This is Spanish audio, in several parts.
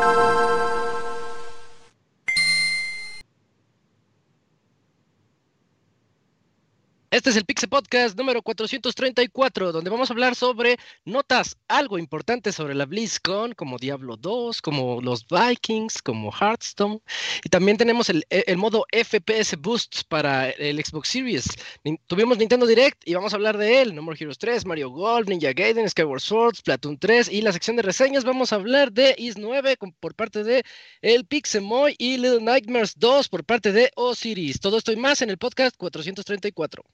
Bye. Este es el Pixel Podcast número 434, donde vamos a hablar sobre notas algo importantes sobre la BlizzCon, como Diablo 2, como los Vikings, como Hearthstone. Y también tenemos el, modo FPS Boost para el Xbox Series. tuvimos Nintendo Direct y vamos a hablar de él. No More Heroes 3, Mario Golf, Ninja Gaiden, Skyward Sword, Splatoon 3. Y la sección de reseñas vamos a hablar de Is 9 por parte de el Pixemoy y Little Nightmares 2 por parte de Osiris. Todo esto y más en el podcast 434.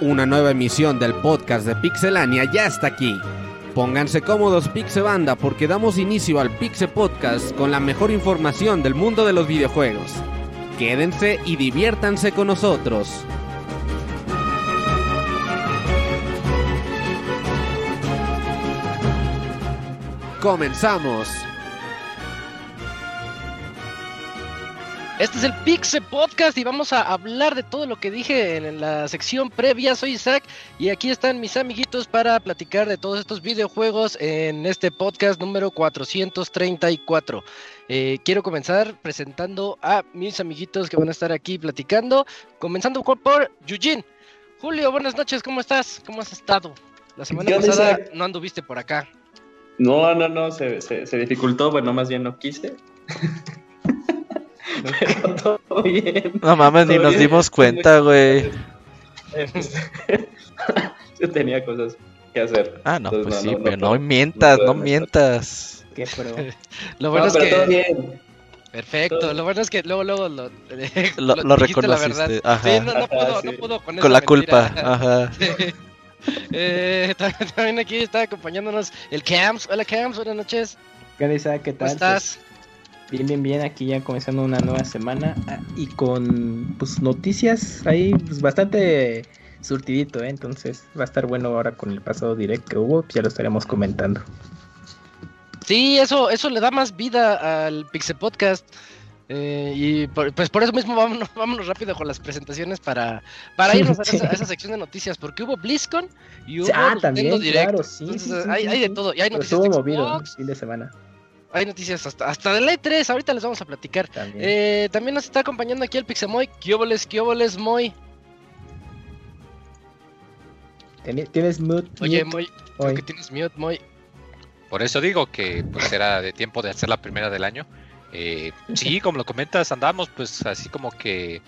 Una nueva emisión del podcast de Pixelania ya está aquí. Pónganse cómodos Banda porque damos inicio al Pixel Podcast con la mejor información del mundo de los videojuegos. Quédense y diviértanse con nosotros. Comenzamos. Este es el Pixel Podcast y vamos a hablar de todo lo que dije en la sección previa. Soy Isaac y aquí están mis amiguitos para platicar de todos estos videojuegos en este podcast número 434. Eh, quiero comenzar presentando a mis amiguitos que van a estar aquí platicando. Comenzando por Yujin. Julio, buenas noches, ¿cómo estás? ¿Cómo has estado? La semana pasada no anduviste por acá. No, no, no, se, se dificultó, bueno, más bien no quise. todo bien. No mames, ni nos dimos cuenta, güey. Yo tenía cosas que hacer. Ah, no, pues sí, pero no, mientas, no, mientas. ¿Qué, pero... Lo bueno es que... Todo bien. Perfecto, lo bueno es que luego, luego lo, lo, lo, reconociste. Ajá. Sí, no, no puedo, no puedo con, con la culpa. Ajá. eh, también aquí está acompañándonos el Cams. Hola Cams, buenas noches. ¿Qué ¿Qué tal? ¿Cómo estás? Bien, bien, bien, aquí ya comenzando una nueva semana ah, y con pues noticias ahí pues, bastante surtidito, ¿eh? entonces va a estar bueno ahora con el pasado direct que hubo, pues, ya lo estaremos comentando. Sí, eso, eso le da más vida al Pixel Podcast. Eh, y pues por eso mismo vámonos, vámonos rápido con las presentaciones para, para irnos a esa, sección de noticias, porque hubo BlizzCon y hubo ah, también, Claro, sí, hay, hay, de todo, y hay noticias de movido fin de semana. Hay noticias hasta, hasta del E3, ahorita les vamos a platicar. También, eh, también nos está acompañando aquí el Pixemoy. ¿Qué qué Moy? Tienes mute. Oye, Moy, que tienes mute, Moy. Por eso digo que pues era de tiempo de hacer la primera del año. Eh, sí, como lo comentas, andamos pues así como que,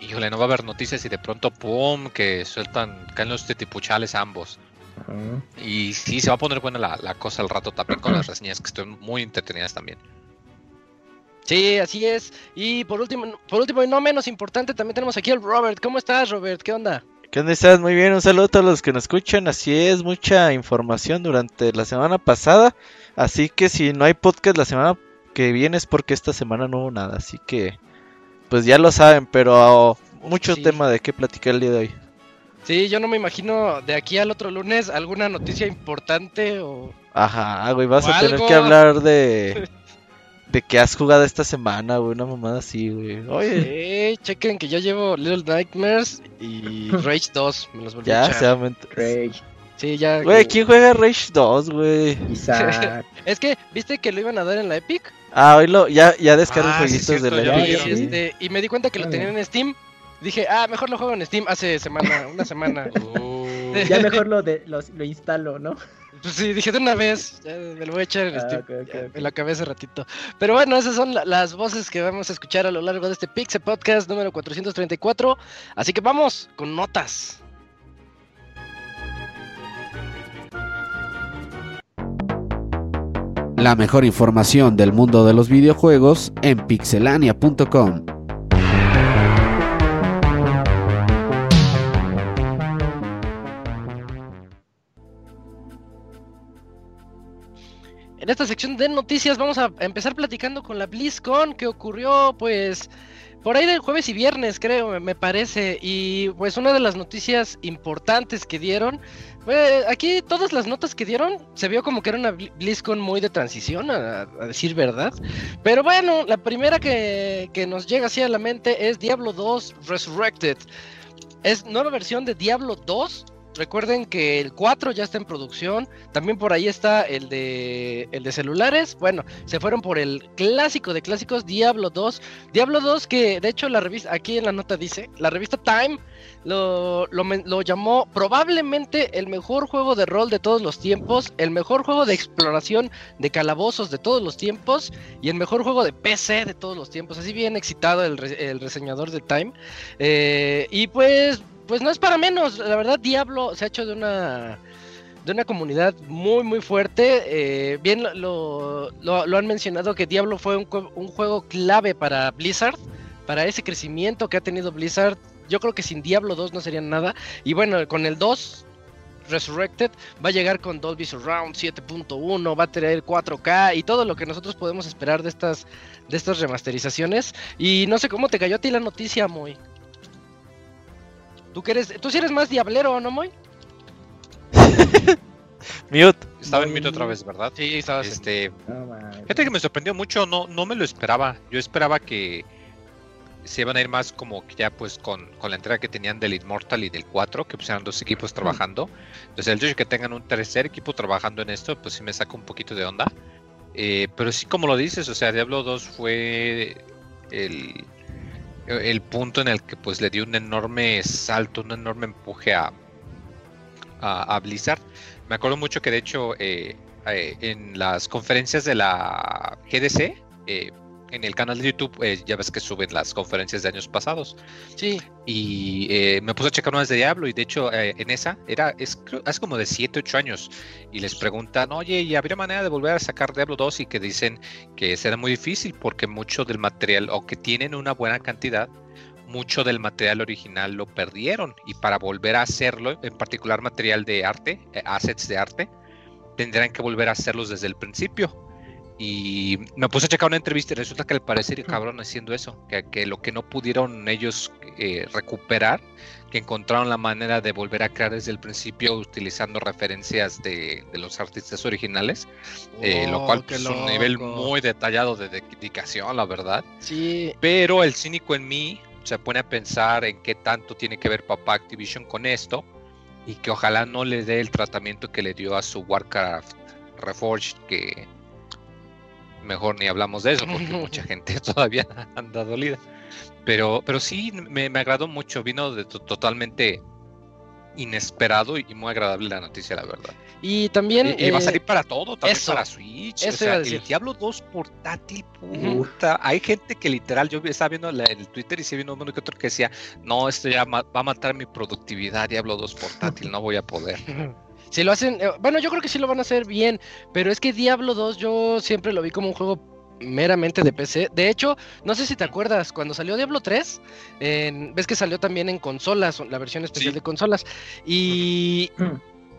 híjole, no va a haber noticias y de pronto, ¡pum!, que sueltan, caen los tetipuchales ambos. Y sí, se va a poner buena la, cosa al rato también con las reseñas que están muy entretenidas también. Sí, así es. Y por último, por último y no menos importante, también tenemos aquí al Robert. ¿Cómo estás, Robert? ¿Qué onda? ¿Qué onda estás? Muy bien, un saludo a todos los que nos escuchan. Así es, mucha información durante la semana pasada. Así que si no hay podcast la semana que viene es porque esta semana no hubo nada. Así que, pues ya lo saben, pero mucho tema de qué platicar el día de hoy. Sí, yo no me imagino de aquí al otro lunes alguna noticia importante o. Ajá, güey, vas a tener que hablar de. de que has jugado esta semana, güey, una mamada así, güey. Oye. Sí, chequen que yo llevo Little Nightmares y Rage 2. Me los volví ya, a echar. Rage. Sí, ya. Güey, ¿quién juega Rage 2, güey? Isaac. es que, ¿viste que lo iban a dar en la Epic? Ah, hoy lo, ya, ya descargo ah, jueguitos de la Epic. Y, este, y me di cuenta que lo tenían en Steam. Dije, ah, mejor lo juego en Steam hace semana, una semana. Uh. Ya mejor lo, de, lo, instalo, ¿no? Pues sí, dije de una vez, ya me lo voy a echar en ah, Steam. Me lo acabé hace ratito. Pero bueno, esas son las voces que vamos a escuchar a lo largo de este Pixel Podcast número 434. Así que vamos con notas. La mejor información del mundo de los videojuegos en pixelania.com. en esta sección de noticias vamos a empezar platicando con la BlizzCon que ocurrió pues por ahí del jueves y viernes creo, me- parece. Y pues una de las noticias importantes que dieron, pues, aquí todas las notas que dieron se vio como que era una Bli- BlizzCon muy de transición, a, a decir verdad. Pero bueno, la primera que, que nos llega así a la mente es Diablo 2 Resurrected. Es nueva versión de Diablo 2. Recuerden que el 4 ya está en producción. También por ahí está el de el de celulares. Bueno, se fueron por el clásico de clásicos Diablo 2. Diablo 2 que de hecho la revista aquí en la nota dice, la revista Time lo, lo, llamó probablemente el mejor juego de rol de todos los tiempos, el mejor juego de exploración de calabozos de todos los tiempos y el mejor juego de PC de todos los tiempos. Así bien excitado el, el reseñador de Time. Eh, y pues, pues no es para menos. La verdad, Diablo se ha hecho de una de una comunidad muy muy fuerte. eh, bien lo, lo, han mencionado que Diablo fue un, jue- un juego clave para Blizzard, para ese crecimiento que ha tenido Blizzard. Yo creo que sin Diablo 2 no sería nada. Y bueno, con el 2 Resurrected va a llegar con Dolby Surround 7.1, va a tener 4K y todo lo que nosotros podemos esperar de estas de estas remasterizaciones. Y no sé cómo te cayó a ti la noticia, Moy. Tú que eres, tú sí eres más diablero, ¿no, Moy? Mute. Estaba en mito otra vez, ¿verdad? Sí, estabas. Este. Fíjate que me sorprendió mucho, no, no me lo esperaba. Yo esperaba que se iban a ir más como que ya pues con, con la entrega que tenían del Immortal y del 4, que pues eran dos equipos trabajando. Entonces el hecho de que tengan un tercer equipo trabajando en esto, pues sí me saca un poquito de onda. Eh, pero sí como lo dices, o sea, Diablo 2 fue el, el punto en el que pues le dio un enorme salto, un enorme empuje a, a, Blizzard. Me acuerdo mucho que de hecho eh, eh, en las conferencias de la GDC, eh, en el canal de YouTube, eh, ya ves que suben las conferencias de años pasados. Sí, Y eh, me puse a checar unas de Diablo y de hecho eh, en esa era es, hace como de 7, 8 años y les preguntan, oye, ¿y habría manera de volver a sacar Diablo 2? Y que dicen que será muy difícil porque mucho del material, o que tienen una buena cantidad, mucho del material original lo perdieron y para volver a hacerlo, en particular material de arte, eh, assets de arte, tendrán que volver a hacerlos desde el principio. Y me puse a checar una entrevista y resulta que al parecer cabrón haciendo eso, que, que lo que no pudieron ellos eh, recuperar, que encontraron la manera de volver a crear desde el principio utilizando referencias de, de los artistas originales, eh, lo Oh, cual qué es un nivel muy detallado de dedicación, la verdad. Sí, Pero el cínico en mí se pone a pensar en qué tanto tiene que ver papá Activision con esto y que ojalá no le dé el tratamiento que le dio a su Warcraft Reforged, que mejor ni hablamos de eso porque mucha gente todavía anda dolida. Pero, pero sí, me, me agradó mucho, vino de to- totalmente inesperado y muy agradable la noticia, la verdad. y también... Y, y va a eh, salir para todo, también eso, para Switch. eso o sea, el. Diablo 2 portátil, puta. Hay gente que literal, yo estaba viendo la- el Twitter y sí viendo uno que otro que decía, no, esto ya va a matar mi productividad, Diablo 2 portátil, no voy a poder. Si lo hacen, eh, bueno, yo creo que sí lo van a hacer bien, pero es que Diablo 2 yo siempre lo vi como un juego meramente de PC. De hecho, no sé si te acuerdas, cuando salió Diablo 3, en- ves que salió también en consolas, la versión especial Sí. de consolas, y, Mm.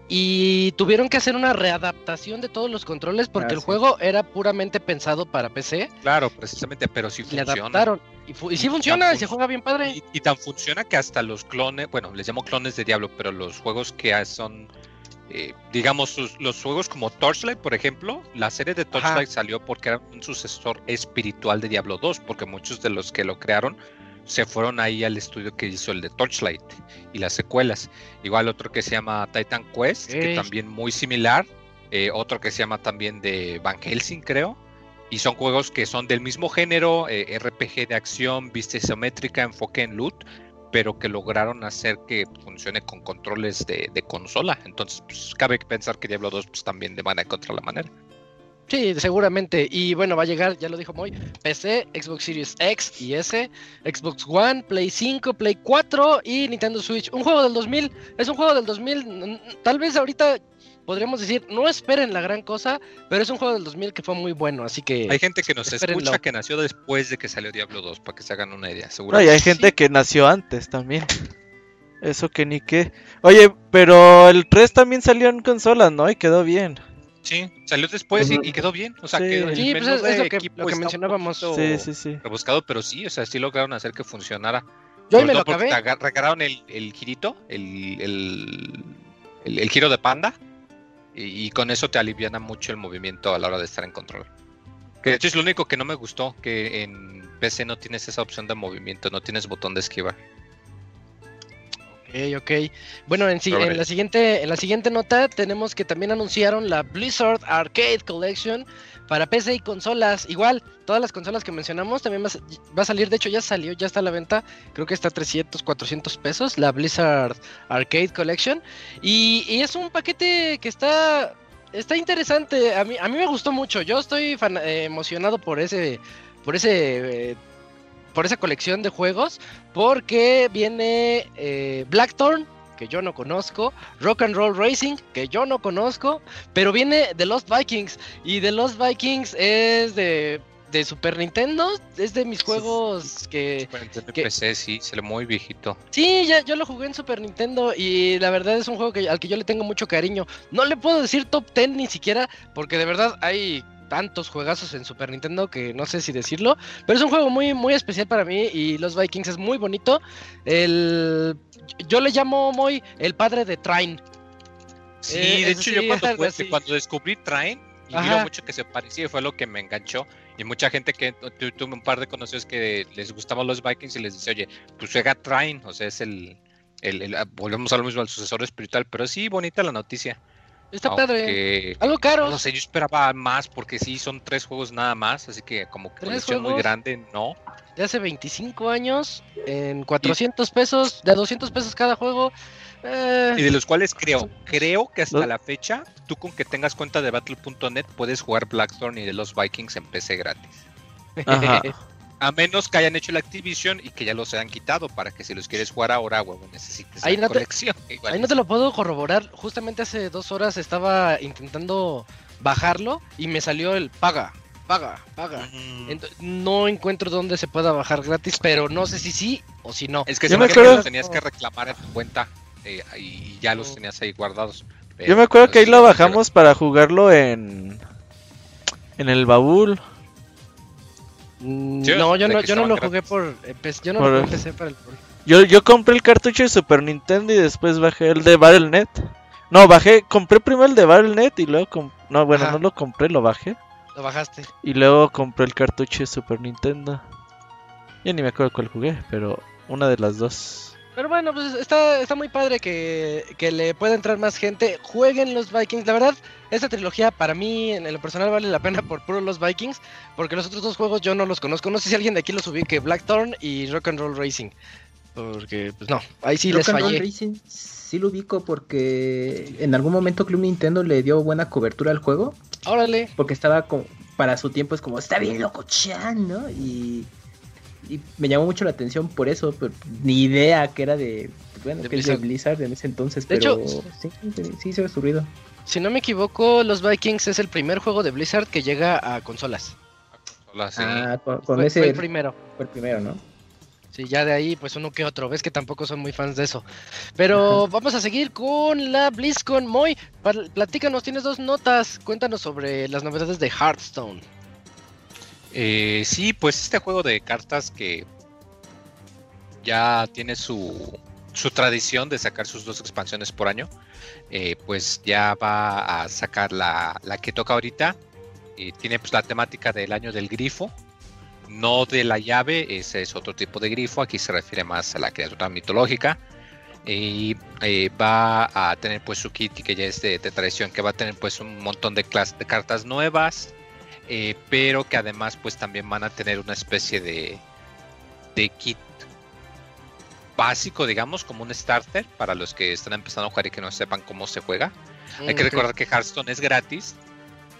y tuvieron que hacer una readaptación de todos los controles porque Ah, el sí. juego era puramente pensado para PC, Claro, precisamente, pero sí le funciona. adaptaron. Y, fu- y sí funciona, y fun- se juega bien padre. Y, y tan funciona que hasta los clones, bueno, les llamo clones de Diablo, pero los juegos que son, eh, digamos, sus- los juegos como Torchlight, por ejemplo, la serie de Torchlight salió porque era un sucesor espiritual de Diablo 2, porque muchos de los que lo crearon se fueron ahí al estudio que hizo el de Torchlight y las secuelas. Igual otro que se llama Titan Quest, que también muy similar, eh, otro que se llama también de Van Helsing, creo. Y son juegos que son del mismo género, eh, RPG de acción, vista isométrica, enfoque en loot, pero que lograron hacer que funcione con controles de, consola. Entonces, pues, cabe pensar que Diablo 2 pues, también le van a encontrar la manera. Sí, seguramente. Y bueno, va a llegar, ya lo dijo Moy, PC, Xbox Series X y S, Xbox One, Play 5, Play 4 y Nintendo Switch. Un juego del 2000, es un juego del 2000, n- tal vez ahorita podríamos decir, no esperen la gran cosa, pero es un juego del 2000 que fue muy bueno, así que... Hay gente que nos espérenlo. escucha que nació después de que salió Diablo 2, para que se hagan una idea, seguro. No, y hay gente que nació antes también. Eso que ni qué. Oye, pero el 3 también salió en consolas, ¿no? Y quedó bien. Sí, salió después y, quedó bien. O sea, Sí. que el Sí, pues es- es lo que- lo mencionábamos. Sí, sí, sí. Rebuscado, pero sí, o sea, sí lograron hacer que funcionara. Yo ahí me lo acabé. regalaron el, el girito, el, el, el- el giro de panda, y, con eso te aliviana mucho el movimiento a la hora de estar en control. Que de hecho es lo único que no me gustó, que en PC no tienes esa opción de movimiento, no tienes botón de esquivar. Ok, ok. Bueno, en, la siguiente, en la siguiente nota tenemos que también anunciaron la Blizzard Arcade Collection para PC y consolas. Igual, todas las consolas que mencionamos también va a, sa- va a salir, de hecho ya salió, ya está a la venta. Creo que está a 300, 400 pesos la Blizzard Arcade Collection. Y, y es un paquete que está, está interesante. A mí, a mí me gustó mucho. Yo estoy fan- eh, emocionado por ese, por ese, eh, por esa colección de juegos. Porque viene eh, Blackthorn, que yo no conozco, Rock and Roll Racing, que yo no conozco, pero viene The Lost Vikings. Y The Lost Vikings es de, de Super Nintendo, es de mis juegos que... Super Nintendo que- PC sí, se le muy viejito. Sí, ya, yo lo jugué en Super Nintendo y la verdad es un juego que, al que yo le tengo mucho cariño. No le puedo decir top 10 ni siquiera, porque de verdad hay tantos juegazos en Super Nintendo que no sé si decirlo, pero es un juego muy, muy especial para mí y los Vikings es muy bonito. El, yo le llamo muy el padre de Train. Sí, Eh, de hecho sí, yo cuando, jugué- descubrí Train y vi lo mucho que se parecía fue lo que me enganchó. Y mucha gente que tu- tuve un par de conocidos que les gustaban los Vikings y les dice, oye, pues juega Train, o sea, es el, el- el- ah, volvemos a lo mismo al sucesor espiritual, pero sí, bonita la noticia. Está padre. Aunque, Algo caro. No sé, yo esperaba más porque sí, son tres juegos nada más, así que como ¿Tres colección muy grande, no. De hace 25 años, en 400 pesos, de a 200 pesos cada juego. eh, Y de los cuales creo, creo que hasta la fecha, tú con que tengas cuenta de Battle.net puedes jugar Blackthorn y de los Vikings en PC gratis. Ajá. A menos que hayan hecho la Activision y que ya los hayan quitado para que si los quieres jugar ahora, huevo, necesites Ahí la no te- colección. Igual Ahí no te lo puedo corroborar. Justamente hace dos horas estaba intentando bajarlo y me salió el paga, paga, paga. Mm. No encuentro dónde se pueda bajar gratis, pero no sé si sí o si no. Es que Yo se me me que acuerdo- los tenías que reclamar en tu cuenta eh, y ya los tenías ahí guardados. Yo me acuerdo que ahí lo pero- bajamos para jugarlo en en el baúl. Mm, no, yo no, yo no lo gratis. jugué por yo no Por- lo empecé para el Yo, yo compré el cartucho de Super Nintendo y después bajé el de Battle.net. No, bajé, compré primero el de Battle.net y luego no, bueno, Ajá. no lo compré, lo bajé lo bajaste. y luego compré el cartucho de Super Nintendo. Ya ni me acuerdo cuál jugué, pero una de las dos. Pero bueno, pues está, está muy padre que, que le pueda entrar más gente. Jueguen los Vikings. La verdad, esta trilogía para mí, en lo personal, vale la pena por puro los Vikings. Porque los otros dos juegos yo no los conozco. No sé si alguien de aquí los ubique: Blackthorn y Rock and Roll Racing. Porque, pues no, ahí sí les Rock and Roll. Racing sí lo ubico porque en algún momento Club Nintendo le dio buena cobertura al juego. Órale. Porque estaba como, para su tiempo es como, está bien loco, chan, ¿no? Y, y me llamó mucho la atención por eso, pero ni idea que era de, bueno, De que es de Blizzard en ese entonces, De pero hecho- sí, sí, sí se ve su ruido. Si no me equivoco, los Vikings es el primer juego de Blizzard que llega a consolas. Hola, sí. Ah, con, con Fue, ese fue el primero. fue el primero, ¿no? Sí, ya de ahí, pues uno que otro. Ves que tampoco son muy fans de eso. Pero vamos a seguir con la BlizzCon. Moy, platícanos, tienes dos notas. Cuéntanos sobre las novedades de Hearthstone. Eh, sí, pues este juego de cartas que ya tiene su, su tradición de sacar sus dos expansiones por año, eh, pues ya va a sacar la, que toca ahorita. Y tiene pues la temática del año del grifo, no de la llave, ese es otro tipo de grifo, aquí se refiere más a la criatura mitológica. Y eh, va a tener pues su kit que ya es de, tradición, que va a tener pues un montón de, de cartas nuevas, eh, pero que además pues también van a tener una especie de, de kit básico, digamos, como un starter para los que están empezando a jugar y que no sepan cómo se juega. Hay que recordar que Hearthstone es gratis,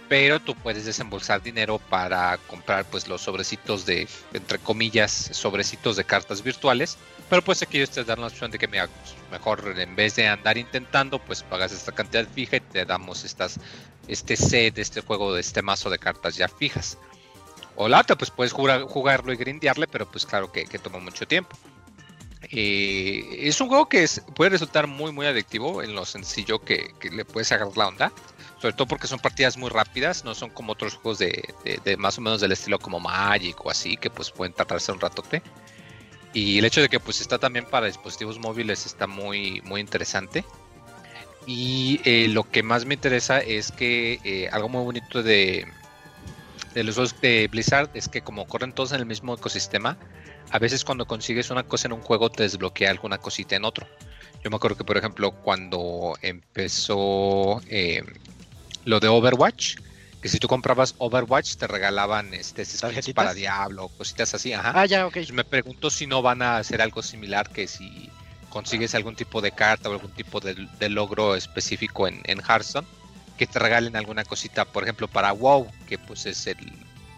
pero tú puedes desembolsar dinero para comprar pues los sobrecitos de, entre comillas, sobrecitos de cartas virtuales. Pero pues aquí ellos te dan la opción de que mira, mejor en vez de andar intentando, pues pagas esta cantidad fija y te damos estas, este set, este juego, de este mazo de cartas ya fijas. O la otra, pues puedes jugar- jugarlo y grindearle, pero pues claro que, que toma mucho tiempo. Eh, es un juego que es- puede resultar muy muy adictivo en lo sencillo que, que le puedes agarrar la onda. sobre todo porque son partidas muy rápidas, no son como otros juegos de más o menos del estilo como Magic o así, que pues pueden tardarse un ratote. Y el hecho de que pues está también para dispositivos móviles está muy, muy interesante. Y eh, lo que más me interesa es que eh, algo muy bonito de, de los juegos de Blizzard es que como corren todos en el mismo ecosistema, a veces cuando consigues una cosa en un juego te desbloquea alguna cosita en otro. Yo me acuerdo que por ejemplo cuando empezó eh, lo de Overwatch, que si tú comprabas Overwatch te regalaban este para Diablo, cositas así, ajá. Ah, ya, ok. Me pregunto si no van a hacer algo similar que si consigues algún tipo de carta o algún tipo de, de logro específico en, en Hearthstone, que te regalen alguna cosita, por ejemplo, para WoW, que pues es el...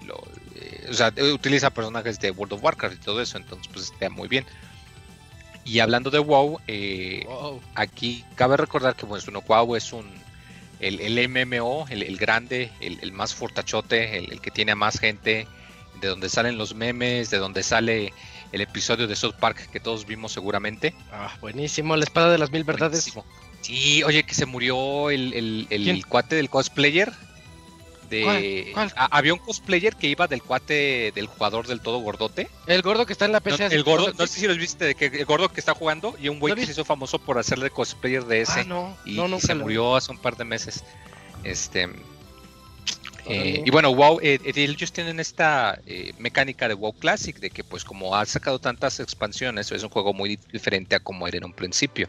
lo- eh, o sea, eh, utiliza personajes de World of Warcraft y todo eso, entonces pues está muy bien. Y hablando de WoW, eh, Wow. aquí cabe recordar que bueno, bueno, WoW es un el, el MMO, el, el grande, el, el más fortachote, el, que tiene a más gente, de donde salen los memes, de donde sale el episodio de South Park que todos vimos seguramente. Ah, buenísimo, la espada de las mil verdades. Buenísimo. Sí, oye, que se murió el, el- el ¿Quién? cuate del cosplayer. De... ¿Cuál? ¿Cuál? Había un cosplayer que iba del cuate del jugador del todo gordote. El gordo que está en la No, PC. así, el gordo, ¿no? no sé si los viste, de que el gordo que está jugando y un güey ¿Lo que se hizo famoso por hacerle cosplayer de ese Ah, no, y, no, y se lo murió hace un par de meses. Este eh, y bueno, WoW, eh, eh, ellos tienen esta eh, mecánica de WoW Classic de que pues como ha sacado tantas expansiones, es un juego muy diferente a como era en un principio.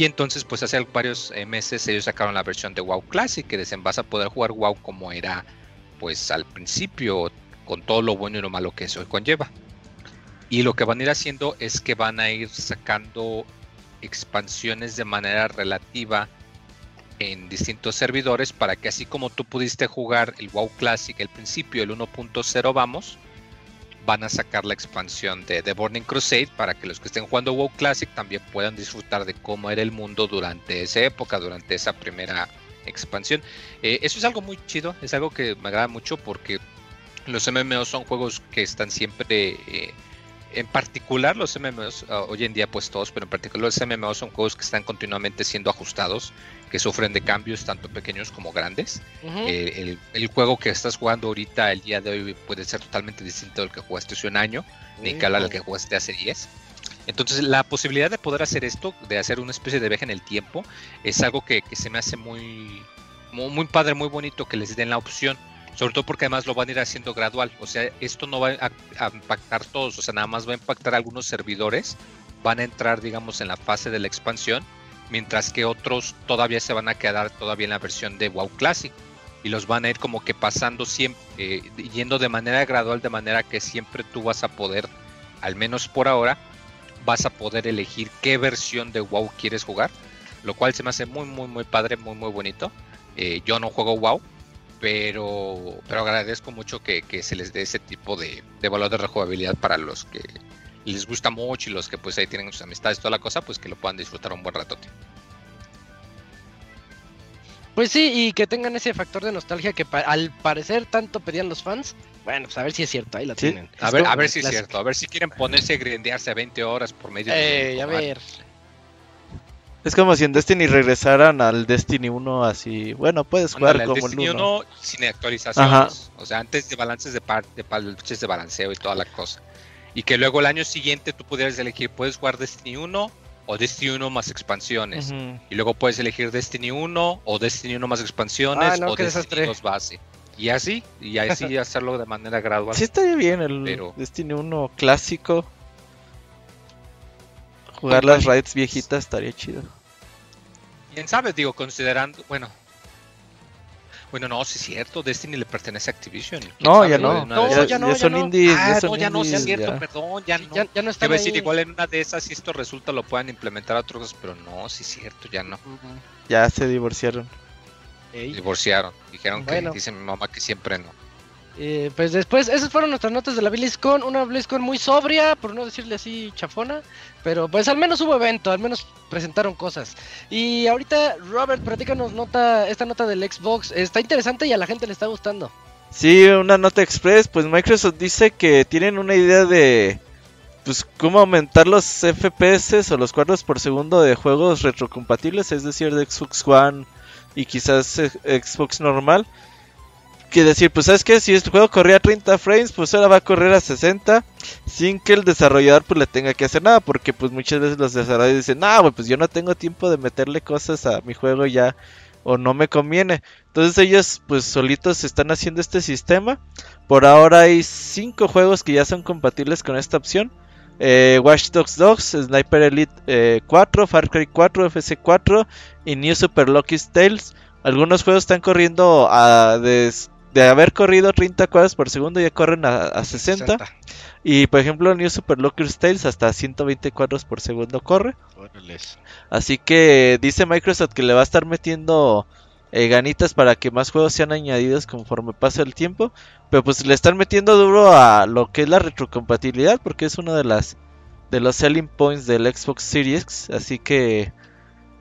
Y entonces pues hace varios eh, meses ellos sacaron la versión de WoW Classic que vas a poder jugar WoW como era pues al principio con todo lo bueno y lo malo que eso conlleva. Y lo que van a ir haciendo es que van a ir sacando expansiones de manera relativa en distintos servidores para que así como tú pudiste jugar el WoW Classic al principio, el 1.0 vamos, van a sacar la expansión de The Burning Crusade para que los que estén jugando WoW Classic también puedan disfrutar de cómo era el mundo durante esa época, durante esa primera expansión. Eh, eso es algo muy chido, es algo que me agrada mucho porque los MMOs son juegos que están siempre, eh, en particular los MMOs, ah, hoy en día pues todos, pero en particular los MMOs son juegos que están continuamente siendo ajustados, que sufren de cambios tanto pequeños como grandes. Eh, el, el juego que estás jugando ahorita, el día de hoy, puede ser totalmente distinto del que jugaste hace un año, ni que al que jugaste hace 10. Entonces, la posibilidad de poder hacer esto, de hacer una especie de viaje en el tiempo, es algo que, que se me hace muy, muy, muy padre, muy bonito que les den la opción. Sobre todo porque además lo van a ir haciendo gradual. O sea, esto no va a, a impactar todos, o sea, nada más va a impactar algunos servidores. Van a entrar, digamos, en la fase de la expansión, mientras que otros todavía se van a quedar todavía en la versión de WoW Classic. Y los van a ir como que pasando siempre, eh, yendo de manera gradual, de manera que siempre tú vas a poder, al menos por ahora, vas a poder elegir qué versión de WoW quieres jugar, lo cual se me hace muy, muy, muy padre, muy, muy bonito. Eh, yo no juego WoW, pero, pero agradezco mucho que, que se les dé ese tipo de, de valor de rejugabilidad para los que les gusta mucho y los que pues ahí tienen sus amistades, toda la cosa, pues que lo puedan disfrutar un buen ratote. Pues sí, y que tengan ese factor de nostalgia que pa- al parecer tanto pedían los fans. Bueno, pues a ver si es cierto, ahí la Sí. tienen. A Es ver, a ver si es cierto, a ver si quieren ponerse a grindearse a 20 horas por medio de... A ver. Es como si en Destiny regresaran al Destiny 1 así. Bueno, puedes jugar Ándale, el como el Destiny 1. 1 sin actualizaciones. Ajá. O sea, antes de balances de par, de parches de balanceo y toda la cosa. Y que luego el año siguiente tú pudieras elegir, puedes jugar Destiny 1 o Destiny 1 más expansiones. Y luego puedes elegir Destiny 1 o Destiny 1 más expansiones Ah, no, o Destiny desastre. 2 base. Y así, y así hacerlo de manera gradual. Sí estaría bien el Pero- Destiny 1 clásico. Jugar las raids viejitas estaría chido. Quién sabe, digo, considerando, bueno. Bueno, no, sí es cierto, Destiny le pertenece a Activision. ¿Quién No, sabe? ya no. No, ya, ya no, ya ya son no. indies. Ah, ya son no, ya no, sí es indies, cierto, ya. perdón, ya no. Ya, ya no iba a decir, igual en una de esas, si esto resulta, lo puedan implementar a otros, pero no, sí es cierto, ya no. Ujú. Ya se divorciaron. Ey. Divorciaron. Dijeron Bueno. que, dice mi mamá que siempre no. Eh, pues después, esas fueron nuestras notas de la BlizzCon, una BlizzCon muy sobria, por no decirle así chafona, pero pues al menos hubo evento, al menos presentaron cosas. Y ahorita, Robert, platícanos nota, esta nota del Xbox, está interesante y a la gente le está gustando. Sí, una nota express. Pues Microsoft dice que tienen una idea de. Pues cómo aumentar los FPS o los cuadros por segundo de juegos retrocompatibles, es decir, de Xbox One, y quizás eh, Xbox normal. Que decir, pues sabes que si este juego corría a 30 frames, pues ahora va a correr a 60 sin que el desarrollador pues le tenga que hacer nada, porque pues muchas veces los desarrolladores dicen, "Ah, güey, pues yo no tengo tiempo de meterle cosas a mi juego ya o no me conviene." Entonces ellos pues solitos están haciendo este sistema. Por ahora hay 5 juegos que ya son compatibles con esta opción. Eh, Watch Dogs 2, Sniper Elite eh, 4, Far Cry 4, FC4 y New Super Lucky's Tales. Algunos juegos están corriendo a des- de haber corrido 30 cuadros por segundo ya corren a, a 60. Y por ejemplo New Super Lucky's Tales hasta 120 cuadros por segundo corre. Órales. Así que dice Microsoft que le va a estar metiendo eh, ganitas para que más juegos sean añadidos conforme pasa el tiempo. Pero pues le están metiendo duro a lo que es la retrocompatibilidad porque es uno de las de los selling points del Xbox Series X. Así que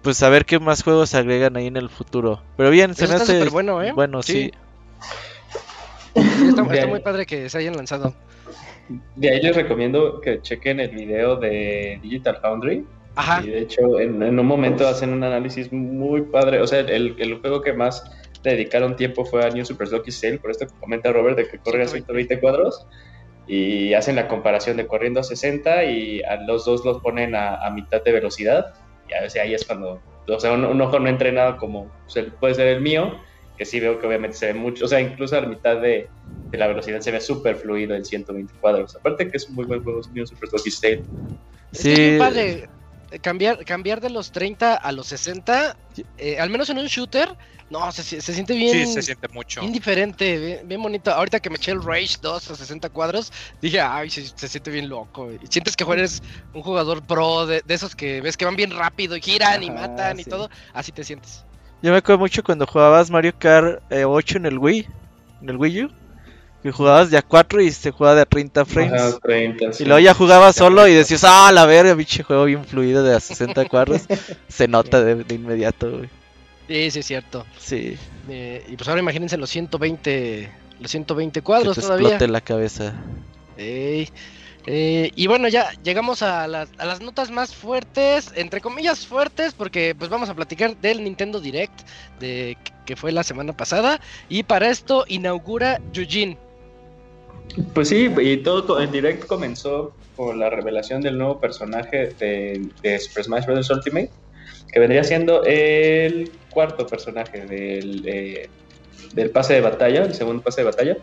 pues a ver qué más juegos agregan ahí en el futuro. Pero bien, se me hace bueno, ¿eh? bueno, Sí. sí. Está, está muy padre que se hayan lanzado. De ahí les recomiendo que chequen el video de Digital Foundry. Ajá. Y de hecho, en, en un momento hacen un análisis muy padre. O sea, el, el juego que más le dedicaron tiempo fue a New Super Lucky Sale, por esto que comenta Robert de que corre a 120 cuadros. Y hacen la comparación de corriendo a 60 y a los dos los ponen a, a mitad de velocidad. Y a veces ahí es cuando, o sea, un, un ojo no entrenado como pues, el- puede ser el mío, que sí veo que obviamente se ve mucho, o sea, incluso a la mitad de, de la velocidad se ve súper fluido en 120 cuadros. Aparte que es un muy buen juego, es New Super es bien Sí. padre eh, cambiar, cambiar de los 30 a los 60, eh, al menos en un shooter, no, se, se siente bien, Sí, se siente mucho. bien diferente, bien, bien bonito. Ahorita que me eché el Rage 2 a 60 cuadros, dije, ay, se, se siente bien loco. Y sientes que eres un jugador pro de, de esos que ves que van bien rápido y giran y matan y todo, así te sientes. Yo me acuerdo mucho cuando jugabas Mario Kart eh, 8 en el Wii, en el Wii U, que jugabas de a 4 y se jugaba de a 30 frames. Ajá, 30, sí. Y luego ya jugabas solo y decías, ah, la verga, pinche juego bien fluido de a 60 cuadros. Se nota de, de inmediato, güey. Sí, sí, es cierto. Sí, Eh, y pues ahora imagínense los 120, los 120 que cuadros te todavía. explote la cabeza. Ey, eh, y bueno, ya llegamos a las, notas más fuertes, entre comillas fuertes, porque pues vamos a platicar del Nintendo Direct de que fue la semana pasada. Y para esto inaugura Yujin. Pues sí, y todo co- en direct comenzó con la revelación del nuevo personaje de, de Super Smash Bros. Ultimate, que vendría siendo el cuarto personaje del, eh, del pase de batalla, el segundo pase de batalla.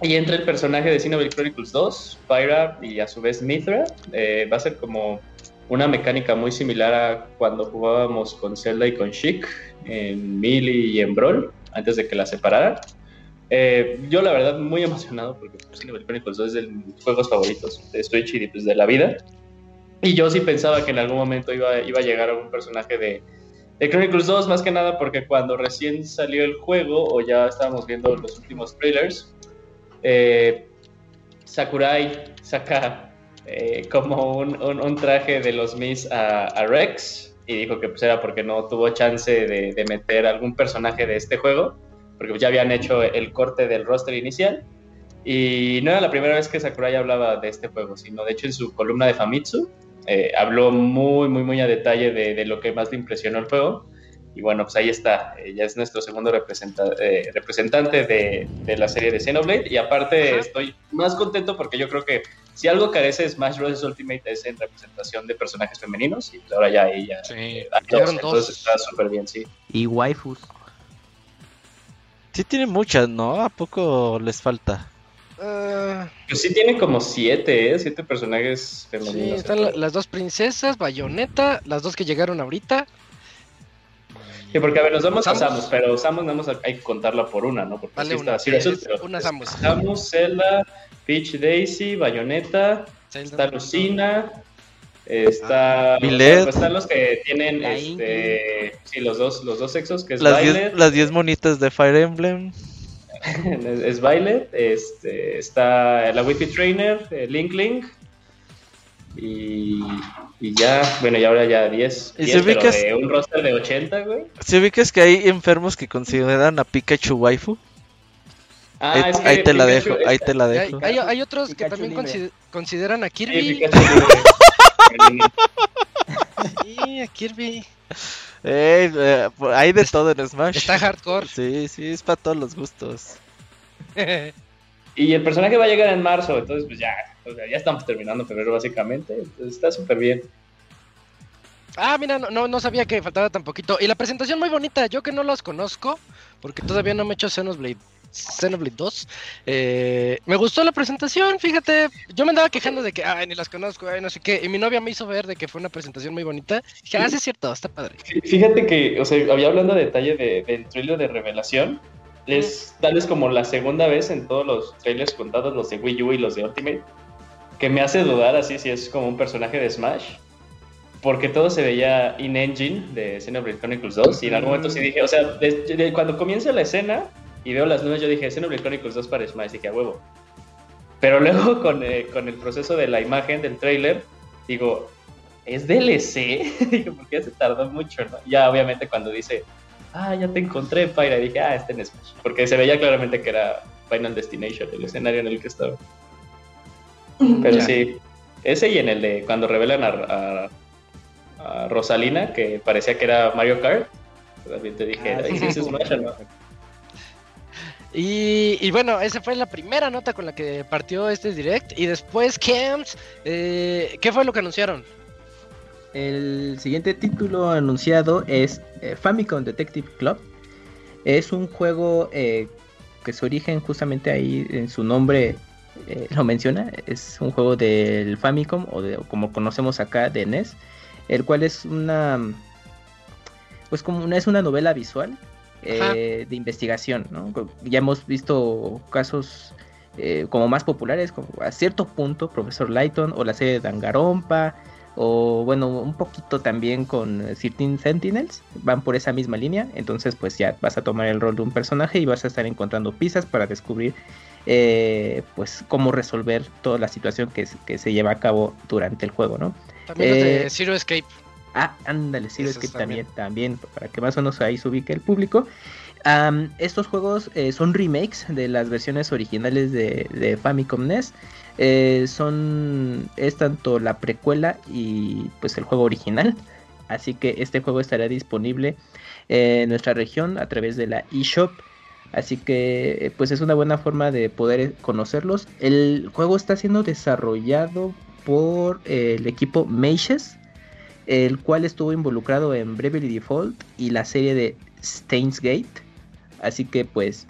Y entre el personaje de Xenoblade Chronicles 2, Pyra y a su vez Mithra, eh, va a ser como una mecánica muy similar a cuando jugábamos con Zelda y con Sheik en Melee y en Brawl, antes de que la separaran. Eh, yo la verdad muy emocionado porque Xenoblade Chronicles 2 es de mis juegos favoritos de Switch y pues, de la vida. Y yo sí pensaba que en algún momento iba, iba a llegar algún personaje de, de Chronicles 2, más que nada porque cuando recién salió el juego o ya estábamos viendo los últimos trailers, eh, Sakurai saca eh, como un, un- traje de los Mis a, Rex y dijo que pues era porque no tuvo chance de, de meter algún personaje de este juego porque ya habían hecho el corte del roster inicial. Y no era la primera vez que Sakurai hablaba de este juego, sino de hecho en su columna de Famitsu eh, habló muy, muy, muy a detalle de, de lo que más le impresionó el juego. Y bueno, pues ahí está, eh, ya es nuestro segundo representa- eh, representante de, de la serie de Xenoblade. Y aparte Ajá. estoy más contento porque yo creo que si algo carece Smash Bros. Ultimate es en representación de personajes femeninos. Y pues ahora ya ahí ya Sí. hay dos, Llegaron dos. entonces está súper bien, sí. Y waifus. Sí tiene muchas, ¿no? ¿A poco les falta? Ah, Pues sí tiene como siete, ¿eh? Siete personajes sí, femeninos. están la- las dos princesas, Bayonetta, las dos que llegaron ahorita. Sí, porque a ver, nos vamos Samus. a Samus, pero Samus nada más hay que contarla por una, ¿no? Porque Dale sí está una, sí, pero una Samus. Samus, Zelda, Peach Daisy, Bayonetta, Zelda. está Lucina, está... Ah, pues están los que tienen, este... Sí, los dos, los dos sexos, que es Las Violet, 10 las diez monitas de Fire Emblem. es, es Violet, este, está la Wi-Fi Trainer, eh, Link Link, y, y ya, bueno, y ahora ya 10, ¿Y 10 si pero ubicas- de un roster de 80, güey. ¿Se ubicas que hay enfermos que consideran a Pikachu waifu? Ah, ahí, es que ahí te la dejo, ahí te la Hay, dejo. hay- hay otros que Pikachu también libre. consi- consideran a Kirby. Sí, a Kirby. Ey, eh, hay de todo en Smash. Está hardcore. Sí, sí, es para todos los gustos. Y el personaje va a llegar en marzo, entonces pues ya, o sea, ya estamos terminando febrero básicamente, entonces está súper bien. ah, mira, no, no, no sabía que faltaba tan poquito. Y la presentación muy bonita, yo que no los conozco, porque todavía no me he hecho Xenoblade, Xenoblade 2. eh, me gustó la presentación, fíjate. Yo me andaba quejando de que, ay, ni las conozco, ay, no sé qué. Y mi novia me hizo ver de que fue una presentación muy bonita. Dije, ah, sí es cierto, está padre. Fí- Fíjate que, o sea, había hablando a detalle de, del trailer de revelación, es tal vez como la segunda vez en todos los trailers contados, los de Wii U y los de Ultimate, que me hace dudar así si es como un personaje de Smash, porque todo se veía in-engine de Xenoblade Chronicles 2, y en algún momento sí dije, o sea, cuando comienza la escena y veo las nubes, yo dije, Xenoblade Chronicles 2 para Smash, dije, a huevo. Pero luego con, eh, con el proceso de la imagen del trailer, digo, ¿es DLC? Digo, ¿por qué se tardó mucho? Ya obviamente cuando dice, ah, ya te encontré, Pyra, dije, ah, este en Smash. Porque se veía claramente que era Final Destination, el escenario en el que estaba. Pero Ya. sí, ese y en el de cuando revelan a, a- a Rosalina, que parecía que era Mario Kart, también te dije, Ah, "Ay, sí, ¿sí es Smash o no?". Y, y bueno, esa fue la primera nota con la que partió este direct. Y después, Camps, eh, ¿qué fue lo que anunciaron? El siguiente título anunciado es eh, Famicom Detective Club. Es un juego eh, que su origen justamente ahí en su nombre eh, lo menciona. Es un juego del Famicom o, de, como conocemos acá de NES, el cual es una pues como una, es una novela visual eh, de investigación. ¿no? Ya hemos visto casos como más populares, como a cierto punto Profesor Lighton o la serie de Dangarompa o bueno, un poquito también con eh, 13 Sentinels, van por esa misma línea, entonces pues ya vas a tomar el rol de un personaje y vas a estar encontrando pistas para descubrir eh, pues cómo resolver toda la situación que, se- que se lleva a cabo durante el juego, ¿no? También los de Eh, Zero Escape. Ah, ándale, sí, es Esos que también, también. también, para que más o menos ahí se ubique el público. Estos juegos eh, son remakes de las versiones originales de, de Famicom NES. Eh, son, es tanto la precuela y pues el juego original. Así que este juego estará disponible en nuestra región a través de la eShop. Así que eh, pues es una buena forma de poder eh, conocerlos. El juego está siendo desarrollado por el equipo Mages el cual estuvo involucrado en Bravely Default y la serie de Steins Gate. Así que pues,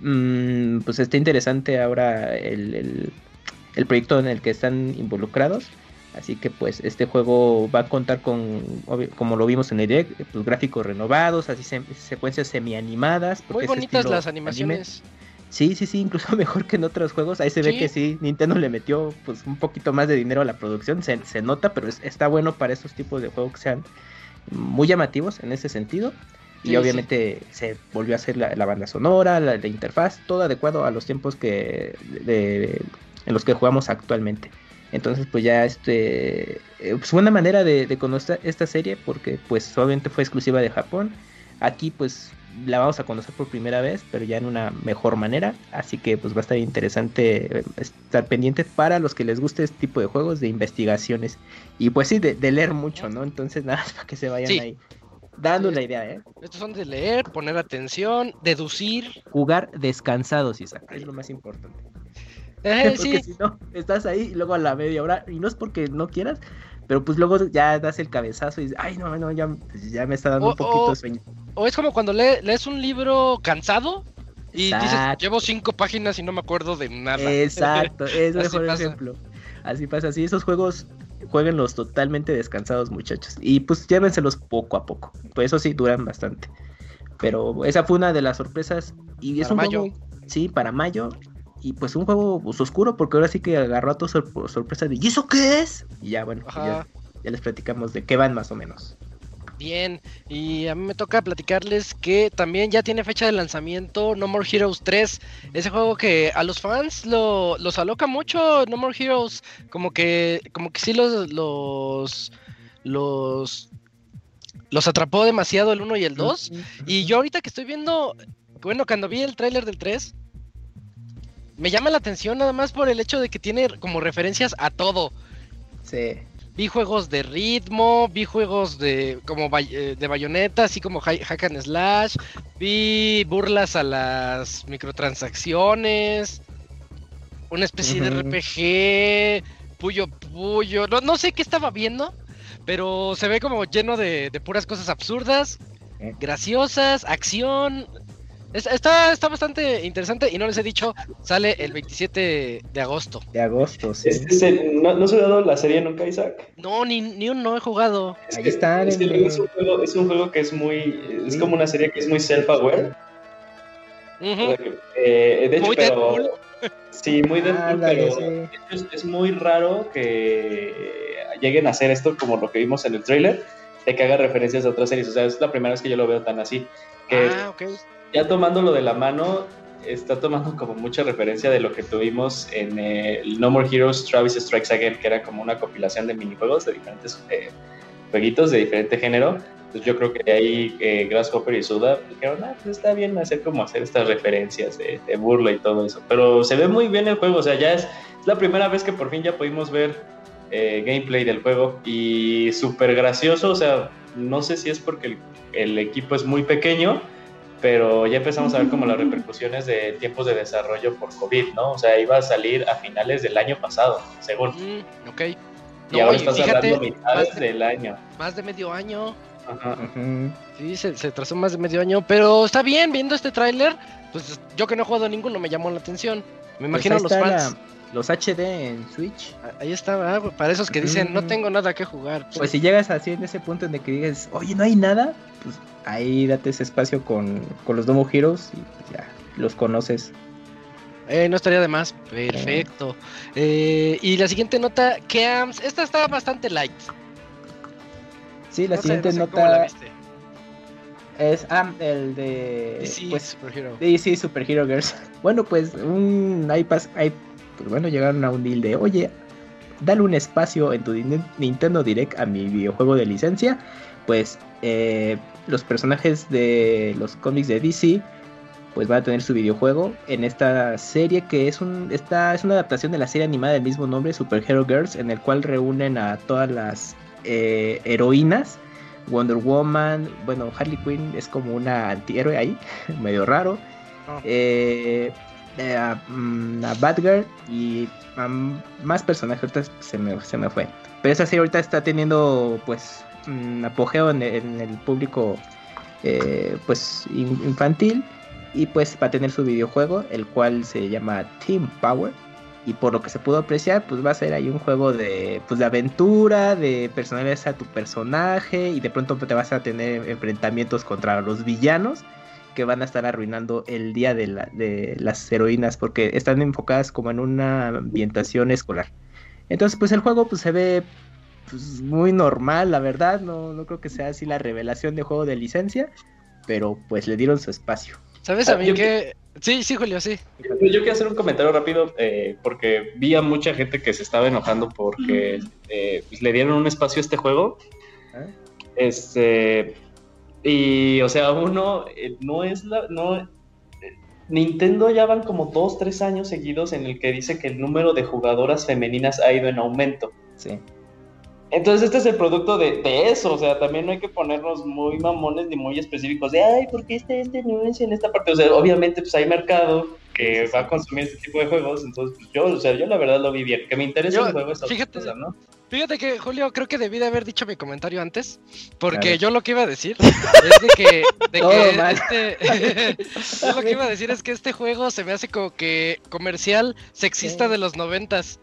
mm, pues está interesante ahora el- el proyecto en el que están involucrados. Así que pues este juego va a contar con, como lo vimos en el direct, pues, gráficos renovados, así se- secuencias semi-animadas. Muy bonitas las anime. animaciones. Sí, sí, sí, incluso mejor que en otros juegos. Ahí se ve que sí, Nintendo le metió pues un poquito más de dinero a la producción, se, se nota, pero es- está bueno para estos tipos de juegos que sean muy llamativos en ese sentido. Y Sí, sí. obviamente se volvió a hacer la, la banda sonora, la, la interfaz, todo adecuado a los tiempos que de- en los que jugamos actualmente. Entonces pues ya este eh, pues, una manera de, de conocer esta serie porque pues obviamente fue exclusiva de Japón. Aquí pues la vamos a conocer por primera vez, pero ya en una mejor manera. Así que pues va a estar interesante eh, estar pendiente para los que les guste este tipo de juegos de investigaciones. Y pues sí, de, de leer mucho, ¿no? Entonces nada, más para que se vayan Sí. ahí dando la idea, ¿eh? Estos son de leer, poner atención, deducir. Jugar descansados, Isaac. Es lo más importante. Eh, porque sí, si no, estás ahí y luego a la media hora, y no es porque no quieras, pero pues luego ya das el cabezazo y dices, ay, no, no, ya, pues, ya me está dando O- un poquito o- de sueño. o es como cuando lee- lees un libro cansado y dices, Exacto. llevo cinco páginas y no me acuerdo de nada. Exacto, es mejor pasa. ejemplo. Así pasa, así esos juegos jueguenlos totalmente descansados, muchachos. Y pues llévenselos poco a poco. Pues eso sí, duran bastante. Pero esa fue una de las sorpresas. Y es Para un mayo. juego, sí, para mayo. Y pues un juego pues, oscuro, porque ahora sí que agarró a todos sor- por sorpresa de ¿y eso qué es? Y ya, bueno, ya les platicamos de qué van más o menos. Bien, y a mí me toca platicarles que también ya tiene fecha de lanzamiento No More Heroes 3, ese juego que a los fans lo, los aloca mucho, No More Heroes, como que, como que sí los, los, los, los atrapó demasiado el 1 y el 2, y yo ahorita que estoy viendo, bueno, cuando vi el tráiler del 3, me llama la atención nada más por el hecho de que tiene como referencias a todo. Sí. vi juegos de ritmo, vi juegos de como eh, de bayoneta, así como hack and slash, vi burlas a las microtransacciones, una especie de. RPG, puyo puyo, no, no sé qué estaba viendo, pero se ve como lleno de, de puras cosas absurdas, graciosas, acción. Es- Está, está bastante interesante y no les he dicho, sale el 27 de agosto. De agosto, sí. Este es el- ¿no, ¿No se ha dado la serie nunca, Isaac? No, ni, ni un no he jugado. Es Ahí que- está, es, en- es un juego, es un juego que es muy. Es Sí. como una serie que es muy self-aware. Sea que, eh, de hecho, Muy pero- Deadpool. Sí, muy Deadpool, Ándale, pero sí. es, es muy raro que lleguen a hacer esto como lo que vimos en el tráiler, de que haga referencias a otras series. O sea, es la primera vez que yo lo veo tan así. Que Ah, ok. Ya tomándolo de la mano, está tomando como mucha referencia de lo que tuvimos en el No More Heroes Travis Strikes Again, que era como una compilación de minijuegos de diferentes eh, jueguitos de diferente género. Entonces yo creo que de ahí eh, Grasshopper y Suda dijeron, ah, pues está bien hacer como hacer estas referencias de, de burla y todo eso. Pero se ve muy bien el juego, o sea, ya es, es la primera vez que por fin ya pudimos ver eh, gameplay del juego y súper gracioso, o sea, no sé si es porque el, el equipo es muy pequeño, pero ya empezamos a ver como las repercusiones de tiempos de desarrollo por COVID, ¿no? O sea, iba a salir a finales del año pasado, según. Mm, ok. Y ahora y estás fíjate, hablando mitades más de- del año. Más de medio año. Ajá. Sí, se, se trazó más de medio año. Pero está bien, viendo este tráiler, pues yo que no he jugado ninguno me llamó la atención. Me Pues imagino ahí los está fans. la- los HD en Switch. a- Ahí está, ah, para esos que dicen, no Ujú. tengo nada que jugar. Pues si llegas así en ese punto en el que digas, oye, no hay nada, pues ahí date ese espacio con, con los Domo Heroes y pues ya los conoces. Eh, no estaría de más. Perfecto. Eh, y la siguiente nota, Keams. Esta está bastante light. Sí, la No sé- siguiente no sé la nota viste. es ah, el de DC pues, Superhero. DC Super Hero Girls. Bueno, pues un ahí, pues bueno, llegaron a un deal de, oye, dale un espacio en tu Nintendo Direct a mi videojuego de licencia. Pues eh, los personajes de los cómics de DC pues van a tener su videojuego en esta serie que es un esta es una adaptación de la serie animada del mismo nombre Super Hero Girls en el cual reúnen a todas las eh, heroínas. Wonder Woman bueno Harley Quinn es como una antihéroe ahí medio raro. Oh. eh, eh, a, mm, a Batgirl y a más personajes ahorita se me, se me fue. Pero esa serie ahorita está teniendo pues un apogeo en, el público eh, pues in- infantil y pues va a tener su videojuego el cual se llama Team Power y por lo que se pudo apreciar pues va a ser ahí un juego de pues de aventura de personalizar tu personaje y de pronto te vas a tener enfrentamientos contra los villanos que van a estar arruinando el día de, la- de las heroínas porque están enfocadas como en una ambientación escolar. Entonces pues el juego pues se ve pues, muy normal la verdad no, no creo que sea así la revelación de juego de licencia pero pues le dieron su espacio ¿Sabes a Ah, mí yo- que.? Sí, sí, Julio, sí. Yo quiero hacer un comentario rápido eh, porque vi a mucha gente que se estaba enojando porque eh, pues, le dieron un espacio a este juego. ¿Eh? Este. Y, o sea, uno eh, no es la. No, eh, Nintendo ya van como dos, tres años seguidos en el que dice que el número de jugadoras femeninas ha ido en aumento. sí Entonces este es el producto de, de eso, o sea, también no hay que ponernos muy mamones ni muy específicos de, ay, ¿por qué este, este anuncio en esta parte? O sea, obviamente pues hay mercado que va a consumir este tipo de juegos, entonces pues yo, o sea, yo la verdad lo vi bien, que me interesa Yo, el juego es otra fíjate, cosa, ¿no? Fíjate que, Julio, creo que debí de haber dicho mi comentario antes, porque yo lo que iba a decir es de que, de este, yo lo que iba a decir es que este juego se me hace como que comercial sexista Sí. de los noventas,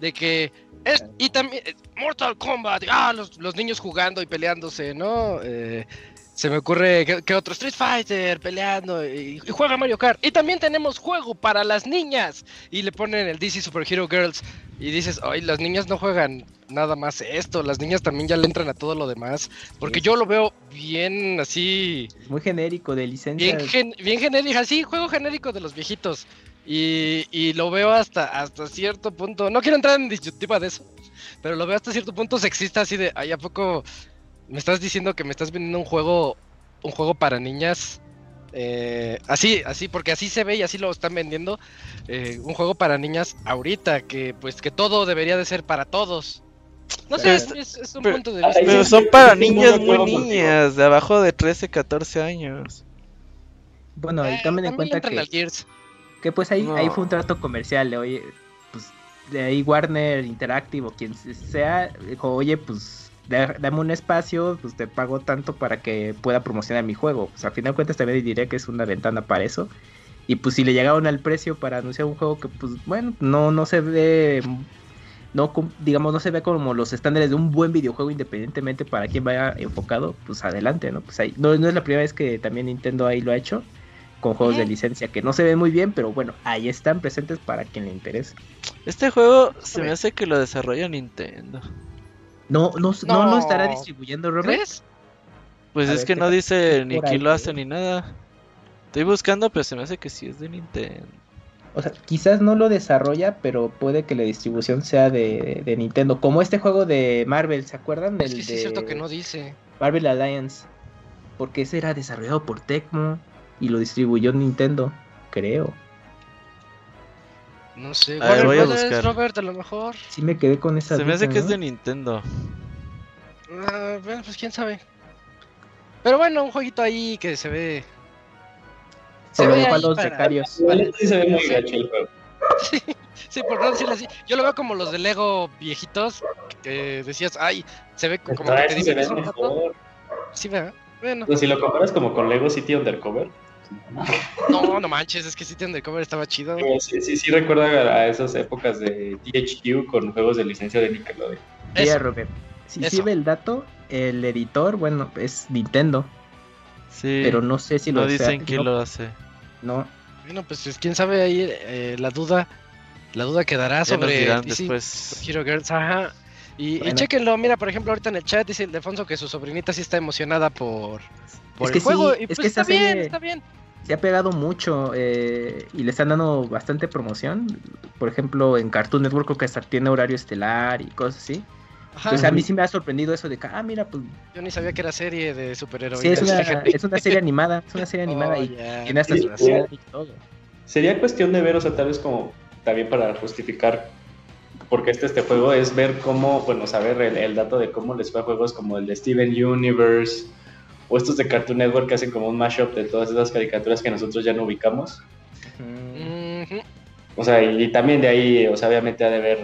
de que es, y también eh, Mortal Kombat, ah, los, los niños jugando y peleándose, ¿no? Eh, se me ocurre que, que otro Street Fighter peleando y, y juega Mario Kart. Y también tenemos juego para las niñas. Y le ponen el DC Super Hero Girls. Y dices, ay, las niñas no juegan nada más esto. Las niñas también ya le entran a todo lo demás. Porque Sí. yo lo veo bien así. muy genérico de licencia Bien, gen- bien genérico. Así, juego genérico de los viejitos. Y, y lo veo hasta, hasta cierto punto. No quiero entrar en disyuntiva de eso. Pero lo veo hasta cierto punto sexista. Así de, ay, ¿a poco me estás diciendo que me estás vendiendo un juego. Un juego para niñas? Eh, así, así, porque así se ve y así lo están vendiendo. eh, un juego para niñas ahorita, que pues que todo debería de ser para todos. No sé, Pero es, está- es- es un pero- punto de vista. Pero son para niñas muy niñas, de abajo de 13, 14 años. Bueno, y Eh, tomen en cuenta que. Que pues ahí, ahí fue un trato comercial, de, oye, pues de ahí Warner Interactive o quien sea, dijo, oye, pues da- dame un espacio, pues te pago tanto para que pueda promocionar mi juego. Pues al final de cuentas también diré que es una ventana para eso. Y pues si le llegaron al precio para anunciar un juego que pues bueno, no, no se ve, no digamos, no se ve como los estándares de un buen videojuego independientemente para quien vaya enfocado, pues adelante, ¿no? Pues ahí, no, no es la primera vez que también Nintendo ahí lo ha hecho con juegos de licencia que no se ven muy bien, pero bueno, ahí están presentes para quien le interese. Este juego se me hace que lo desarrolla Nintendo. No, no, no, No. lo estará distribuyendo, Robert. ¿Crees? Pues A es ver, que ¿qué no dice ni quién lo hace ni nada. Estoy buscando, pero se me hace que sí es de Nintendo. O sea, quizás no lo desarrolla, pero puede que la distribución sea de, de Nintendo. Como este juego de Marvel, ¿se acuerdan? Es Del que sí de es cierto que no dice. Marvel Alliance. Porque ese era desarrollado por Tecmo y lo distribuyó Nintendo, creo. No sé. A ver, voy a buscar. Robert, a lo mejor. Sí me quedé con esa Se me hace que es de Nintendo. Ah, bueno, pues quién sabe. Pero bueno, un jueguito ahí que se ve. Se ve dejó a ahí los para- becarios. Igual sí se ve muy Sí. gacho el juego. Sí, sí, por no decirlo así. Yo lo veo como los de Lego viejitos que decías, ay, se ve como Ah, que te mejor. Sí, ¿verdad? Bueno, sea, si lo comparas como con Lego City Undercover, no, no manches, es que City Undercover estaba chido. sí, sí, sí recuerda a esas épocas de THQ con juegos de licencia de Nickelodeon. Mira. Robert. Si Eso. sirve el dato, el editor, bueno, es Nintendo. Sí. Pero no sé si lo no dicen quién no, lo hace. no. Bueno, pues es- quién sabe ahí eh, la duda. La duda quedará Ya nos sobre dirán DC después. Hero Girls, ajá. Y, y Bueno. chéquenlo, mira, por ejemplo, ahorita en el chat dice el Defonso que su sobrinita sí está emocionada por, por Es que el juego. sí, y es pues que está bien, serie- está bien. se ha pegado mucho eh, y le están dando bastante promoción. Por ejemplo, en Cartoon Network creo que hasta tiene horario estelar y cosas así. Ajá. Entonces a mí sí me ha sorprendido eso de que, ah, mira, pues Yo ni sabía que era serie de superhéroes. sí, es una, es una serie animada, es una serie animada Oh, y ya. tiene hasta su y todo. Sería cuestión de ver, o sea, tal vez como también para justificar porque este, este juego es ver cómo, bueno, saber el, el dato de cómo les fue a juegos como el de Steven Universe o estos de Cartoon Network que hacen como un mashup de todas esas caricaturas que nosotros ya no ubicamos. O sea, y, y también de ahí, o sea, obviamente ha de ver,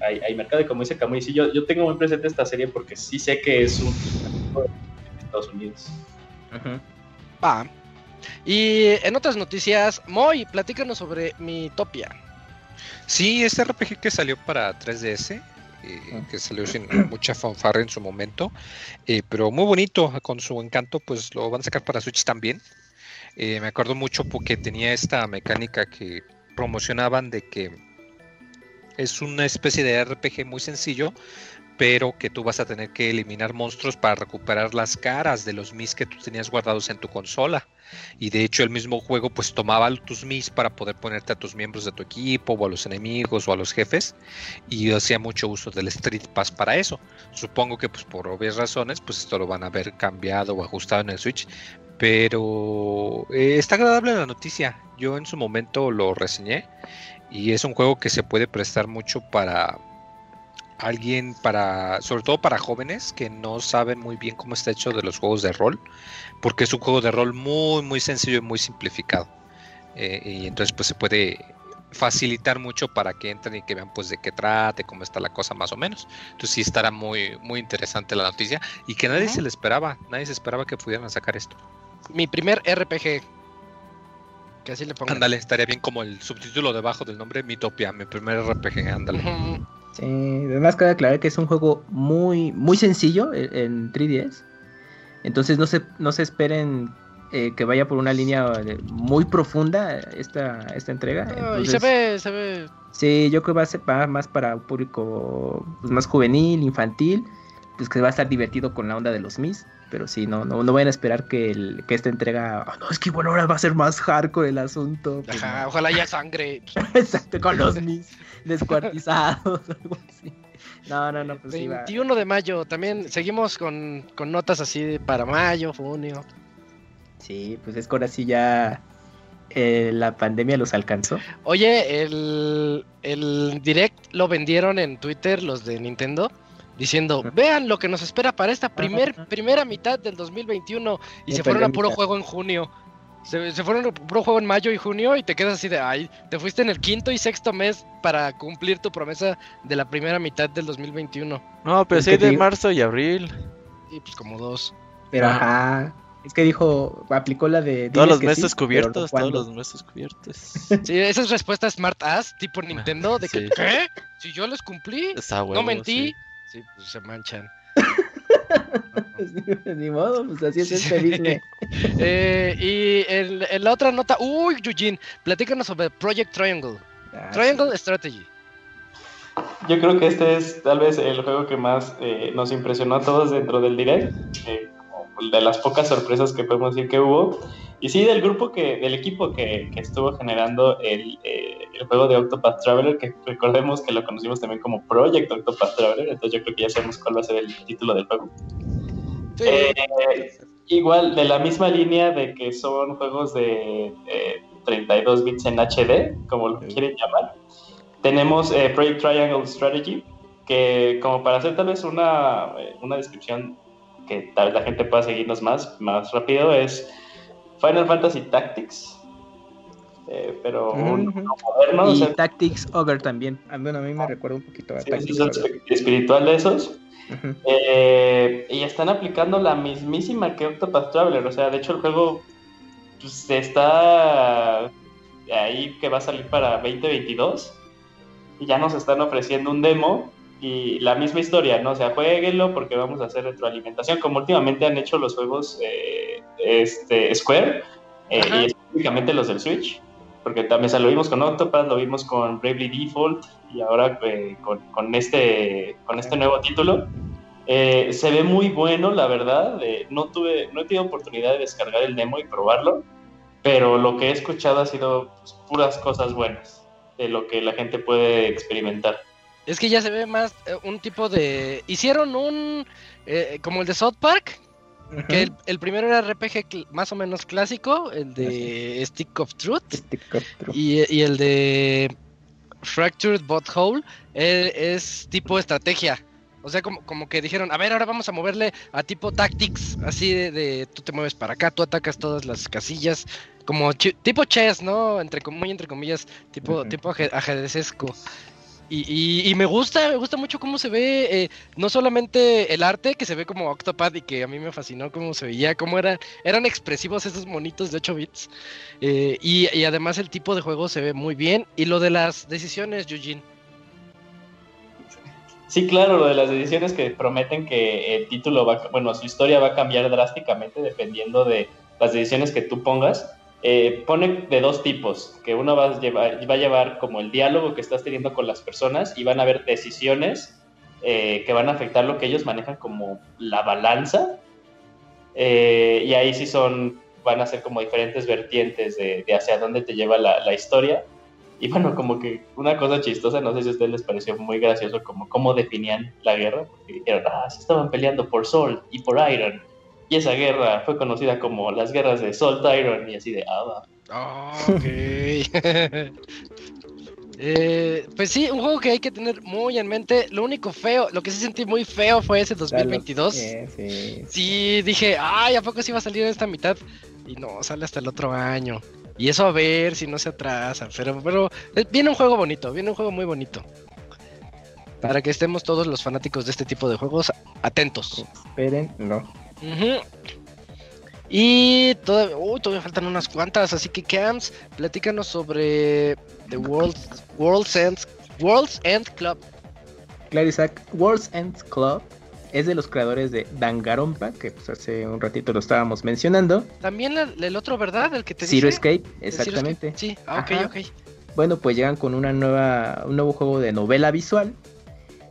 hay, hay mercado y como dice Camuy, sí, yo, yo tengo muy presente esta serie porque sí sé que es un de Estados Unidos. Va. Y en otras noticias, Moy, platícanos sobre Mitopia. Sí, este RPG que salió para 3DS, eh, Ah. que salió sin mucha fanfarra en su momento, eh, pero muy bonito, con su encanto, pues lo van a sacar para Switch también. Eh, me acuerdo mucho porque tenía esta mecánica que promocionaban de que es una especie de RPG muy sencillo, pero que tú vas a tener que eliminar monstruos para recuperar las caras de los Mis que tú tenías guardados en tu consola. Y de hecho el mismo juego pues tomaba tus Mis para poder ponerte a tus miembros de tu equipo o a los enemigos o a los jefes y hacía mucho uso del Street Pass para eso. Supongo que pues por obvias razones pues esto lo van a haber cambiado o ajustado en el Switch, pero eh, está agradable la noticia. Yo en su momento lo reseñé y es un juego que se puede prestar mucho para alguien para sobre todo para jóvenes que no saben muy bien cómo está hecho de los juegos de rol porque es un juego de rol muy muy sencillo y muy simplificado Eh, y entonces pues se puede facilitar mucho para que entren y que vean pues de qué trate cómo está la cosa más o menos entonces sí estará muy muy interesante la noticia y que nadie se le esperaba nadie se esperaba que pudieran sacar esto Mi primer RPG. Que así le pongan. ándale estaría bien como el subtítulo debajo del nombre Mitopia mi primer RPG ándale. Sí, además cabe aclarar que es un juego muy, muy sencillo en, en 3DS. Entonces no se, no se esperen eh, que vaya por una línea eh, muy profunda esta, esta entrega. Y se ve, se ve. Sí, yo creo que va a ser va más para un público pues, más juvenil, infantil, pues que va a estar divertido con la onda de los Mis. Pero sí, no, no, no vayan a esperar que, el- que esta entrega. "Ah, no, es que bueno, ahora va a ser más hardcore el asunto. Pues, Ajá, no. ojalá haya sangre. Exacto, con los Mis descuartizados, algo así. No, no, no, pues sí va. 21 de mayo. También seguimos con, con notas así para mayo, junio. Sí, pues es que ahora sí ya. eh, la pandemia los alcanzó. Oye, el, el Direct lo vendieron en Twitter los de Nintendo diciendo, vean lo que nos espera para esta primer, primera mitad del 2021 y se fueron a puro mitad. juego en junio. Se, se fueron a puro juego en mayo y junio y te quedas así de, ay, te fuiste en el quinto y sexto mes para cumplir tu promesa de la primera mitad del 2021. No, pero Es sí que te de digo- marzo y abril. Y pues como dos. Pero Ah. ajá. Es que dijo, aplicó la de. Todos los meses sí, cubiertos, todos los meses cubiertos. Sí, esas respuestas smart ass tipo Nintendo de que. ¿qué? Si yo les cumplí, no mentí. sí. Sí, pues se manchan. Ni modo, pues así es Sí, este. Eh, y el- en la otra nota, uy, Eugene, platícanos sobre Project Triangle. Ah, Triangle Strategy. Yo creo que este es tal vez el juego que más eh, nos impresionó a todos dentro del direct, eh, de las pocas sorpresas que podemos decir que hubo. Y sí, del grupo que, del equipo que, que estuvo generando el, eh, el juego de Octopath Traveler, que recordemos que lo conocimos también como Project Octopath Traveler, entonces yo creo que ya sabemos cuál va a ser el título del juego. Eh, igual, de la misma línea de que son juegos de eh, 32 bits en HD, como lo quieren llamar. Tenemos eh, Project Triangle Strategy, que como para hacer tal vez una, una descripción que tal vez la gente pueda seguirnos más, más rápido, es Final Fantasy Tactics, eh, pero un Ujú. moderno, o Y sea, Tactics Ogre también. A mí, a mí me recuerda un poquito a sí, Tactics es Ogre. espiritual de esos. Ujú. Eh, y están aplicando la mismísima que Octopath Traveler. O sea, de hecho, el juego pues, está ahí que va a salir para 2022. Y ya nos están ofreciendo un demo. Y la misma historia, ¿no? O sea, jueguenlo porque vamos a hacer retroalimentación, como últimamente han hecho los juegos eh, este, Square, eh, y específicamente los del Switch. Porque también o sea, lo vimos con Octopath, lo vimos con Bravely Default y ahora eh, con, con este, con este nuevo título. Eh, se ve muy bueno, la verdad. eh, no, tuve, no he tenido oportunidad de descargar el demo y probarlo, pero lo que he escuchado ha sido pues, puras cosas buenas de lo que la gente puede experimentar. Es que ya se ve más eh, un tipo de... Hicieron un... eh, como el de South Park, que el, el primero era RPG más o menos clásico, el de Stick of Truth. Stick up through. Y, y el de Fractured Butthole eh, es tipo estrategia. O sea, como, como que dijeron, a ver, ahora vamos a moverle a tipo tactics, así de, de tú te mueves para acá, tú atacas todas las casillas, como tipo chess, ¿no? Entre, muy entre comillas, tipo, tipo aje- ajedrecesco. Y, me gusta, me gusta mucho cómo se ve, eh, no solamente el arte, que se ve como Octopad y que a mí me fascinó cómo se veía, cómo era, eran expresivos esos monitos de 8 bits. eh, y, además el tipo de juego se ve muy bien. Y lo de las decisiones, Eugene. Sí, claro, lo de las ediciones que prometen que el título va, bueno, su historia va a cambiar drásticamente dependiendo de las decisiones que tú pongas. Eh, pone de dos tipos, que uno va a, llevar, va a llevar como el diálogo que estás teniendo con las personas y van a haber decisiones eh, que van a afectar lo que ellos manejan como la balanza. Eh, y ahí sí son, van a ser como diferentes vertientes de, de hacia dónde te lleva la, la historia. Y bueno, como que una cosa chistosa, no sé si a ustedes les pareció muy gracioso como cómo definían la guerra, porque dijeron, ah, se estaban peleando por Salt y por Iron. Y esa guerra fue conocida como las guerras de Salt Iron y así de, ah, va. Ah, ok. Eh, pues sí, un juego que hay que tener muy en mente. Lo único feo, lo que sí sentí muy feo fue ese 2022. Eh, sí. Sí, dije, ay, ¿a poco sí va a salir en esta mitad? Y no, sale hasta el otro año. Y eso a ver si no se atrasa. Pero, pero eh, viene un juego bonito, viene un juego muy bonito. Para que estemos todos los fanáticos de este tipo de juegos atentos. Esperen, Ujú. Y todavía, todavía faltan unas cuantas, así que Cams, platícanos sobre The World, World's End, World's End Club. Claro, Isaac, World's End Club es de los creadores de Dangarompa, que pues hace un ratito lo estábamos mencionando. También el otro, ¿verdad? El que te Zero dije. Escape, Zero exactamente. Escape, Sí, ah, ok, Ajá. ok. Bueno, pues llegan con una nueva, un nuevo juego de novela visual,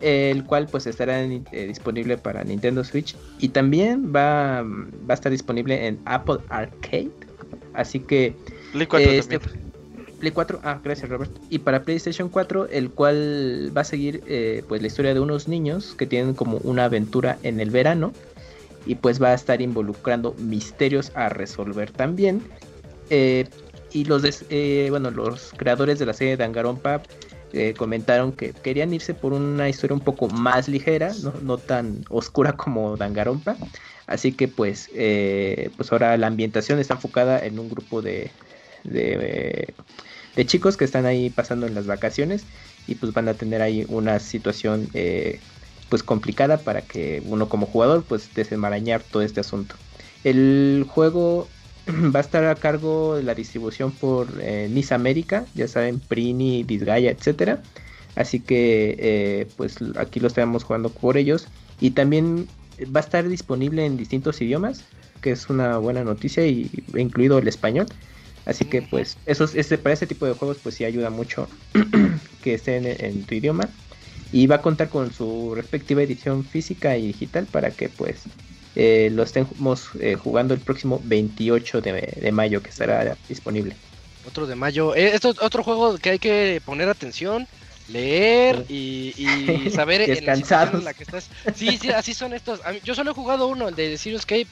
el cual pues estará eh, disponible para Nintendo Switch y también va, va a estar disponible en Apple Arcade. Así que Play 4 eh, este-. Play 4, ah, gracias Robert. Y para PlayStation 4, el cual va a seguir eh, pues la historia de unos niños que tienen como una aventura en el verano y pues va a estar involucrando misterios a resolver también. Eh, y los, des- bueno, los creadores de la serie de Danganronpa eh, comentaron que querían irse por una historia un poco más ligera, no, no tan oscura como Danganronpa. Así que pues, eh, pues ahora la ambientación está enfocada en un grupo de, de, de chicos que están ahí pasando en las vacaciones y pues van a tener ahí una situación eh, pues complicada para que uno como jugador pues desenmarañar todo este asunto. El juego va a estar a cargo de la distribución por eh, Nice América, ya saben, Prini, Disgaea, etcétera. Así que eh, pues aquí lo estamos jugando por ellos. Y también va a estar disponible en distintos idiomas, que es una buena noticia, y incluido el español. Así que pues eso, este, para este tipo de juegos pues sí ayuda mucho que estén en, en tu idioma. Y va a contar con su respectiva edición física y digital para que pues eh, lo estemos eh, jugando el próximo 28 de, de mayo que estará disponible. Otro de mayo. Eh, esto es otro juego que hay que poner atención, leer y, y saber en la situación en la que estás. Sí, sí, así son estos. Mí- Yo solo he jugado uno, el de Zero Escape.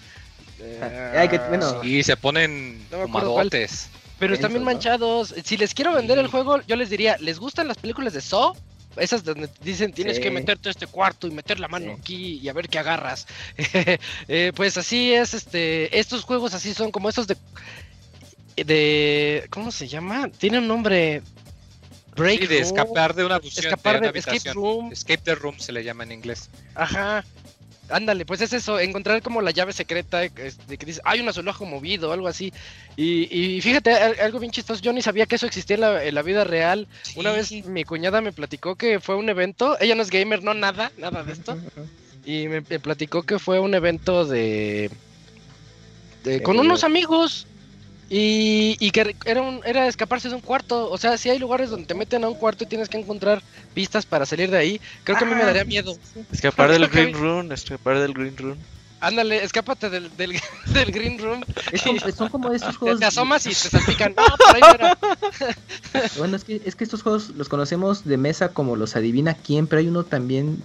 Ah, hay que- bueno. Y se ponen No fumadotes. Pero están bien manchados. Si les quiero vender el juego, yo les diría, ¿les gustan las películas de Saw? Esas donde dicen tienes Sí. que meterte a este cuarto y meter la mano Sí. aquí y a ver qué agarras. Eh, pues así es, este, estos juegos así son como estos de, de, ¿cómo se llama? Tiene un nombre. Break Sí, de Room, escapar de una escapar de de, una escape room. Escape the room se le llama en inglés. Ajá. Ándale, pues es eso, encontrar como la llave secreta este, que dice, hay un azulejo movido o algo así. Y, y fíjate, al- algo bien chistoso, yo ni sabía que eso existía en la, en la vida real. Una vez mi cuñada me platicó que fue un evento, ella no es gamer, no nada, nada de esto. Y me, me platicó que fue un evento de, de- con unos amigos. Y, y que era, un, era escaparse de un cuarto. O sea, si hay lugares donde te meten a un cuarto y tienes que encontrar pistas para salir de ahí. Creo que a mí me Ah, daría miedo. Escapar del Green Room, escapar del Green Room. Ándale, escápate del, del, del green room. Es como- son como estos juegos. te asomas y te salpican. No, por ahí no era. Bueno, es que, es que estos juegos los conocemos de mesa como los adivina quién, pero hay uno también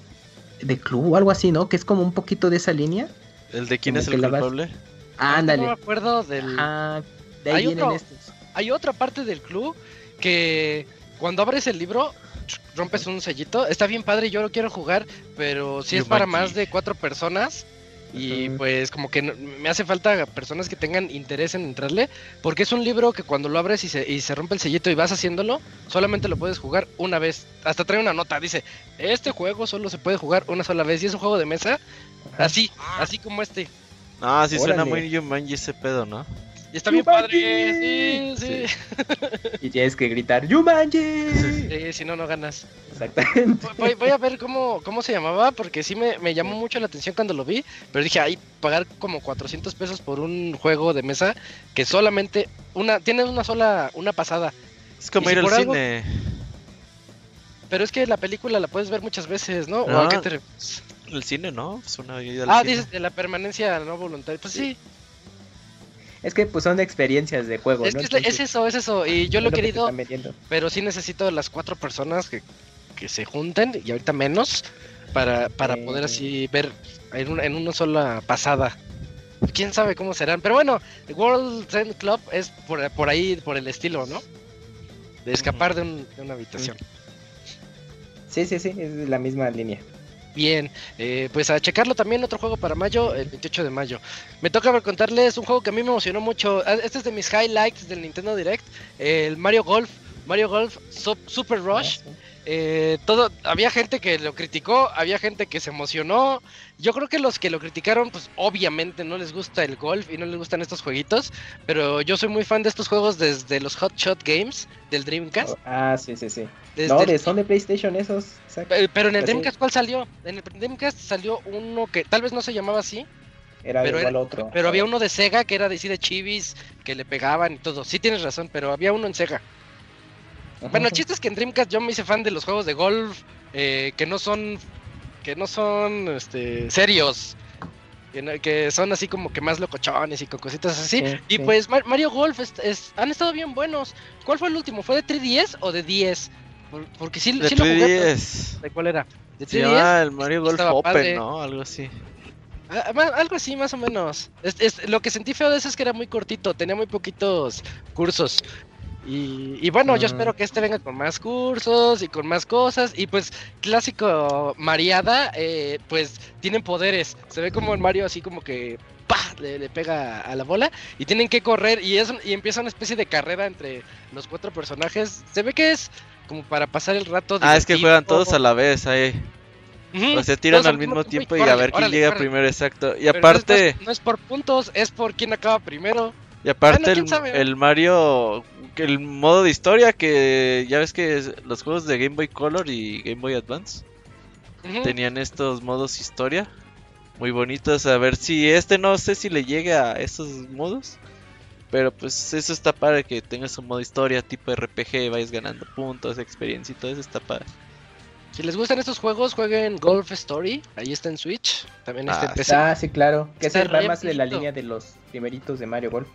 de club o algo así, ¿no? Que es como un poquito de esa línea. ¿El de quién Como es el vas- culpable? Ándale. No me acuerdo del. Ajá, de ahí Hay vienen otro. estos. Hay otra parte del club que cuando abres el libro rompes un sellito. Está bien padre, yo lo quiero jugar, pero si es para más de cuatro personas. Y pues como que no- me hace falta personas que tengan interés en entrarle, porque es un libro que cuando lo abres y se, y se rompe el sellito y vas haciéndolo, solamente lo puedes jugar una vez. Hasta trae una nota, dice, este juego solo se puede jugar una sola vez y es un juego de mesa, así, así como este. No, sí suena muy Jumanji ese pedo, ¿no? Y está bien padre, sí, sí. Y tienes que gritar ¡Yumanji! Si no, no ganas. Exactamente. Voy- a ver cómo, cómo se llamaba, porque sí me, me llamó mucho la atención cuando lo vi, pero dije, ay, pagar como 400 pesos por un juego de mesa que solamente una tiene una sola, una pasada, Es como ¿Y si ir al algo- cine. pero es que la película la puedes ver muchas veces, ¿no? ¿O a qué te? El cine, ¿no? Es una Ah, cine. dices de la permanencia no voluntaria, pues sí, Es que pues son experiencias de juego, es ¿no? que es, eso, es eso, y yo lo he querido, pero sí necesito las cuatro personas que, que se junten, y ahorita menos, para, para Eh. poder así ver en una, en una sola pasada. Quién sabe cómo serán, pero bueno, World Trend Club es por, por ahí, por el estilo, ¿no? De escapar de, un- de una habitación. Sí, sí, sí, es la misma línea. Bien, eh, pues a checarlo también, otro juego para mayo, el 28 de mayo. Me toca contarles un juego que a mí me emocionó mucho. Ah, Este es de mis highlights del Nintendo Direct, el Mario Golf, Mario Golf Sup- Super Rush. Ah. Eh, todo, había gente que lo criticó, había gente que se emocionó. Yo creo que los que lo criticaron, pues obviamente no les gusta el golf y no les gustan estos jueguitos. Pero yo soy muy fan de estos juegos desde los Hot Shot Games del Dreamcast. Ah, sí, sí, sí. desde No, el- de, son de PlayStation esos. exacto. Pero en el Así. Dreamcast, ¿cuál salió? En el Dreamcast salió uno que tal vez no se llamaba así, Era pero igual era- otro. pero había uno de Sega que era de, sí, de chivis, que le pegaban y todo. Sí tienes razón, pero había uno en Sega. Bueno, el chiste es que en Dreamcast yo me hice fan de los juegos de golf eh, que no son que no son este, serios. Que, no- que son así como que más locochones y con cositas así. Sí, y sí. pues Mar- Mario Golf es- es- han estado bien buenos. ¿Cuál fue el último? ¿Fue de 3DS o de 10? Por- porque sí, De sí lo jugué. pero- 3DS. ¿De cuál era? ¿De Se 3DS? llama el Mario Golf Open, padre. ¿no? Algo así. Ah, Algo así, más o menos. Es, es- lo que sentí feo de eso es que era muy cortito, tenía muy poquitos cursos. Y, y bueno, yo Mm. espero que este venga con más cursos y con más cosas. Y pues, clásico Mariada, eh, pues tienen poderes. Se ve como en Mario así como que ¡pah! Le, le pega a la bola y tienen que correr. Y, es, y empieza una especie de carrera entre los cuatro personajes. Se ve que es como para pasar el rato. Ah, es que juegan todos a la vez ahí. O sea, tiran al mismo tiempo y a ver quién llega primero, exacto. Y Pero aparte, no es, no es por puntos, es por quién acaba primero. y aparte el, el Mario, el modo de historia que ya ves que es- los juegos de Game Boy Color y Game Boy Advance tenían estos modos historia muy bonitos. A ver si este no sé si le llega a esos modos. Pero pues eso está padre que tengas un modo historia tipo RPG, vayas ganando puntos, experiencia y todo eso está padre. Si les gustan estos juegos, jueguen Golf Story. Ahí está en Switch. También está Ah, en PC. Ah, sí, claro. Que re más de la línea de los primeritos de Mario Golf.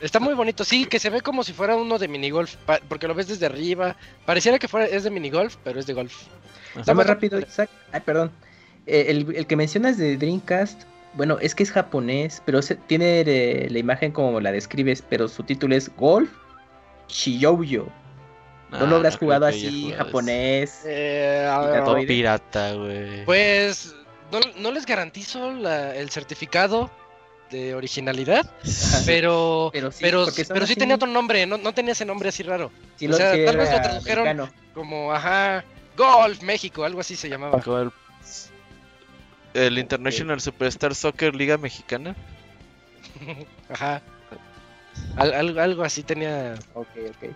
Está muy bonito, sí, que se ve como si fuera uno de minigolf, porque lo ves desde arriba. Pareciera que fuera es de minigolf, pero es de golf. Ajá. Está más rápido. Isaac. Ay, perdón. Eh, el, el que mencionas de Dreamcast, bueno, es que es japonés, pero se- tiene eh, la imagen como la describes, pero su título es Golf Shiyoujo. ¿No Ah, lo habrás creo jugado así, jugado japonés? Eh, pirata, güey. pues no, no les garantizo la- el certificado de originalidad, pero Pero sí, pero, porque son pero sí así- tenía otro nombre, no, no tenía ese nombre así raro. Sí, o sea, tal vez lo tradujeron. americano. Como, ajá, Golf México, algo así se llamaba. El, International Superstar Soccer Liga Mexicana. Ajá. Al- al- algo así tenía. Ok, ok.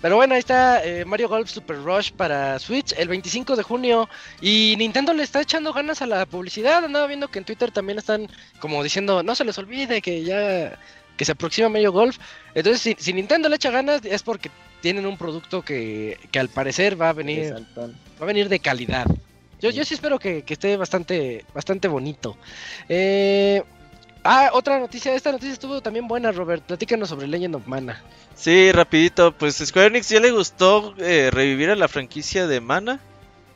Pero bueno, ahí está eh, Mario Golf Super Rush para Switch el 25 de junio. Y Nintendo le está echando ganas a la publicidad. Andaba viendo que en Twitter también están como diciendo, no se les olvide que ya que se aproxima Mario Golf. Entonces, si, si Nintendo le echa ganas es porque tienen un producto que, que al parecer va a venir, va a venir de calidad. Yo, yo sí espero que, que esté bastante, bastante bonito. Eh, ah, otra noticia. Esta noticia estuvo también buena, Robert. Platícanos sobre Legend of Mana. Sí, rapidito, pues Square Enix ya le gustó eh, revivir a la franquicia de Mana.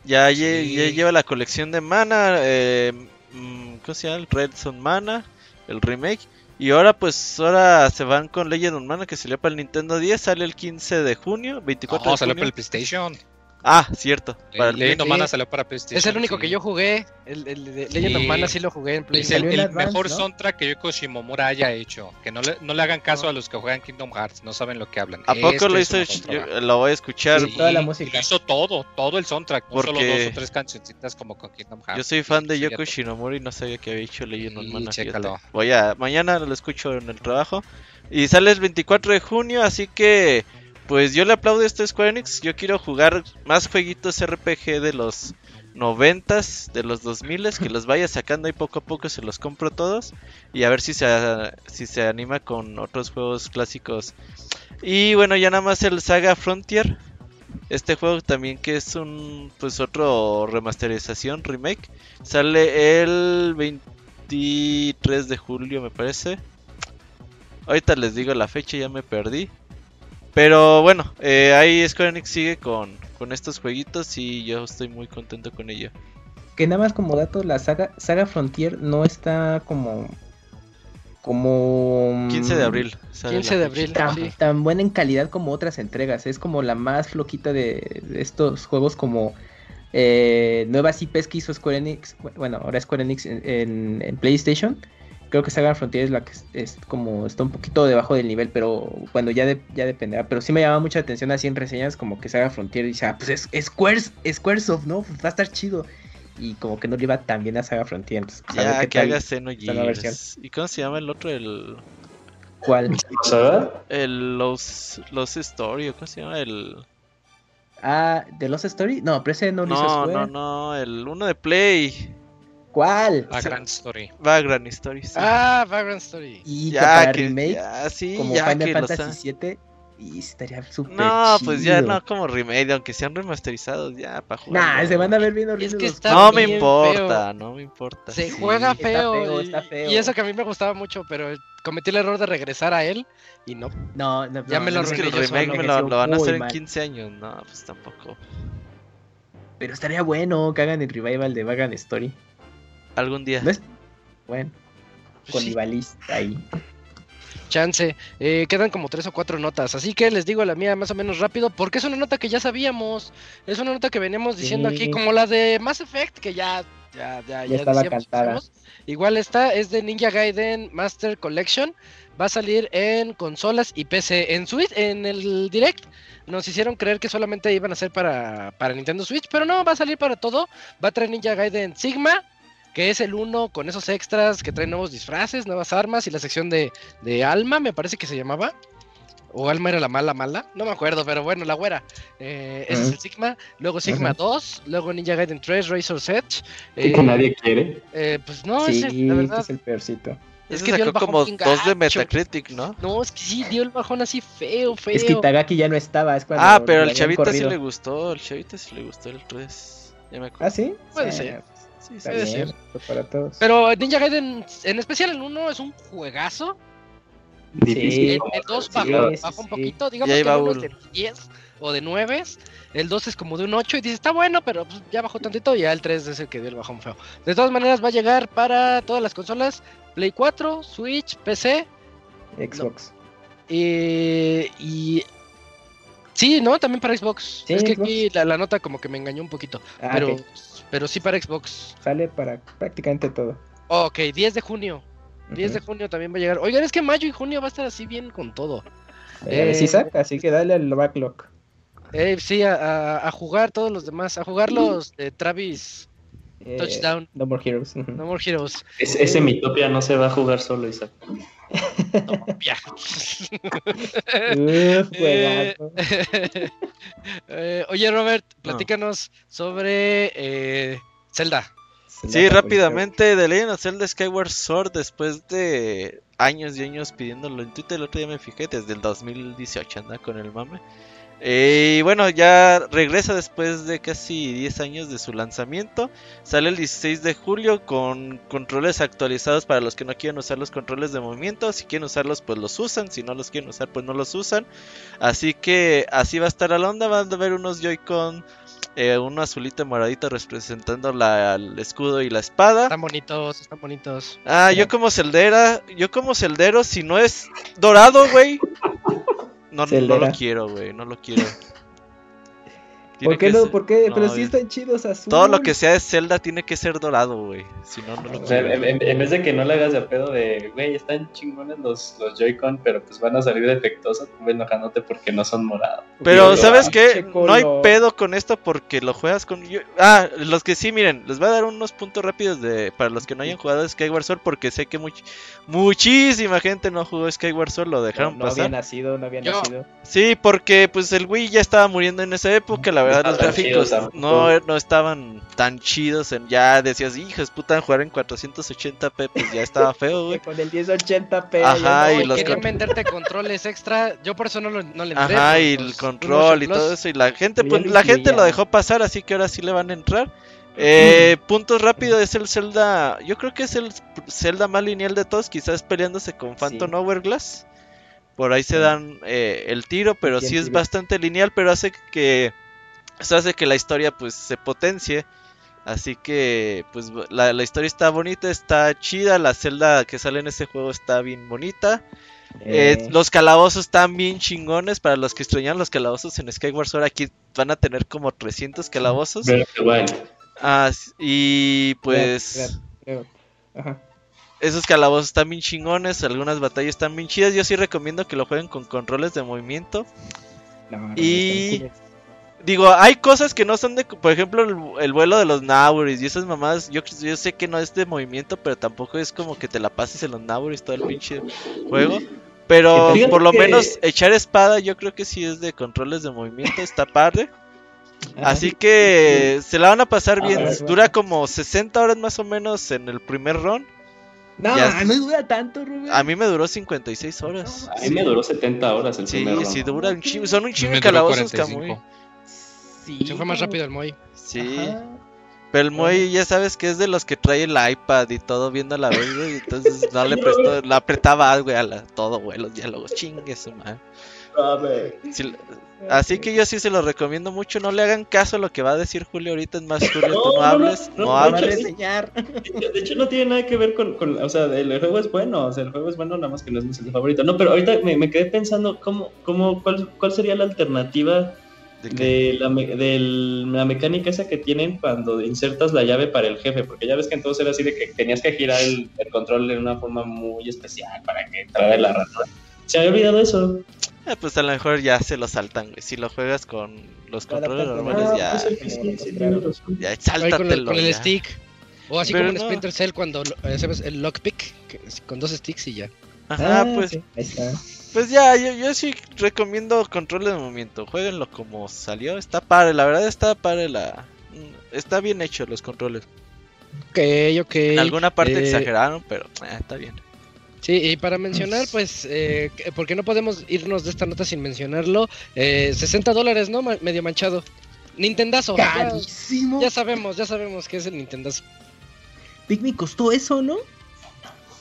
Ya, Sí. ya lleva la colección de Mana, eh, mm, ¿cómo se llama? El Red Son Mana, el remake. Y ahora pues ahora se van con Legend of Mana que salió para el Nintendo 10, sale el 15 de junio, 24 No, de salió junio. para el PlayStation. Ah, cierto. Para el Leyendo Sí. Mana salió para PlayStation. Es el único sí. que yo jugué. El, el de Legend of Sí. Mana sí lo jugué en Es PlayStation. el, Salió en el Advance, mejor ¿no? soundtrack que Yoko Shimomura haya hecho. Que no le, no le hagan caso a los que juegan Kingdom Hearts, no saben lo que hablan. ¿A poco Este lo es hizo? Yo- lo voy a escuchar. Sí. toda la Y- música. hizo todo, todo el soundtrack, no solo Porque dos o tres cancioncitas como con Kingdom Hearts. Yo soy fan de Sí, Yoko fíjate. Shinomura y no sabía que había hecho Legend of Sí, Mana. chécalo. Voy a mañana lo escucho en el trabajo y sale el 24 de junio, así que pues yo le aplaudo esto a Square Enix. Yo quiero jugar más jueguitos RPG de los 90s, de los 2000s, que los vaya sacando y poco a poco se los compro todos y a ver si se si se anima con otros juegos clásicos. Y bueno, ya nada más el Saga Frontier. Este juego también que es un pues otro remasterización, remake. Sale el 23 de julio me parece. Ahorita les digo la fecha, ya me perdí. Pero bueno, eh, ahí Square Enix sigue con, con estos jueguitos y yo estoy muy contento con ello. Que nada más como dato, la saga, saga Frontier no está como. Como. 15 de abril. sale 15 la de abril. Tan, Sí. tan buena en calidad como otras entregas. Es como la más floquita de, de estos juegos como eh, nuevas IPs que hizo Square Enix. Bueno, ahora Square Enix en, en- en PlayStation. Creo que Saga Frontier es la que es, es como está un poquito debajo del nivel, pero bueno, ya, de- ya dependerá. Pero sí me llama mucha atención así en reseñas como que Saga Frontier dice, ah, pues es, es Squares, Squaresoft, ¿no? Pues va a estar chido. Y como que no le iba tan bien a Saga Frontier. Entonces, pues, Ya que tal- haga Xenogears. ¿Y cómo se llama el otro? El, ¿Cuál? El Los, Los Story, ¿o ¿cómo se llama? El... Ah, ¿de Lost Story? No, pero ese no lo hizo No, Square. no, no, el uno de Play. ¿Cuál? Gran story. Vagrant Story. sí. Ah, Vagrant Story. Y que ya, para que, remake, ya, sí, como ya Final Fantasy VII, y estaría súper No, pues ya no como remake, aunque sean remasterizados, ya para jugar. Nah, se van a ver bien horribles Es que los está No me bien importa, no me importa. Se sí. juega está feo, feo, y, está feo. y eso que a mí me gustaba mucho, pero cometí el error de regresar a él y no. No, no, Ya no, me lo no, Es que el remake me lo, lo van a hacer en mal. 15 años, no, pues tampoco. Pero estaría bueno que hagan el revival de Vagrant Story. Algún día. ¿No es? Bueno, Pues con sí. Ibalista ahí. Chance. Eh, quedan como tres o cuatro notas. Así que les digo la mía más o menos rápido. Porque es una nota que ya sabíamos. Es una nota que veníamos diciendo Sí. aquí. Como la de Mass Effect. Que ya. Ya, ya, Ya estaba decíamos, cantada. Igual esta es de Ninja Gaiden Master Collection. Va a salir en consolas y PC. En Switch, en el Direct, nos hicieron creer que solamente iban a ser para, para Nintendo Switch. Pero no, va a salir para todo. Va a traer Ninja Gaiden Sigma. Que es el uno con esos extras que trae nuevos disfraces, nuevas armas y la sección de, de Alma, me parece que se llamaba. O Alma era la mala mala, no me acuerdo, pero bueno, la güera. Eh, ese es el Sigma. Luego Sigma Ajá. 2, luego Ninja Gaiden 3, Razor's Edge. Que Eh, nadie quiere. eh, pues no, sí, ese, la este verdad. es el peorcito. Es que dio el sacó bajón como dos de. Metacritic, ¿no? No, es que sí, dio el bajón así feo, feo. Es que Itagaki ya no estaba. Es cuando Ah, pero al habían chavita sí le gustó. Al chavita sí le gustó el 3. Ya me acuerdo. ¿Ah, sí? Puede Sí, ser. Sí, bien, ser. pues para todos. Pero Ninja Gaiden, en especial el 1, es un juegazo. Difícil. El, como el 2 sí, bajó, sí, bajó un sí. poquito, digamos que 1 es de 10 o de 9. El 2 es como de un 8 y dices, está bueno, pero pues, ya bajó tantito. Y ya el 3 es el que dio el bajón feo. De todas maneras, va a llegar para todas las consolas: Play 4, Switch, PC. Xbox. eh, y. Sí, ¿no? También para Xbox. Sí, es que Xbox. aquí la, la nota como que me engañó un poquito. Ah, pero, ok. Pero sí para Xbox. Sale para prácticamente todo. Ok, 10 de junio. 10 de junio también va a llegar. Oigan, es que mayo y junio va a estar así bien con todo. Eh, sí Eh, saca, así que dale al backlog. Eh, sí, a, a- a jugar todos los demás, a jugar los de Travis Eh, Touchdown, No More Heroes. No More Heroes. Es- ese Mitopia no se va a jugar solo, Isaac. No, ya. Uf, Eh. Eh, oye, Robert, platícanos sobre eh, Zelda. Se Sí, rápidamente, The Legend of Zelda Skyward Sword, después de años y años pidiéndolo en Twitter, el otro día me fijé, desde el 2018 anda con el mame. Eh, y bueno, ya regresa después de casi 10 años de su lanzamiento. Sale el 16 de julio con controles actualizados para los que no quieren usar los controles de movimiento. Si quieren usarlos, pues los usan. Si no los quieren usar, pues no los usan. Así que así va a estar a la onda. Van a ver unos Joy-Con, eh, uno azulito y moradito representando la- el escudo y la espada. Están bonitos, están bonitos. Ah, yo como celdera, yo como celdero, si no es dorado, güey, no, no lo quiero, güey, no lo quiero. ¿Por qué que no? ser- ¿Por qué? no, Pero sí están chidos azul. Todo lo que sea de Zelda tiene que ser dorado, güey. Si no, no lo O sea, en, vez de que no le hagas de pedo de, güey, están chingones los, los Joy-Con, pero pues van a salir defectuosos, enojándote porque no son morados. Pero, Pero, ¿sabes ah, qué? No hay pedo con esto porque lo juegas con... yo- Ah, los que sí, miren, les voy a dar unos puntos rápidos de para los que no hayan jugado Skyward Sword porque sé que much- muchísima gente no jugó Skyward Sword, lo No, dejaron no había pasar. nacido, no había Yo. nacido. Sí, porque pues el Wii ya estaba muriendo en esa época, la verdad los gráficos tampoco. no, no estaban tan chidos, en, ya decías, hijos, puta, jugar en 480p, pues ya estaba feo, güey. Con el 1080p. Ajá, ya y no, y los querían con- venderte controles extra. Yo por eso no, lo, no le entré. Ajá, por y los- el control y todo eso, y la gente, pues lo la gente lo dejó pasar, así que ahora sí le van a entrar. Eh, puntos rápido es el Zelda, yo creo que es el Zelda más lineal de todos, quizás peleándose con Phantom Sí. Hourglass. Por ahí se dan eh, el tiro, pero Sí, es bastante lineal, pero hace que eso hace que la historia pues se potencie. Así que pues la, la historia está bonita, está chida, la celda que sale en ese juego está bien bonita. Eh, Eh, los calabozos están bien chingones. Para los que extrañan los calabozos en Skyward Sword, aquí van a tener como 300 calabozos. The Wild. Ah, y pues. Ajá. esos calabozos están bien chingones. Algunas batallas están bien chidas. Yo sí recomiendo que lo jueguen con controles de movimiento. No, no, Y- no, Digo, hay cosas que no son de, por ejemplo, el, el vuelo de los Nauris y esas mamadas. Yo, yo sé que no es de movimiento, pero tampoco es como que te la pases en los Nauris todo el pinche juego. Pero Fíjate por lo que- menos echar espada, yo creo que sí es de controles de movimiento, está padre. Ajá. Así que se la van a pasar Ah, bien. Dura como 60 horas más o menos en el primer run. No, ya- no dura tanto, Rubén. A mí me duró 56 horas. A mí me duró 70 horas el Sí, primer sí, round. dura un chingo. Son un chingo calabozos, 45. Camuy. Sí, Se fue más rápido el Moy. Sí. Ajá. Pero el Moy ya sabes que es de los que trae el iPad y todo viendo a la vez, güey. Entonces no le prestó, le apretaba, güey, a la, todo, güey, los diálogos. Chingue su madre. Así que yo sí se lo recomiendo mucho. No le hagan caso a lo que va a decir Julio ahorita. Es más, Julio, tú No, no no, hables. no, No, hables. De hecho, no tiene nada que ver con, con- o sea, el juego es bueno, o sea, el juego es bueno, nada más que no es mi favorito. No, pero ahorita me, me quedé pensando, ¿cómo, cómo, cuál, ¿cuál sería la alternativa ¿De de la, me- del- la mecánica esa que tienen cuando insertas la llave para el jefe? Porque ya ves que entonces era así de que tenías que girar el, el control de una forma muy especial para que trabe la ranura. Se había olvidado eso. Ah, pues a lo mejor ya se lo saltan, güey. Si lo juegas con los controles normales, Ah, ya, pues tienes razón. ya Ahí con el, sáltatelo. con el ya. stick. O así Pero como en no. Splinter Cell cuando lo- hacemos el lockpick, que con dos sticks y ya. Ajá, Ah, pues, sí, ahí está. Pues ya, yo, yo sí recomiendo controles de movimiento. Jueguenlo como salió. Está padre, la verdad está padre la... mm, Está bien hecho los controles. Ok, ok. En alguna parte eh, exageraron, pero eh, está bien. Sí, y para mencionar, pues, eh, que- porque no podemos irnos de esta nota sin mencionarlo, eh, 60 dólares, ¿no? Ma- medio manchado. Nintendazo. Ya, Carísimo. ya sabemos, ya sabemos que es el Nintendazo. Pikmin costó eso, ¿no?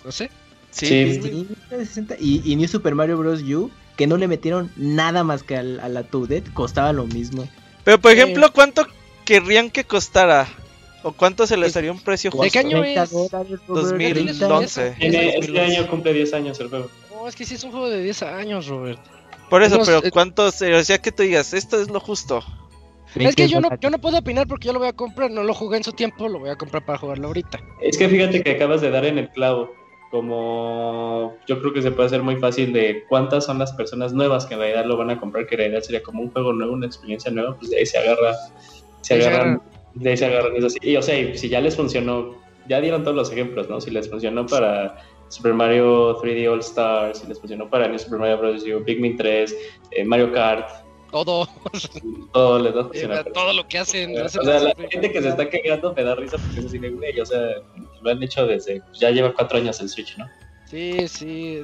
No sé. Sí, Sí. Pikmin- Sí, 60. Y, y New Super Mario Bros. U, que no le metieron nada más que al- a la Toadette, costaba lo mismo. Pero por ejemplo, ¿cuánto querrían que costara? ¿O cuánto se les haría un precio ¿De justo? qué año 30 es? dólares, Robert, 2011. Tiene- Es este 2011. año cumple 10 años el juego. No, es que sí es un juego de 10 años, Robert. Por eso, Unos, pero eh, ¿cuánto? se- O sea, que tú digas, esto es lo justo. Es que yo no, 20 yo no puedo opinar porque yo lo voy a comprar, no lo jugué en su tiempo, lo voy a comprar para jugarlo ahorita. Es que fíjate que acabas de dar en el clavo. Como yo creo que se puede hacer muy fácil de cuántas son las personas nuevas que en realidad lo van a comprar, que en realidad sería como un juego nuevo, una experiencia nueva, pues de ahí se agarra, se se agarran, de ahí se agarran eso. Y o sea, si ya les funcionó, ya dieron todos los ejemplos, ¿no? Si les funcionó para Super Mario 3D All Stars, si les funcionó para New Super Mario Bros. U, Pikmin 3, eh, Mario Kart, Todo, todo les va a eh, funcionar. todo lo que hacen. O sea, la gente que se está quejando me da risa porque es así de, güey, o sea, lo han hecho desde, ya lleva cuatro años el Switch, ¿no? Sí, sí.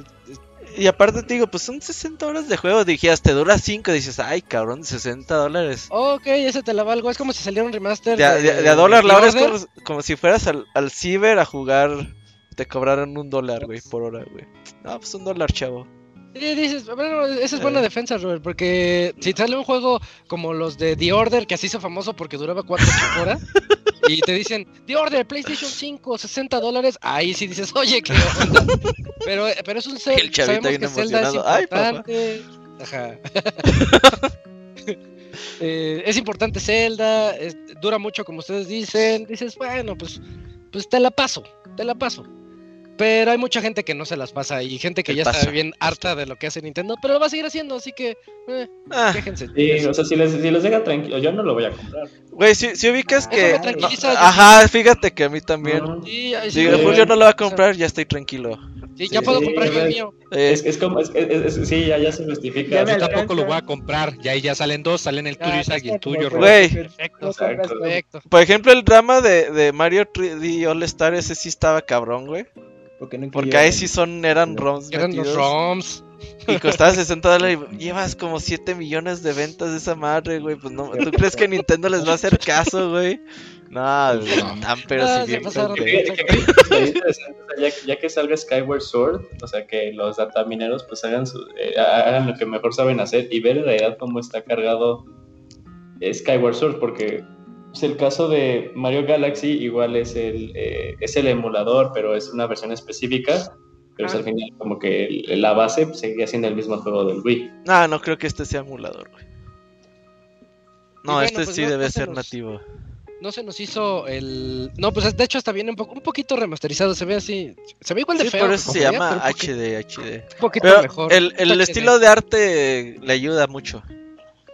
Y aparte te digo, pues son 60 horas de juego. Dijías, te dura 5. Dices, ay, cabrón, 60 dólares. Ok, ese te la valgo. Es como si saliera un remaster. De, a- de- de a dólar la hora es como, como si fueras al, al ciber a jugar. Te cobraron un dólar, güey, por hora, güey. No, pues un dólar, chavo. Sí, dices, bueno, esa es buena Eh. defensa, Robert, porque si sale un juego como los de The Order, que así hizo famoso porque duraba 4 horas, y te dicen, The Order, PlayStation 5, 60 dólares, ahí sí dices, oye, qué onda. Pero, pero es un Zelda, El chavito sabemos bien que Zelda es emocionado. Ay, papá. importante. Ajá. Eh, es importante Zelda, es- dura mucho como ustedes dicen, dices, bueno, pues, pues te la paso, te la paso. Pero hay mucha gente que no se las pasa y gente que ya paso. está bien harta de lo que hace Nintendo, pero lo va a seguir haciendo, así que eh, Ah, quéjense. Sí, o sea, si les, si les deja tranquilo, yo no lo voy a comprar. güey, si, si ubicas Eso que. me tranquiliza, no, yo ajá, fíjate que a mí también. No. Sí, ay, sí, Si güey. Julio no lo va a comprar, ya estoy tranquilo. sí, ya Sí, puedo sí, comprar yo el mío. Eh, Es, es como, es, es- es- sí, ya, ya se justifica. Yo tampoco lo voy a comprar. Ya ahí ya salen dos, salen el tuyo Ah, Isaac, y el tuyo. Güey. Perfecto, perfecto. por ejemplo, el drama de, de Mario 3D All Star, ese sí estaba cabrón, güey. Porque, no Porque incluyeron- ahí sí son, eran ROMs Eran los. ROMs. Y costaba 60 dólares y llevas como 7 millones de ventas de esa madre, güey. Pues no, ¿tú crees que Nintendo les va a hacer caso, güey? No, tan pero Ah, sí se bien ya, ya que salga Skyward Sword, o sea, que los datamineros pues hagan, su, eh, hagan lo que mejor saben hacer y ver en realidad cómo está cargado Skyward Sword, porque pues, el caso de Mario Galaxy igual es el, eh, es el emulador, pero es una versión específica, pero pues, al final como que el- la base pues, seguía siendo el mismo juego del Wii. No, no creo que este sea emulador, güey. No, bueno, este pues sí no- debe no se ser nos- nativo. No se nos hizo el. No, pues de hecho hasta viene un, poco, un poquito remasterizado. Se ve así. Se ve igual de Sí, feo. por eso se llama HD, HD. Un poquito Pero mejor. el, el estilo de arte le ayuda mucho.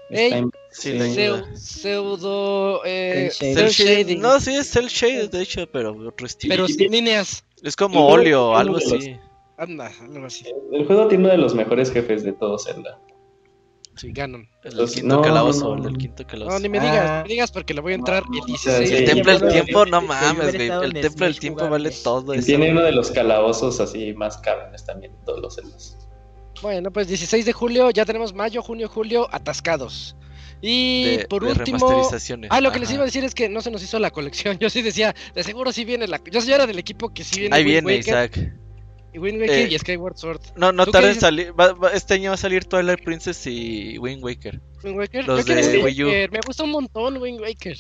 Ey, Está en- Sí, Seu- ayuda. pseudo. Eh, Cel cel Cel shading. No, sí es cel shade, de hecho, pero otro estilo. pero sin líneas. es como óleo, uno algo de los- así. Anda, algo así. El juego tiene uno de los mejores jefes de todo Zelda. Sí, Ganon. El del Los- quinto no, calabozo, no, el no. del quinto calabozo. No, ni me digas, Ah. ni me digas porque le voy a entrar el Sí, 16. El sí, templo del tiempo, no mames, güey. El templo del tiempo vale todo Y eso. tiene uno de los calabozos así más cabrones también de todos los Zeldas. Bueno, pues 16 de julio, ya tenemos mayo, junio, julio atascados. Y De- por de último. Ah, lo que les iba a decir es que no se nos hizo la colección. Yo sí decía, de seguro sí viene la. Yo era del equipo que sí viene. Ahí Wind viene Waker. Isaac. y Wind Waker Eh, y Skyward Sword. No, no ¿Tú qué tarda en salir. va- va- este año va a salir Twilight Princess y Wind Waker. Wind Waker. Los Yo de Wii U. Me gusta un montón Wind Waker.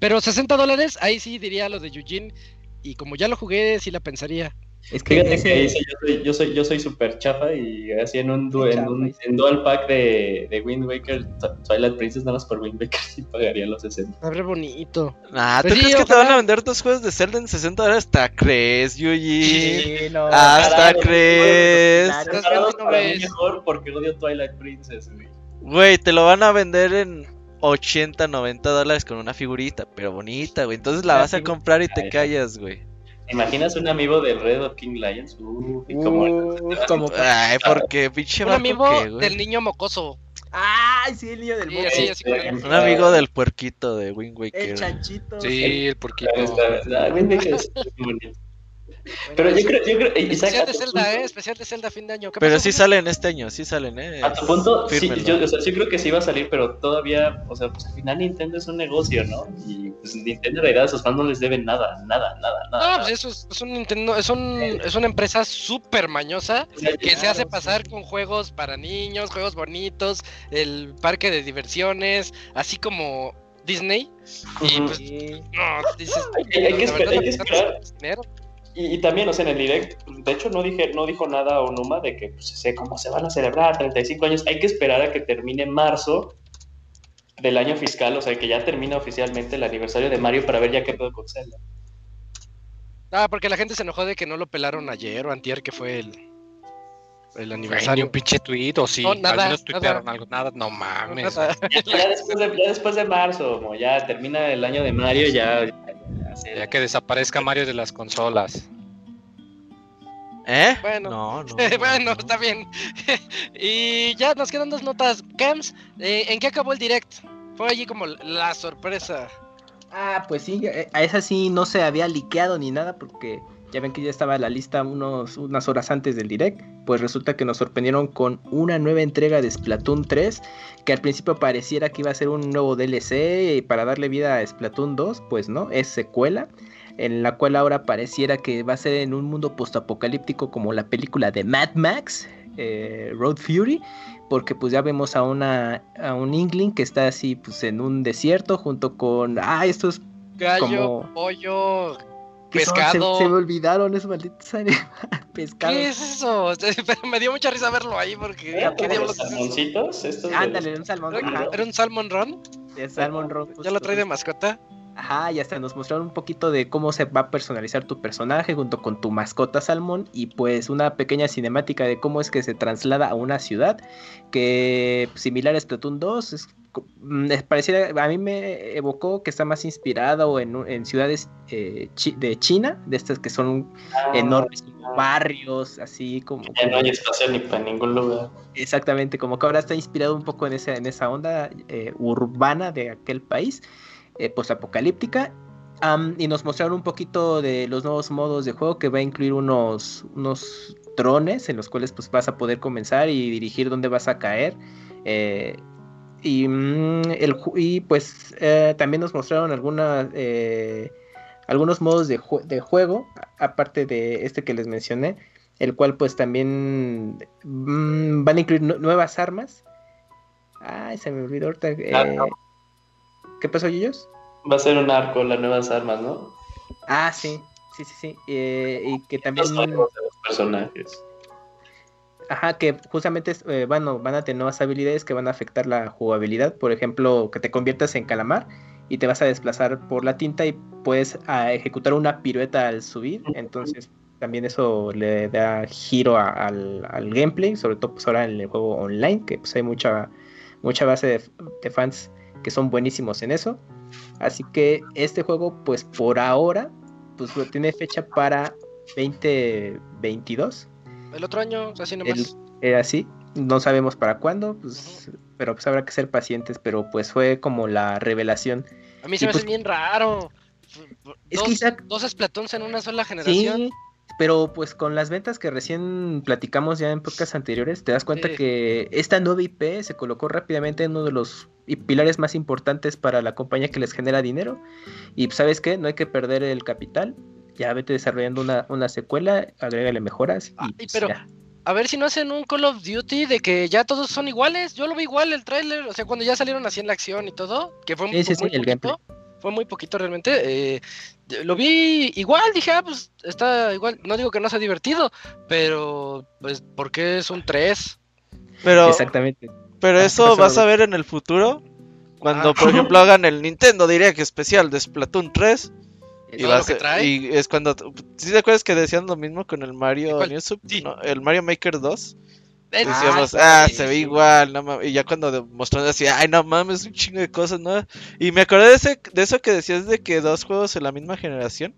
Pero 60 dólares, ahí sí diría lo de Eugene. Y como ya lo jugué, sí la pensaría. Es que Fíjate que sí yo soy, yo soy, yo soy super chafa y así en un, du- en un dice. en dual pack de, de Wind Waker, Tw- Twilight Princess, nada más por Wind Waker sí pagaría los 60. Abre bonito. Ah, ¿tú Pues sí, crees que te van a vender dos juegos de Zelda en 60 dólares? ¿Hasta crees, Yuji? Sí, no. Hasta Carajo, crees. Claro. Mí ves. mejor porque odio Twilight Princess, güey. Güey, te lo van a vender en 80, 90 dólares con una figurita, pero bonita, güey. Entonces la vas a comprar y te callas, güey. ¿Te imaginas un amigo del Red of King Lions? Uh, y como Uh, como... Ay, porque pinche Un amigo que, güey. del niño mocoso. ¡Ay, sí, el niño del Sí, como- Un amigo del puerquito de Wind El Waker. chanchito. Sí, el Wind Waker es muy bonito. Pero yo creo, yo creo, y Especial de Zelda, punto- eh. Especial de Zelda fin de año. ¿Qué Pero sí salen este año, sí salen, eh. A tu punto, sí, yo, o sea, sí creo que sí va a salir, pero todavía, o sea, pues al final Nintendo es un negocio, ¿no? Y pues Nintendo en realidad a sus fans no les deben nada, nada, nada, nada. No, pues eso es, es un Nintendo, es, un, es una empresa súper mañosa O sea, que se hace sí. pasar con juegos para niños, juegos bonitos, el parque de diversiones, así como Disney. Y pues, no, dices. Hay que- hay que la esper- verdad, hay que no esperar. dinero. Y, y también, o sea, en el direct, de hecho no dije, no dijo nada Onuma de que pues, sé cómo se van a celebrar 35 años. Hay que esperar a que termine marzo del año fiscal, o sea, que ya termina oficialmente el aniversario de Mario para ver ya qué pedo con Zelda. Ah, porque la gente se enojó de que no lo pelaron ayer o antier, que fue el, el aniversario. un pinche tweet o sí. No, nada, Al menos tuitearon nada. algo. Nada, no mames. Nada. Ya, ya después, de, ya después de marzo, como ya termina el año de Mario, ya... ya- que desaparezca Mario de las consolas. ¿Eh? Bueno. No, no. bueno, no. está bien. y ya nos quedan dos notas. Cams, eh, ¿en qué acabó el direct? Fue allí como la sorpresa. Ah, pues sí, eh, a esa sí no se había liqueado ni nada porque ya ven que ya estaba la lista unos, unas horas antes del direct. Pues resulta que nos sorprendieron con una nueva entrega de Splatoon 3, que al principio pareciera que iba a ser un nuevo DLC para darle vida a Splatoon 2, pues no, es secuela. En la cual ahora pareciera que va a ser en un mundo postapocalíptico como la película de Mad Max, eh, Road Fury, porque pues ya vemos a una a un Inkling que está así pues en un desierto junto con ah estos Gallo, Como- pollo, pescado. se, se me olvidaron esos malditos animales pescado ¿Qué es eso? Pero me dio mucha risa verlo ahí porque ¿Era ¿qué diablos es salmoncitos? Estos de ándale los- un salmón ¿Era, un salmon run? de salmon rock ¿Ya lo trae de mascota? Ajá, y hasta nos mostraron un poquito de cómo se va a personalizar tu personaje junto con tu mascota Salmón y pues una pequeña cinemática de cómo es que se traslada a una ciudad que similar a Splatoon 2 es, co- mm, es pareciera, a mí me evocó que está más inspirado en, en ciudades eh, chi- de China, de estas que son Ah, enormes barrios, así como... Ya no hay espacio ni para ningún lugar. Exactamente, como que ahora está inspirado un poco en esa, en esa onda eh, urbana de aquel país, eh, postapocalíptica. Am, y nos mostraron un poquito de los nuevos modos de juego que va a incluir unos, unos drones en los cuales pues vas a poder comenzar y dirigir dónde vas a caer. eh, y, mm, el, y pues eh, también nos mostraron algunas, eh, algunos modos de, jue- de juego, aparte de este que les mencioné, el cual pues también mm, van a incluir nu- nuevas armas. Ay, se me olvidó ahorita. eh, Ah, ¿Qué pasó, Yuyos? Va a ser un arco las nuevas armas, ¿no? Ah, sí, sí, sí, sí. eh, y que también, Los los personajes. Ajá, que justamente eh, bueno, van a tener nuevas habilidades que van a afectar la jugabilidad. Por ejemplo, que te conviertas en calamar y te vas a desplazar por la tinta y puedes ah, ejecutar una pirueta al subir. Entonces, también eso le da giro a- al, al gameplay, sobre todo pues ahora en el juego online, que pues hay mucha, mucha base de, de fans que son buenísimos en eso. Así que este juego, pues por ahora, pues tiene fecha para 2022. El otro año, así nomás. El- Era así. No sabemos para cuándo, pues, pero pues habrá que ser pacientes. Pero pues fue como la revelación. A mí se y me pues- hace bien raro. Es dos, que Isaac- dos Splatoons en una sola generación. Sí, pero pues con las ventas que recién platicamos ya en podcasts anteriores, te das cuenta Sí. que esta nueva IP se colocó rápidamente en uno de los pilares más importantes para la compañía que les genera dinero. Y pues, sabes qué, no hay que perder el capital. Ya vete desarrollando una, una secuela, agrégale mejoras. Y, Ay, pues, pero- ya. A ver si no hacen un Call of Duty de que ya todos son iguales. Yo lo vi igual el tráiler, o sea, cuando ya salieron así en la acción y todo, que fue Sí, sí, muy sí, el poquito. Fue muy poquito realmente. eh, lo vi igual, dije, ah, pues está igual. No digo que no sea divertido, pero pues, ¿por qué es un 3? Pero, Exactamente. pero Ah, eso ¿qué pasó, vas a ver en el futuro. Cuando, Ah. por ejemplo, hagan el Nintendo Direct especial de Splatoon 3. Y, lo que trae. y es cuando. ¿Sí te acuerdas que decían lo mismo con el Mario. New Sí. no, el Mario Maker 2? Eh, Decíamos, ah, ah, sí, se ve igual, no mames", Y ya cuando demostraron así, ay, no mames, un chingo de cosas, ¿no? Y me acordé de, ese, de eso que decías de que dos juegos en la misma generación.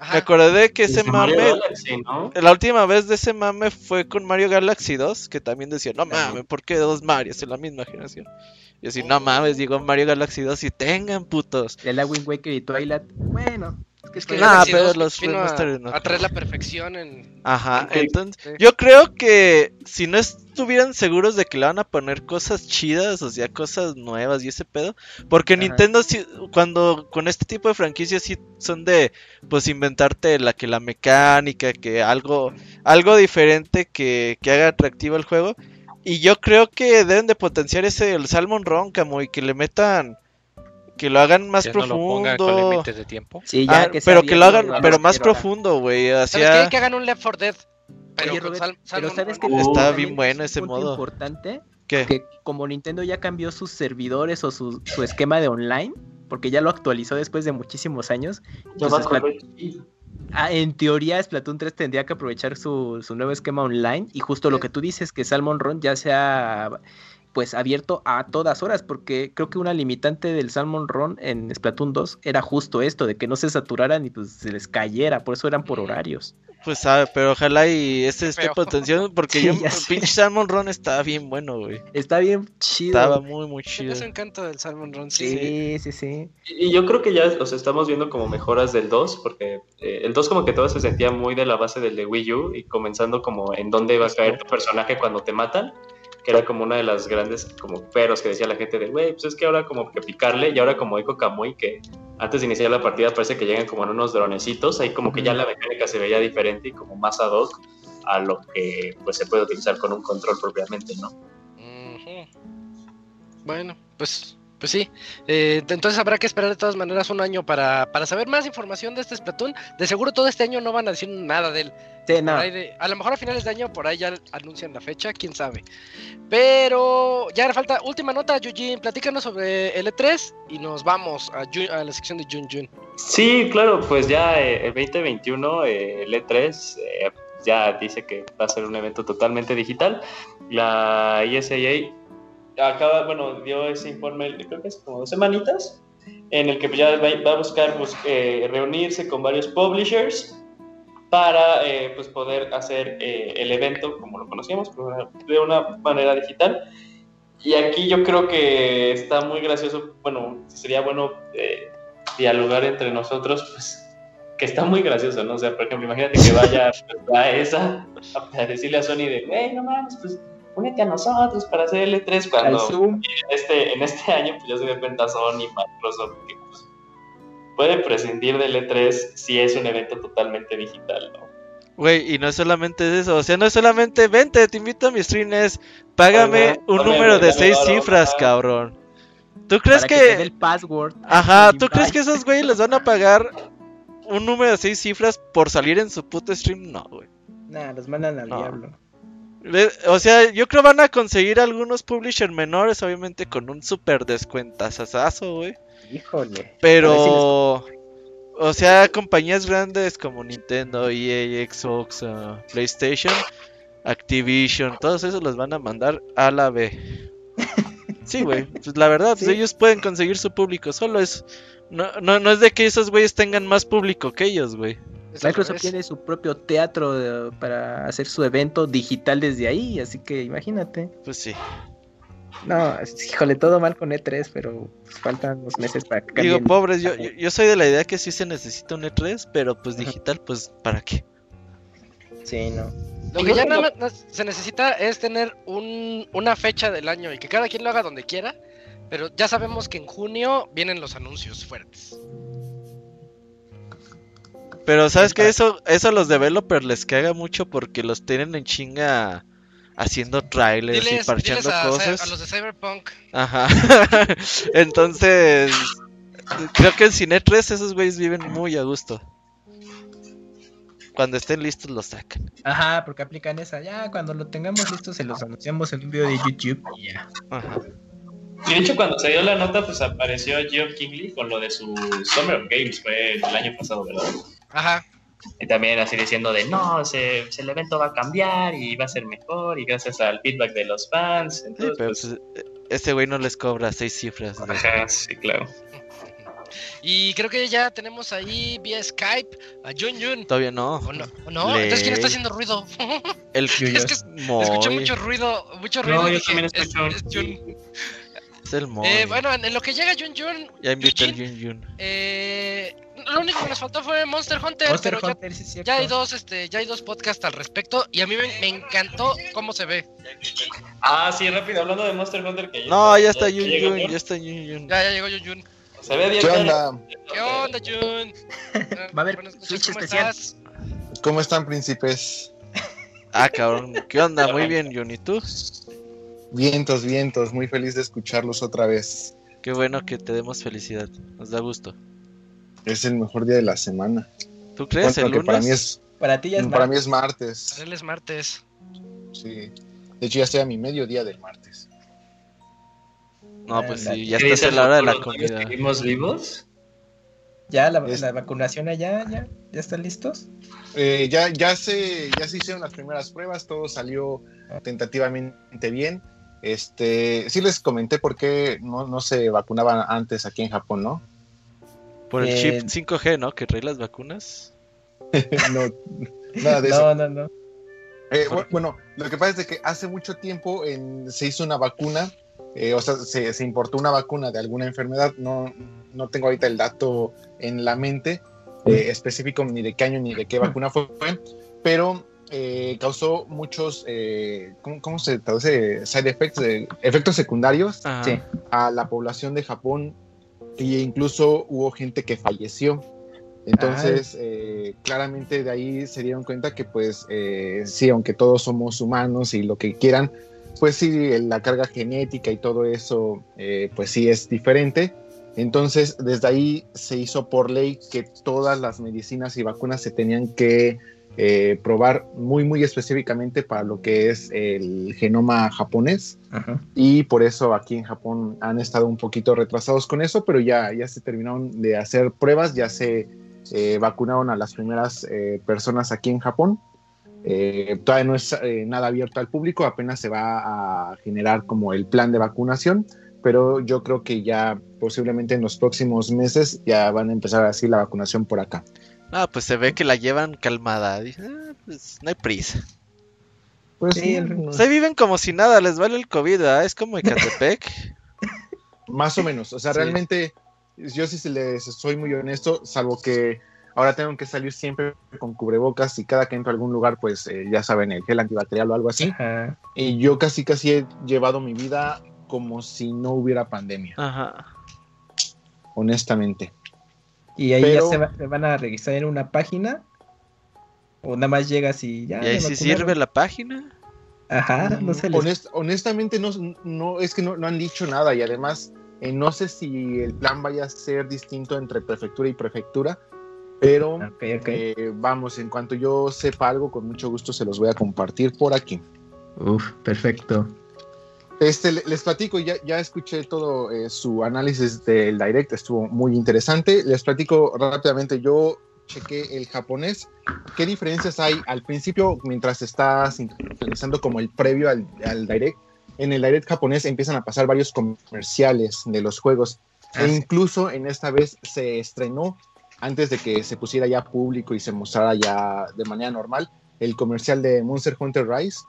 Me acordé de que ese mame, Galaxy, ¿no? la última vez de ese mame fue con Mario Galaxy 2, que también decía, no mames, ¿por qué dos Marios en la misma generación? Y así, no mames, llegó Mario Galaxy 2 y tengan putos. El la Wind Waker y Twilight, bueno, es que, es que Que Nah, pero 2 los vino remastered a, no a traer la perfección en... Ajá, entonces Sí. yo creo que si no estuvieran seguros de que le van a poner cosas chidas, o sea, cosas nuevas y ese pedo, porque Ajá. Nintendo sí- cuando con este tipo de franquicias sí son de pues inventarte la que la mecánica, que algo algo diferente que, que haga atractivo el juego y yo creo que deben de potenciar ese el Salmon Run, como y que le metan que lo hagan más Que no lo pongan con profundo. límites de tiempo. Sí, ya Ah, que pero que lo hagan, pero más profundo, güey, ¿Sabes hacia qué? Que hagan un Left 4 Dead. Pero Oye, con Robert, Sal- pero Salmon sabes que Uh, Está bien bueno ese punto modo. importante ¿Qué? que como Nintendo ya cambió sus servidores o su, su esquema de online, porque ya lo actualizó después de muchísimos años, entonces, ah, en teoría Splatoon 3 tendría que aprovechar su, su nuevo esquema online y justo lo que tú dices, que Salmon Run ya sea pues abierto a todas horas, porque creo que una limitante del Salmon Run en Splatoon 2 era justo esto, de que no se saturaran y pues se les cayera, por eso eran por horarios. Pues sabe, pero ojalá y ese esté potenciado porque Sí, yo el pinche Salmon Run estaba bien bueno, güey. Está bien chido. Estaba muy muy chido. Es un encanto del Salmon Run, sí. Sí, sí, sí. Y yo creo que ya os estamos viendo como mejoras del 2, porque eh, el 2 como que todo se sentía muy de la base del de Wii U y comenzando como en dónde va a caer tu personaje cuando te matan, que era como una de las grandes como peros que decía la gente de, güey, pues es que ahora como que picarle y ahora como Eco Kamui que antes de iniciar la partida parece que llegan como en unos dronecitos, ahí como que ya la mecánica se veía diferente y como más ad hoc a lo que pues se puede utilizar con un control propiamente, ¿no? Bueno, pues, pues sí. Eh, entonces habrá que esperar de todas maneras un año para, para saber más información de este Splatoon. De seguro todo este año no van a decir nada de él. Sí, no. de- a lo mejor a finales de año por ahí ya anuncian la fecha, quién sabe. Pero ya le falta última nota, Yujin. Platícanos sobre el E3 y nos vamos a, Jun- a la sección de Jun Jun. Sí, claro, pues ya eh, el 2021, eh, el E3, eh, ya dice que va a ser un evento totalmente digital. La E ISAA acaba, bueno, dio ese informe, creo que es como dos semanitas, en el que pues, ya va, a buscar bus- eh, reunirse con varios publishers para eh, pues poder hacer eh, el evento como lo conocíamos, de una manera digital. Y aquí yo creo que está muy gracioso, bueno, sería bueno eh, dialogar entre nosotros, pues que está muy gracioso, ¿no? O sea, por ejemplo, imagínate que vaya pues, a esa a decirle a Sony de, güey, no mames, pues únete a nosotros para hacer el E3 Al cuando Zoom. en este, en este año pues ya se dio cuenta Sony, Microsoft, que pues, puede prescindir del E3 si es un evento totalmente digital, ¿no? Güey, y no es solamente eso, o sea, no es solamente vente, te invito a mi stream, es págame Ajá, un número de seis cifras, cabrón. ¿Tú crees para que, el password. Ajá, ¿tú crees que esos güeyes les van a pagar un número de seis cifras por salir en su puto stream? No, güey. Nah, los mandan al No. diablo. O sea, yo creo van a conseguir algunos publishers menores, obviamente con un super descuentazazazo, güey. Híjole. Pero, o sea, compañías grandes como Nintendo, EA, Xbox, ah, PlayStation, Activision, todos esos los van a mandar a la B. Sí, güey, pues la verdad, pues ellos pueden conseguir su público, solo es... No, no, no es de que esos güeyes tengan más público que ellos, güey. Microsoft tiene su propio teatro eh, para hacer su evento digital desde ahí, así que imagínate. Pues sí. No, híjole, todo mal con E3, pero pues, faltan unos meses para que Digo, pobres, yo, yo, soy de la idea que sí se necesita un E3, pero pues digital, pues, ¿para qué? Sí, no. Lo que ya nada más se necesita es tener un- una fecha del año y que cada quien lo haga donde quiera. Pero ya sabemos que en junio vienen los anuncios fuertes. Pero sabes que eso, eso a los developers les caga mucho porque los tienen en chinga haciendo trailers y parchando a, cosas. a los de Cyberpunk. Ajá. Entonces, creo que en Cine 3 esos güeyes viven muy a gusto. Cuando estén listos los sacan. Ajá, porque aplican esa. Ya, cuando lo tengamos listo, se los anunciamos en un video de YouTube y ya. Ajá. Y de hecho, cuando se dio la nota, pues apareció Geoff Kingley con lo de su Summer of Games, fue el año pasado, ¿verdad? Ajá. Y también así diciendo de no, se, se- el evento va a cambiar y va a ser mejor y gracias al feedback de los fans. Sí, Entonces, pero pues, pues, ese güey no les cobra seis cifras. de- ajá, sí, claro. Y creo que ya tenemos ahí vía Skype a Jun Jun. Todavía no. ¿O no? ¿O no? Entonces, ¿quién está haciendo ruido? El Yo- Es que Moy. escuché mucho ruido, mucho ruido. No, y yo dije, también es- escucho. es Jun. Es el Moy. Eh, bueno, en lo que llega Jun Jun, ya Eugene, Yun Yun. eh, lo único que nos faltó fue Monster Hunter, Monster pero ya- Hunter, sí es cierto. ya, hay dos, este, ya hay dos podcasts al respecto y a mí me, me encantó cómo se ve. Ah, sí, rápido, hablando de Monster Hunter. Que No, ya está Yun Yun, ya está Yun Yun. Ya, ya llegó Jun Jun. Se ve bien. ¿Qué onda? ¿Qué onda, Jun? Va a haber Switch ¿cómo especial. estás? ¿Cómo están, príncipes? Ah, cabrón. ¿Qué onda? Muy bien, Yun. ¿Y tú? Vientos, vientos, muy feliz de escucharlos otra vez. Qué bueno que te demos felicidad. Nos da gusto. Es el mejor día de la semana. ¿Tú crees Bueno, el lunes? para mí es Para ti ya es para mí es martes. Él es martes. Sí. De hecho ya estoy a mi mediodía del martes. No, pues sí, ya ¿Qué está la hora de la comida. ¿Seguimos vivos? Ya la, Es- la vacunación allá, ya, ya están listos. Eh, ya, ya, se, ya se hicieron las primeras pruebas, todo salió tentativamente bien. Este, sí les comenté por qué no, no se vacunaban antes aquí en Japón, ¿no? Por el Eh, chip 5G, ¿no? Que trae las vacunas. no, nada de eso. No, no, no. Eh, bu- bueno, lo que pasa es de que hace mucho tiempo en- se hizo una vacuna, eh, o sea, se, se importó una vacuna de alguna enfermedad, no, no tengo ahorita el dato en la mente eh, específico ni de qué año ni de qué vacuna fue, pero eh, causó muchos, eh, ¿cómo, cómo se traduce? Side effects, eh, efectos secundarios. Sí. a la población de Japón e incluso hubo gente que falleció. Entonces, eh, claramente de ahí se dieron cuenta que pues eh, sí, aunque todos somos humanos y lo que quieran, pues sí, la carga genética y todo eso, eh, pues sí es diferente. Entonces, desde ahí se hizo por ley que todas las medicinas y vacunas se tenían que eh, probar muy, muy específicamente para lo que es el genoma japonés Ajá. y por eso aquí en Japón han estado un poquito retrasados con eso, pero ya, ya se terminaron de hacer pruebas, ya se eh, vacunaron a las primeras eh, personas aquí en Japón. Eh, todavía no es nada abierto al público, apenas se va a generar como el plan de vacunación, pero yo creo que ya posiblemente en los próximos meses ya van a empezar así la vacunación por acá. Ah, pues se ve que la llevan calmada. Dije, ah, pues no hay prisa. Pues Sí, Se viven como si nada, les vale el COVID, ¿verdad? Es como Ecatepec. Más o menos, o sea, Sí. realmente yo sí les soy muy honesto, salvo que ahora tengo que salir siempre con cubrebocas y cada que entro a algún lugar, pues eh, ya saben, el gel antibacterial o algo así. Ajá. Y yo casi casi he llevado mi vida como si no hubiera pandemia, Ajá. honestamente. Y ahí Pero- ya se, va- se van a registrar en una página. O nada más llegas y ya. ¿Y ahí sí sirve la página? Ajá, no se les. Honest- honestamente no, no es que no, no han dicho nada y además eh, no sé si el plan vaya a ser distinto entre prefectura y prefectura, pero ok. eh, vamos, en cuanto yo sepa algo, con mucho gusto se los voy a compartir por aquí. Uf, perfecto. Este, le- les platico, ya, ya escuché todo eh, su análisis del direct, estuvo muy interesante. Les platico rápidamente, yo chequé el japonés. ¿Qué diferencias hay al principio mientras estás sintonizando como el previo al, al direct? En el direct japonés empiezan a pasar varios comerciales de los juegos. Ah, e incluso en esta vez se estrenó, antes de que se pusiera ya público y se mostrara ya de manera normal, el comercial de Monster Hunter Rise.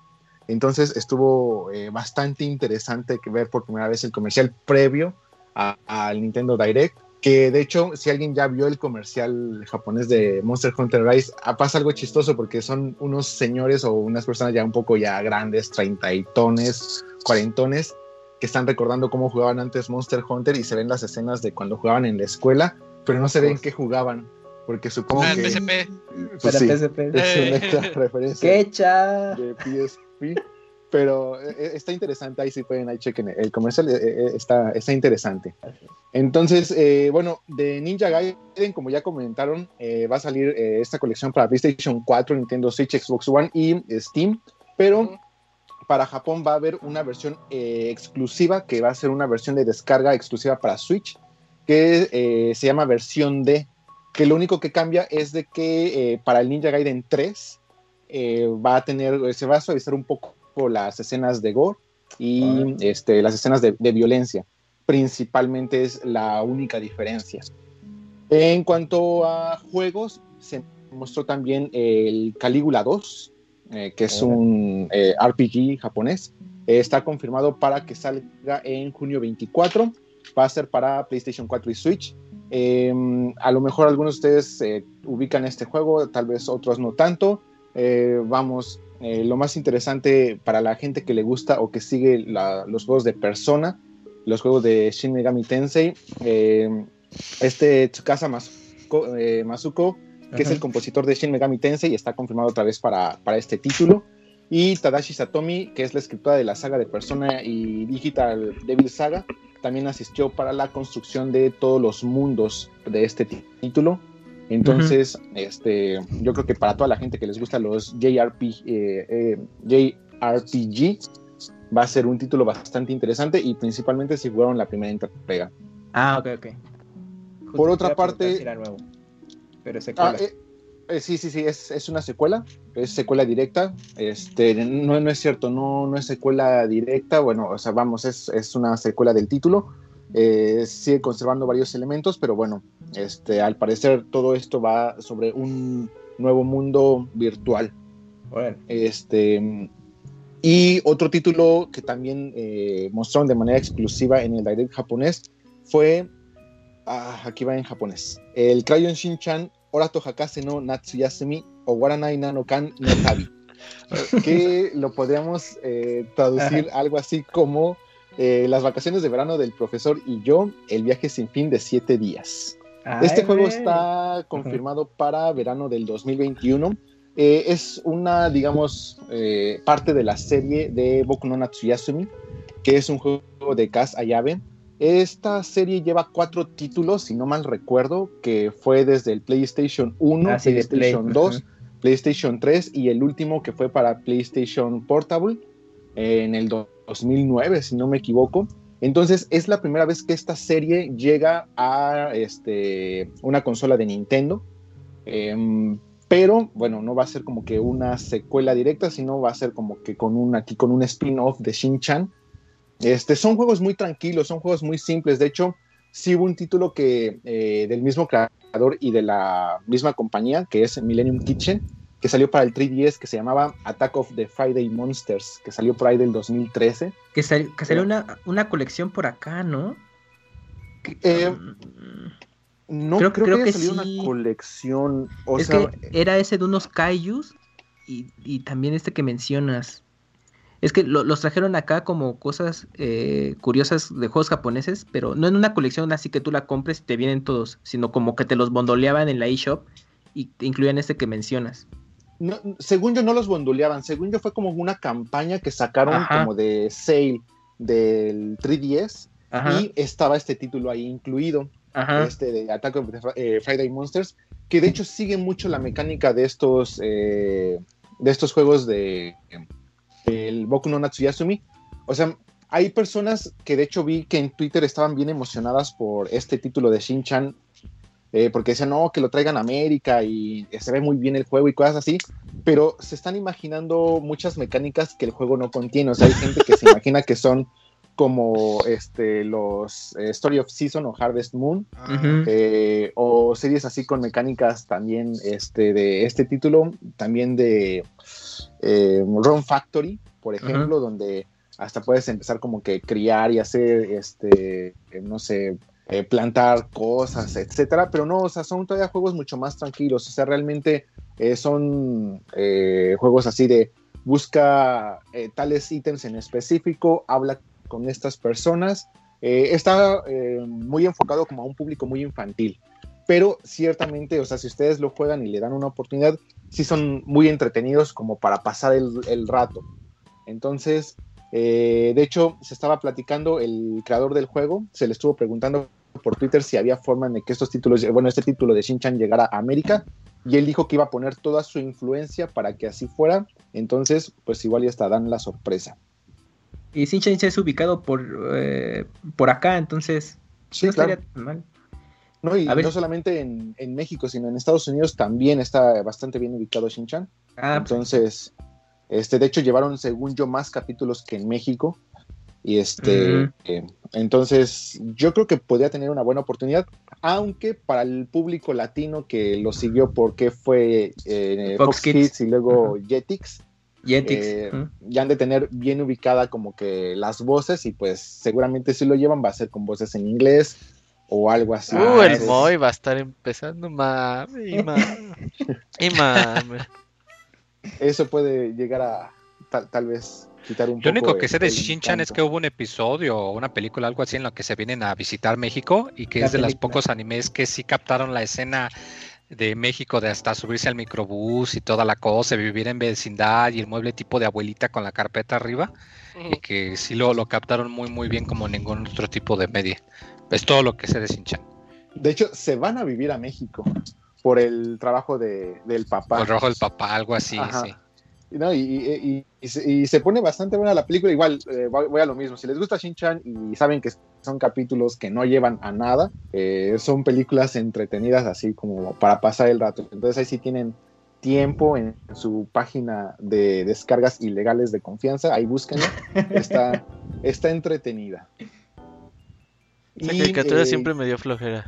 Entonces estuvo eh, bastante interesante que ver por primera vez el comercial previo a- al Nintendo Direct. Que de hecho, si alguien ya vio el comercial japonés de Monster Hunter Rise, ah, pasa algo chistoso porque son unos señores o unas personas ya un poco ya grandes, treintaitones, cuarentones, que están recordando cómo jugaban antes Monster Hunter y se ven las escenas de cuando jugaban en la escuela, pero no se ven que jugaban. porque supongo Ah, que PSP. pues Para sí, PSP. es una referencia ¡Qué de Pero eh, eh, está interesante, ahí sí pueden, ahí chequen el comercial, eh, está, está interesante. Entonces, eh, bueno, de Ninja Gaiden, como ya comentaron, eh, va a salir eh, esta colección para PlayStation 4, Nintendo Switch, Xbox One y Steam, pero para Japón va a haber una versión exclusiva, que va a ser una versión de descarga exclusiva para Switch, que se llama versión D, que lo único que cambia es de que para el Ninja Gaiden 3 eh, va a tener, se va a suavizar un poco las escenas de gore y este, las escenas de, de violencia. Principalmente es la única diferencia. En cuanto a juegos, se mostró también el Calígula 2, eh, que es un eh, RPG japonés. Eh, está confirmado para que salga en junio 24. Va a ser para PlayStation 4 y Switch. Eh, a lo mejor algunos de ustedes eh, ubican este juego, tal vez otros no tanto. Eh, vamos, eh, lo más interesante para la gente que le gusta o que sigue la- los juegos de Persona, los juegos de Shin Megami Tensei, eh, este Tsukasa Masuko, eh, Masuko, que es el compositor de Shin Megami Tensei, está confirmado otra vez para, para este título. Y Tadashi Satomi, que es la escritora de la saga de Persona y Digital Devil Saga, también asistió para la construcción de todos los mundos de este tí- título. Entonces, este, yo creo que para toda la gente que les gusta los JRP, eh, eh, JRPG, va a ser un título bastante interesante y principalmente si jugaron la primera entrega. Ah, ok, ok. Justo Por otra parte- nuevo. Pero Ah, eh, eh, sí, sí, sí, es, es una secuela, es secuela directa. Este, no, no es cierto, no, no es secuela directa. Bueno, o sea, vamos, es, es una secuela del título. Eh, sigue conservando varios elementos, pero bueno, este, al parecer todo esto va sobre un nuevo mundo virtual. Órale. Este, y otro título que también eh, mostraron de manera exclusiva en el Direct japonés fue. ah, aquí va en japonés. El Crayon Shin-chan Orato Hakase no Natsuyasumi o Waranai Nano Kan no Tabi. que lo podríamos eh, traducir algo así como eh, las vacaciones de verano del profesor y yo, el viaje sin fin de siete días. Este juego güey. está confirmado para verano del 2021. Eh, es una, digamos, eh, parte de la serie de Boku no Natsuyasumi, que es un juego de Kaz Ayabe. Esta serie lleva cuatro títulos, si no mal recuerdo, que fue desde el PlayStation 1, Ah, sí, de Play. PlayStation 2, PlayStation 3 y el último que fue para PlayStation Portable eh, en el 2009, si no me equivoco. Entonces es la primera vez que esta serie llega a este, una consola de Nintendo. Em, pero bueno, no va a ser como que una secuela directa, sino va a ser como que con un, aquí con un spin-off de Shin-Chan. Este, son juegos muy tranquilos, son juegos muy simples. De hecho, sí hubo un título que eh, del mismo creador y de la misma compañía, que es Millennium Kitchen, que salió para el 3DS, que se llamaba Attack of the Friday Monsters, que salió por ahí del 2013. Que, sal- que salió una, una colección por acá, ¿no? Que- Eh, mm, No Creo- creo, creo que sí. una colección. O es sea, que era ese de unos kaijus y, y también este que mencionas. Es que lo- los trajeron acá como cosas eh, curiosas de juegos japoneses, pero no en una colección así que tú la compres y te vienen todos, sino como que te los bondoleaban en la eShop y te incluían este que mencionas. No- según yo no los bonduleaban, según yo fue como una campaña que sacaron Ajá. como de sale del 3DS Ajá, y estaba este título ahí incluido, ajá. este de Attack of the eh, Friday Monsters, que de hecho sigue mucho la mecánica de estos eh, de estos juegos de el Boku no Natsuyasumi. O sea, hay personas que de hecho vi que en Twitter estaban bien emocionadas por este título de Shin-Chan, eh, porque decían, no, que lo traigan a América y se ve muy bien el juego y cosas así, pero se están imaginando muchas mecánicas que el juego no contiene. O sea, hay gente que se imagina que son como este, los eh, Story of Season o Harvest Moon, Ujú. eh, o series así con mecánicas también este, de este título, también de eh, Run Factory, por ejemplo, donde hasta puedes empezar como que criar y hacer, este, eh, no sé, eh, plantar cosas, etcétera, pero no, o sea, son todavía juegos mucho más tranquilos, o sea, realmente eh, son eh, juegos así de busca tales ítems en específico, habla con estas personas, está muy enfocado como a un público muy infantil. pero ciertamente, o sea, si ustedes lo juegan y le dan una oportunidad, sí son muy entretenidos como para pasar el rato. Entonces, eh, de hecho, se estaba platicando, el creador del juego se le estuvo preguntando por Twitter si había forma de que estos títulos, bueno, este título de Shin-Chan llegara a América, y él dijo que iba a poner toda su influencia para que así fuera, entonces, pues igual ya está, dan la sorpresa. Y Shin-Chan es ubicado por, eh, por acá, entonces Sí, no claro. estaría tan mal. No, y A ver. no solamente en, en México, sino en Estados Unidos también está bastante bien ubicado Shin-Chan. Ah, pues, Entonces, este, de hecho, llevaron, según yo, más capítulos que en México. Y este, Ujú. eh, entonces, yo creo que podría tener una buena oportunidad, aunque para el público latino que lo siguió porque fue eh, Fox Fox, Kids. Kids. y luego Jetix, Jetix. eh, ujú. ya han de tener bien ubicada como que las voces y pues seguramente si lo llevan va a ser con voces en inglés o algo así. Uh, el Moy va a estar empezando, mami, mami. Y mami. Eso puede llegar a tal, tal vez quitar un Lo poco. único que el- sé de Shin-Chan es que hubo un episodio o una película, algo así, en la que se vienen a visitar México y que La es de los pocos animes que sí captaron la escena de México de hasta subirse al microbús y toda la cosa, vivir en vecindad y el mueble tipo de abuelita con la carpeta arriba y que sí lo, lo captaron muy muy bien como ningún otro tipo de media. Es todo lo que sé de Shin-Chan. De hecho, se van a vivir a México por el trabajo de, del papá. El rojo del papá, algo así, Ajá. sí. No, y, y- y- y se, pone bastante buena la película. Igual, eh, voy a lo mismo. Si les gusta Shin-Chan y saben que son capítulos que no llevan a nada, eh, son películas entretenidas así como para pasar el rato. Entonces ahí sí tienen tiempo en su página de descargas ilegales de confianza. Ahí búsquenla. Está, está entretenida. Y, caricatura eh, siempre me dio flojera.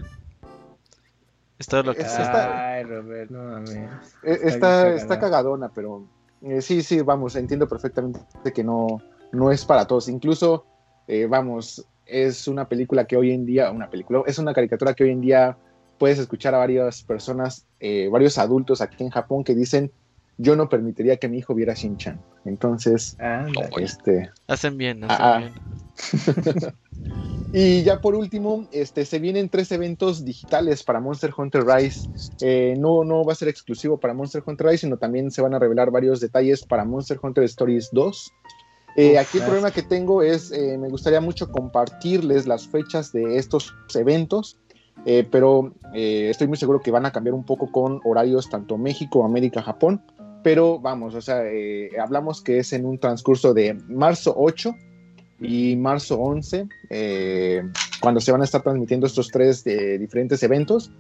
Es todo lo que Es- está- Ay, Robert, no mames. Eh, Está cagadona, pero eh, sí, sí, vamos, entiendo perfectamente que no, no es para todos. Incluso, eh, vamos, es una película que hoy en día, una película, es una caricatura que hoy en día puedes escuchar a varias personas, eh, varios adultos aquí en Japón que dicen, yo no permitiría que mi hijo viera Shin-Chan. Entonces, Anda. Este, Hacen bien, hacen Ah, ah. bien. Y ya por último, este, se vienen tres eventos digitales para Monster Hunter Rise. Eh, no, no va a ser exclusivo para Monster Hunter Rise, sino también se van a revelar varios detalles para Monster Hunter Stories 2. Eh, Uf, aquí el ah. problema que tengo es, eh, me gustaría mucho compartirles las fechas de estos eventos, eh, pero eh, estoy muy seguro que van a cambiar un poco con horarios tanto México, América, Japón. Pero vamos, o sea, eh, hablamos que es en un transcurso de marzo 8 y marzo 11, eh, cuando se van a estar transmitiendo estos tres eh, diferentes eventos.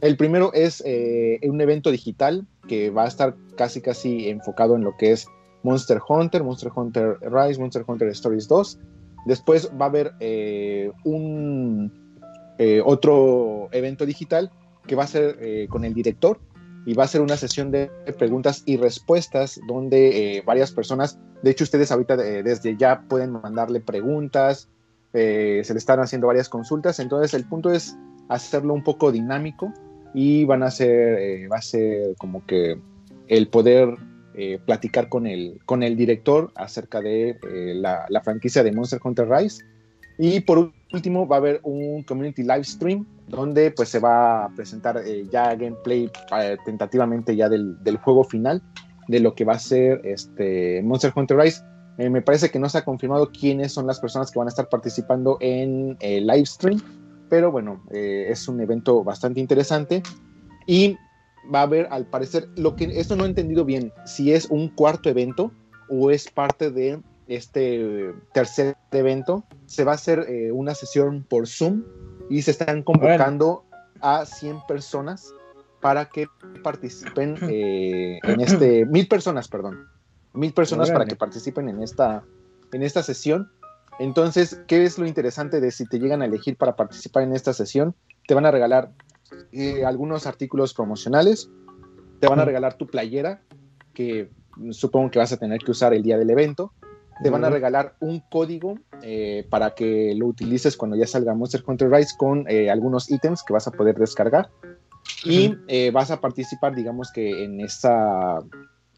El primero es eh, un evento digital que va a estar casi casi enfocado en lo que es Monster Hunter, Monster Hunter Rise, Monster Hunter Stories 2. Después va a haber un otro evento digital que va a ser con el director y va a ser una sesión de preguntas y respuestas donde eh, varias personas, de hecho ustedes ahorita eh, desde ya pueden mandarle preguntas, eh, se le están haciendo varias consultas, entonces el punto es hacerlo un poco dinámico y van a ser, va a ser como que el poder platicar con el, con el director acerca de la, la franquicia de Monster Hunter Rise. Y por último va a haber un community live stream donde pues se va a presentar eh, ya gameplay eh, tentativamente ya del, del juego final de lo que va a ser este Monster Hunter Rise. Eh, me parece que no se ha confirmado quiénes son las personas que van a estar participando en el live stream, pero bueno, es un evento bastante interesante y va a haber al parecer lo que esto no he entendido bien si es un cuarto evento o es parte de este tercer evento. Se va a hacer una sesión por Zoom y se están convocando a 100 personas para que participen eh, en este, mil personas, perdón, mil personas para que participen en esta, en esta sesión. Entonces, ¿qué es lo interesante de si te llegan a elegir para participar en esta sesión? Te van a regalar eh, algunos artículos promocionales, te van a regalar tu playera, que supongo que vas a tener que usar el día del evento, te van a regalar un código eh, para que lo utilices cuando ya salga Monster Hunter Rise con eh, algunos ítems que vas a poder descargar. Y eh, vas a participar, digamos que en esa,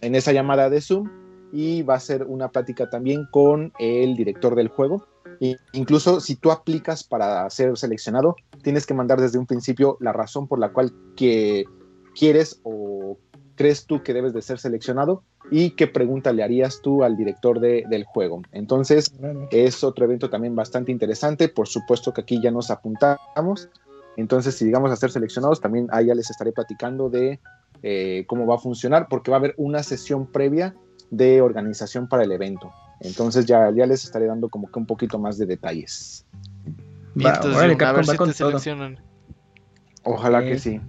en esa llamada de Zoom y va a ser una plática también con el director del juego. E incluso si tú aplicas para ser seleccionado, tienes que mandar desde un principio la razón por la cual que quieres o crees tú que debes de ser seleccionado y qué pregunta le harías tú al director de- del juego. Entonces, es otro evento también bastante interesante. Por supuesto que aquí ya nos apuntamos. Entonces, si llegamos a ser seleccionados, también ahí ya les estaré platicando de eh, cómo va a funcionar, porque va a haber una sesión previa de organización para el evento. Entonces, ya, ya les estaré dando como que un poquito más de detalles. Va, a ver si te seleccionan. Ojalá que sí.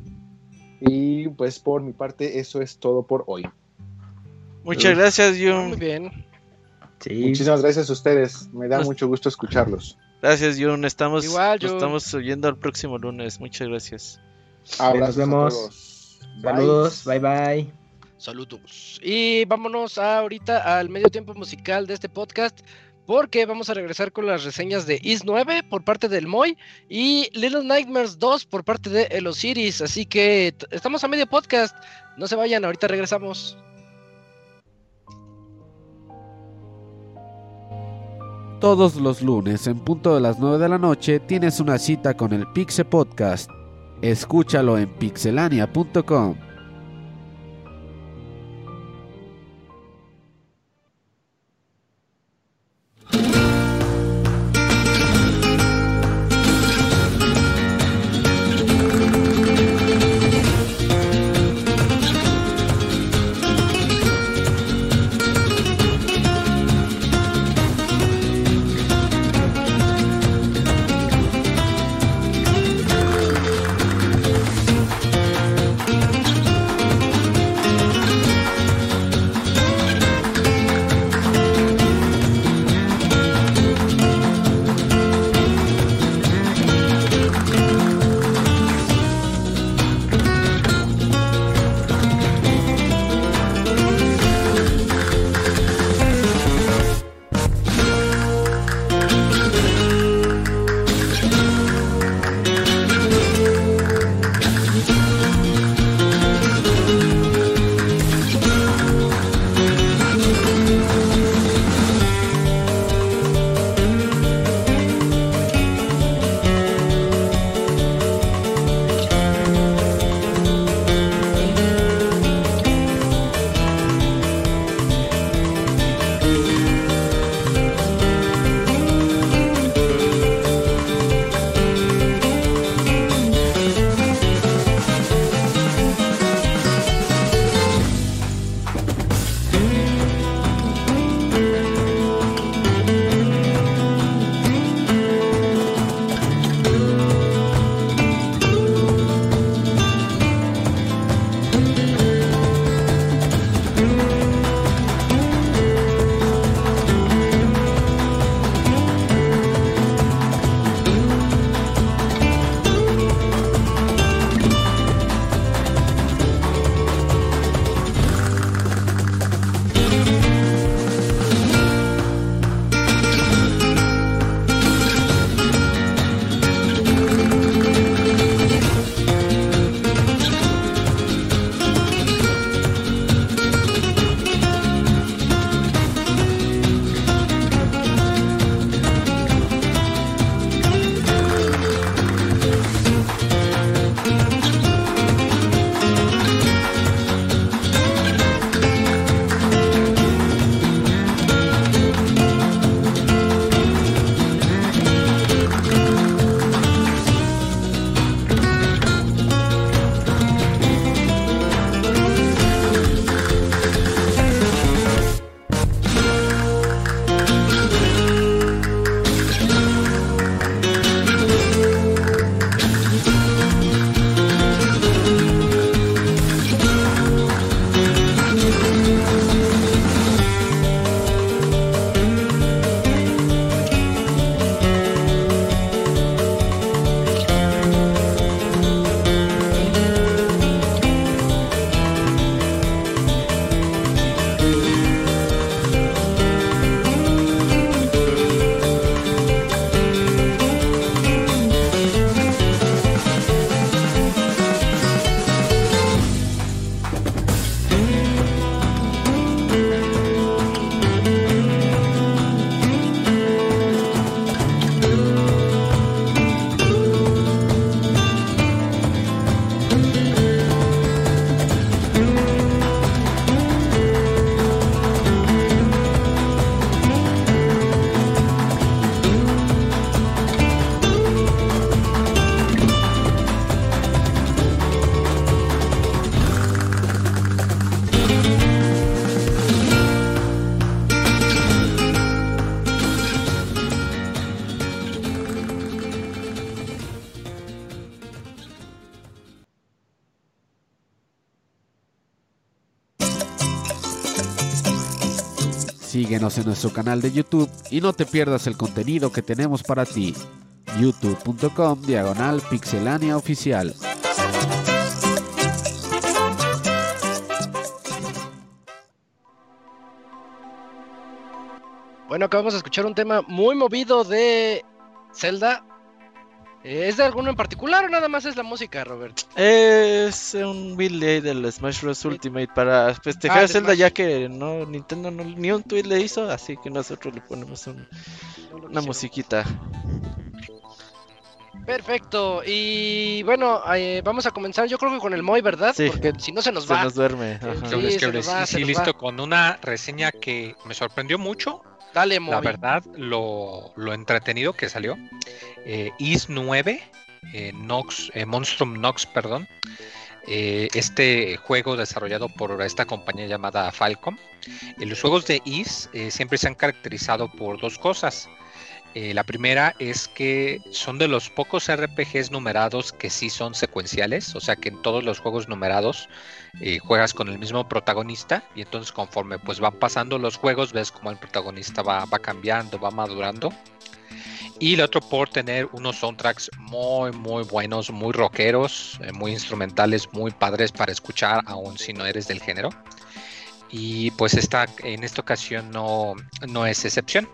Y pues por mi parte, eso es todo por hoy. Muchas gracias, Muy Jun. bien. Sí. Muchísimas gracias a ustedes. Me da Nos- mucho gusto escucharlos. Gracias, Jun. Estamos, Igual, nos Jun. estamos oyendo el próximo lunes. Muchas gracias. Abrazos a vemos. Bye. Saludos, bye bye. Saludos. Y vámonos ahorita al medio tiempo musical de este podcast. Porque vamos a regresar con las reseñas de Is 9 por parte del Moy y Little Nightmares 2 por parte de El Osiris. Así que estamos a medio podcast. No se vayan, ahorita regresamos. Todos los lunes en punto de las 9 de la noche tienes una cita con el Pixe Podcast. Escúchalo en pixelania.com. Síguenos en nuestro canal de YouTube y no te pierdas el contenido que tenemos para ti. youtube.com diagonal pixelania oficial. Bueno, acabamos de escuchar un tema muy movido de Zelda. Eh, ¿Es de alguno en particular o nada más es la música, Robert? Es un delay del Smash Bros. Ultimate para festejar Ah, Zelda, Smash. ya que no Nintendo no- ni un tweet le hizo, así que nosotros le ponemos un- una musiquita. Perfecto. Y bueno, eh, vamos a comenzar yo creo que con el Moy, ¿verdad? Sí. Porque si no se nos Se va. nos duerme. ajá. Sí, Es que se nos les- va, y se sí, nos listo, va. con una reseña que me sorprendió mucho. Dale, Moy. La verdad, lo, lo entretenido que salió. Eh, Is 9, eh, Nox, eh, Monstrum Nox, perdón. Eh, este juego desarrollado por esta compañía llamada Falcom. Eh, los juegos de Is siempre se han caracterizado por dos cosas. La primera es que son de los pocos RPGs numerados que sí son secuenciales, o sea que en todos los juegos numerados juegas con el mismo protagonista y entonces conforme pues van pasando los juegos ves como el protagonista va cambiando, va madurando. Y el otro por tener unos soundtracks muy muy buenos, muy rockeros, eh, muy instrumentales, muy padres para escuchar aun si no eres del género. Y pues esta, en esta ocasión no, no es excepción.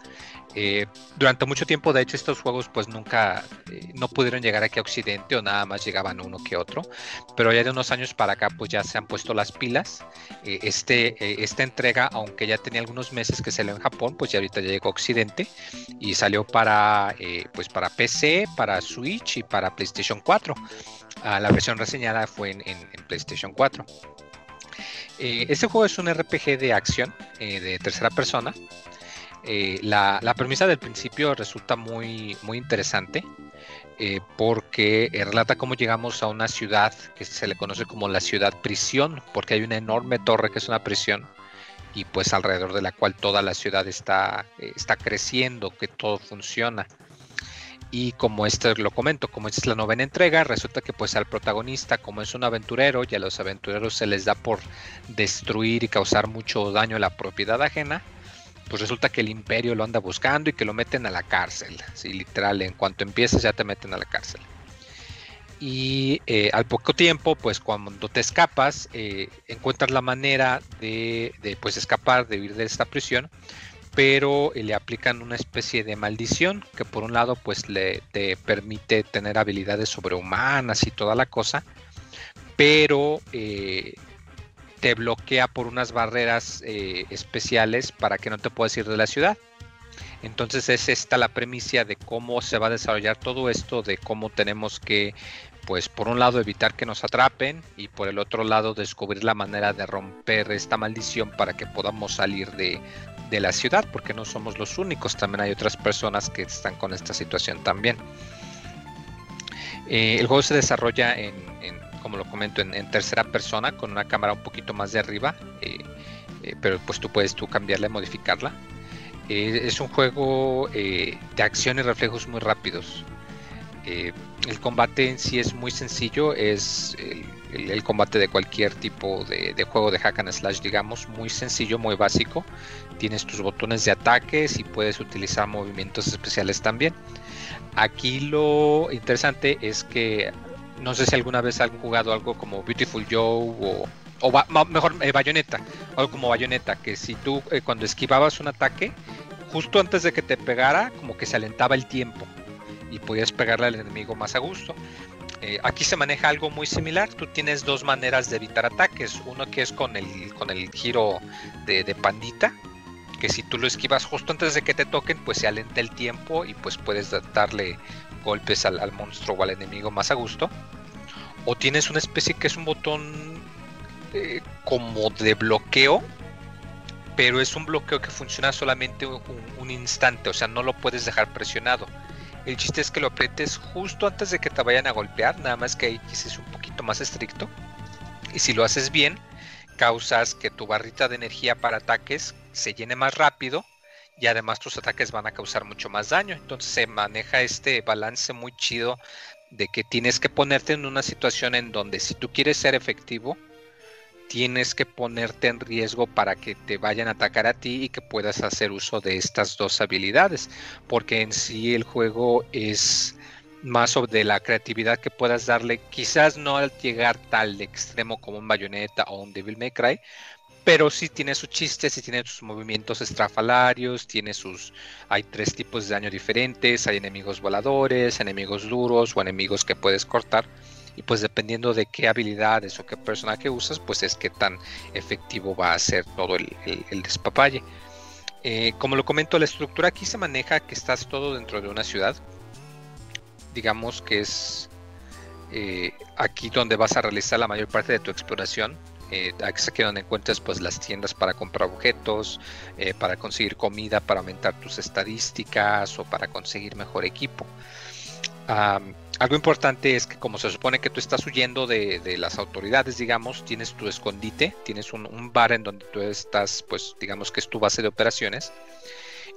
Eh, durante mucho tiempo, de hecho, estos juegos pues nunca, eh, no pudieron llegar aquí a Occidente o nada más llegaban uno que otro, pero ya de unos años para acá pues ya se han puesto las pilas. Eh, este, eh, esta entrega, aunque ya tenía algunos meses que salió en Japón, pues ya ahorita ya llegó a Occidente y salió para, eh, pues para PC, para Switch y para PlayStation 4. Ah, la versión reseñada fue en, en- en PlayStation 4. Eh, este juego es un RPG de acción eh, de tercera persona. Eh, la, la premisa del principio resulta muy, muy interesante porque relata cómo llegamos a una ciudad que se le conoce como la ciudad prisión, porque hay una enorme torre que es una prisión y pues alrededor de la cual toda la ciudad está, está creciendo, que todo funciona. Y como esto lo comento, como esta es la novena entrega, resulta que pues al protagonista, como es un aventurero, y a los aventureros se les da por destruir y causar mucho daño a la propiedad ajena, pues resulta que el imperio lo anda buscando y que lo meten a la cárcel. Sí, literal, en cuanto empiezas ya te meten a la cárcel. Y eh, al poco tiempo, pues cuando te escapas, eh, encuentras la manera de, de, pues escapar, de huir de esta prisión, pero eh, le aplican una especie de maldición que por un lado pues le te permite tener habilidades sobrehumanas y toda la cosa, pero eh, te bloquea por unas barreras eh, especiales para que no te puedas ir de la ciudad. Entonces es esta la premisa de cómo se va a desarrollar todo esto, de cómo tenemos que, pues por un lado evitar que nos atrapen y por el otro lado descubrir la manera de romper esta maldición para que podamos salir de, de la ciudad, porque no somos los únicos, también hay otras personas que están con esta situación también. Eh, el juego se desarrolla en, como lo comento, en, tercera persona con una cámara un poquito más de arriba, eh, eh, pero pues tú puedes tú cambiarla y modificarla. Es un juego de acción y reflejos muy rápidos. El combate en sí es muy sencillo, es el, combate de cualquier tipo de, juego de hack and slash, digamos, muy sencillo, muy básico. Tienes tus botones de ataques y puedes utilizar movimientos especiales también. Aquí lo interesante es que no sé si alguna vez han jugado algo como Beautiful Joe o, o mejor eh, Bayonetta, algo como Bayonetta, que si tú eh, cuando esquivabas un ataque, justo antes de que te pegara, como que se alentaba el tiempo y podías pegarle al enemigo más a gusto. Eh, aquí se maneja algo muy similar, tú tienes dos maneras de evitar ataques, uno que es con el, con el giro de, pandita, que si tú lo esquivas justo antes de que te toquen, pues se alenta el tiempo y pues puedes darle golpes al, monstruo o al enemigo más a gusto. O tienes una especie que es un botón eh, como de bloqueo, pero es un bloqueo que funciona solamente un, instante, o sea, no lo puedes dejar presionado. El chiste es que lo aprietes justo antes de que te vayan a golpear, nada más que ahí es un poquito más estricto. Y si lo haces bien, causas que tu barrita de energía para ataques se llene más rápido y además tus ataques van a causar mucho más daño. Entonces se maneja este balance muy chido de que tienes que ponerte en una situación en donde si tú quieres ser efectivo, tienes que ponerte en riesgo para que te vayan a atacar a ti y que puedas hacer uso de estas dos habilidades, porque en sí el juego es más sobre la creatividad que puedas darle, quizás no al llegar tal extremo como un Bayonetta o un Devil May Cry, pero sí tiene sus chistes, sí tiene sus movimientos estrafalarios, tiene sus... Hay tres tipos de daño diferentes, hay enemigos voladores, enemigos duros o enemigos que puedes cortar. Y pues dependiendo de qué habilidades o qué personaje usas, pues es que tan efectivo va a ser todo el, despapalle. Eh, como lo comento, la estructura aquí se maneja que estás todo dentro de una ciudad. Digamos que es eh, aquí donde vas a realizar la mayor parte de tu exploración eh, aquí donde encuentres pues las tiendas para comprar objetos, para conseguir comida, para aumentar tus estadísticas o para conseguir mejor equipo. Algo importante es que como se supone que tú estás huyendo de, las autoridades, digamos, tienes tu escondite, tienes un, bar en donde tú estás, pues digamos que es tu base de operaciones.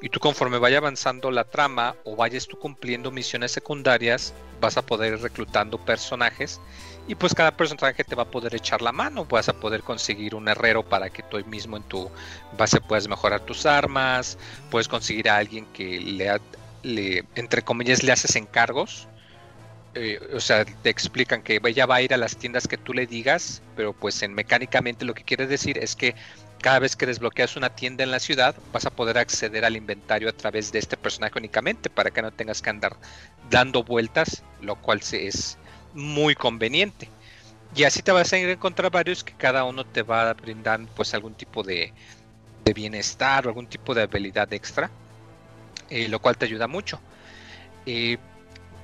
Y tú conforme vaya avanzando la trama o vayas tú cumpliendo misiones secundarias, vas a poder ir reclutando personajes y pues cada personaje te va a poder echar la mano, vas a poder conseguir un herrero para que tú mismo en tu base puedas mejorar tus armas, puedes conseguir a alguien que le, le entre comillas, le haces encargos. Eh, o sea, te explican que ella va a ir a las tiendas que tú le digas, pero pues en mecánicamente lo que quiere decir es que cada vez que desbloqueas una tienda en la ciudad, vas a poder acceder al inventario a través de este personaje únicamente para que no tengas que andar dando vueltas, lo cual es muy conveniente. Y así te vas a encontrar varios que cada uno te va a brindar pues algún tipo de, bienestar o algún tipo de habilidad extra, eh, lo cual te ayuda mucho. Eh,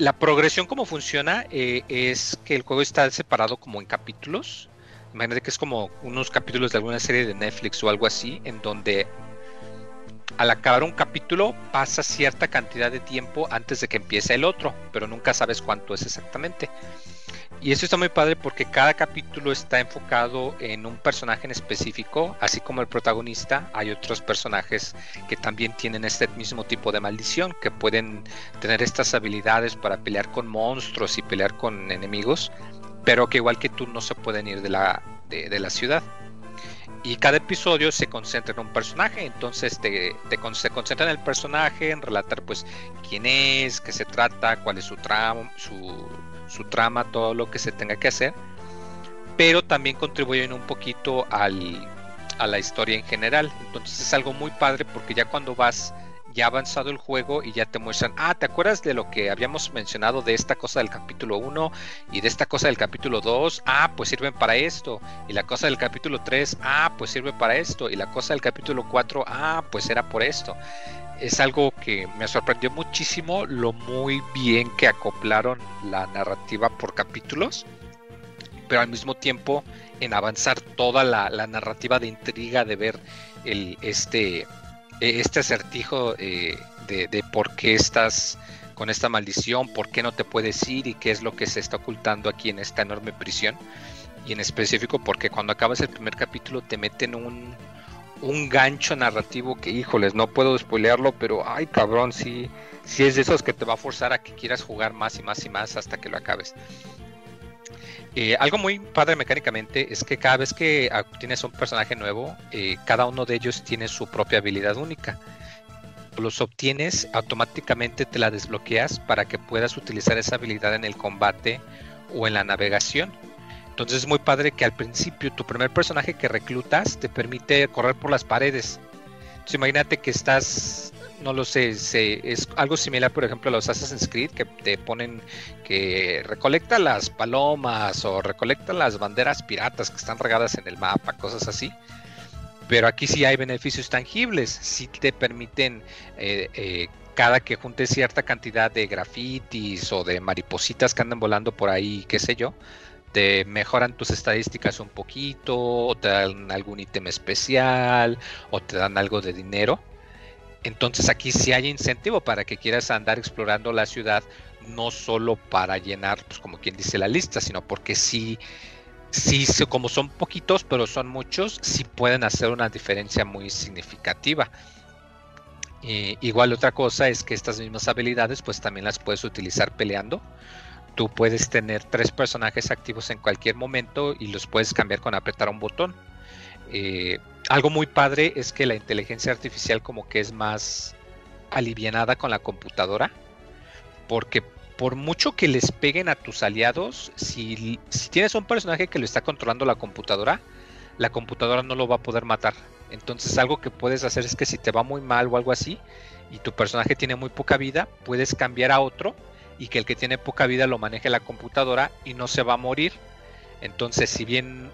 la progresión como funciona eh, es que el juego está separado como en capítulos. Imagínate que es como unos capítulos de alguna serie de Netflix o algo así, en donde al acabar un capítulo pasa cierta cantidad de tiempo antes de que empiece el otro, pero nunca sabes cuánto es exactamente. Y eso está muy padre porque cada capítulo está enfocado en un personaje en específico, así como el protagonista, hay otros personajes que también tienen este mismo tipo de maldición, que pueden tener estas habilidades para pelear con monstruos y pelear con enemigos, pero que igual que tú no se pueden ir de la, de la ciudad. Y cada episodio se concentra en un personaje, entonces te, se concentra en el personaje, en relatar pues quién es, qué se trata, cuál es su trama, su, su trama, todo lo que se tenga que hacer, pero también contribuyen un poquito al, a la historia en general, entonces es algo muy padre porque ya cuando vas ya avanzado el juego y ya te muestran, ah, ¿te acuerdas de lo que habíamos mencionado de esta cosa del capítulo 1 y de esta cosa del capítulo 2? Ah, pues sirven para esto. Y la cosa del capítulo 3, ah, pues sirve para esto. Y la cosa del capítulo 4, ah, pues era por esto. Es algo que me sorprendió muchísimo lo muy bien que acoplaron la narrativa por capítulos, pero al mismo tiempo en avanzar toda la, narrativa de intriga de ver el, este, e, este acertijo eh, de, por qué estás con esta maldición, por qué no te puedes ir y qué es lo que se está ocultando aquí en esta enorme prisión. Y en específico porque cuando acabas el primer capítulo te meten un, un gancho narrativo que, híjoles, no puedo spoilearlo, pero ay cabrón, sí, sí es de esos que te va a forzar a que quieras jugar más y más y más hasta que lo acabes. Eh, algo muy padre mecánicamente es que cada vez que tienes un personaje nuevo, eh, cada uno de ellos tiene su propia habilidad única. Los obtienes, automáticamente te la desbloqueas para que puedas utilizar esa habilidad en el combate o en la navegación. Entonces es muy padre que al principio tu primer personaje que reclutas te permite correr por las paredes. Entonces imagínate que estás no lo sé, es algo similar, por ejemplo, a los Assassin's Creed que te ponen que recolecta las palomas o recolecta las banderas piratas que están regadas en el mapa, cosas así. Pero aquí sí hay beneficios tangibles, sí te permiten eh, eh, cada que juntes cierta cantidad de grafitis o de maripositas que andan volando por ahí, qué sé yo, te mejoran tus estadísticas un poquito, o te dan algún ítem especial, o te dan algo de dinero. Entonces aquí sí hay incentivo para que quieras andar explorando la ciudad, no solo para llenar, pues como quien dice la lista, sino porque sí, sí, como son poquitos, pero son muchos, sí pueden hacer una diferencia muy significativa. igual otra cosa es que estas mismas habilidades pues también las puedes utilizar peleando. Tú puedes tener tres personajes activos en cualquier momento y los puedes cambiar con apretar un botón. Eh, algo muy padre es que la inteligencia artificial como que es más alivianada con la computadora, porque por mucho que les peguen a tus aliados, si, si tienes un personaje que lo está controlando la computadora, la computadora no lo va a poder matar. Entonces algo que puedes hacer es que si te va muy mal o algo así y tu personaje tiene muy poca vida, puedes cambiar a otro y que el que tiene poca vida lo maneje la computadora y no se va a morir. Entonces si bien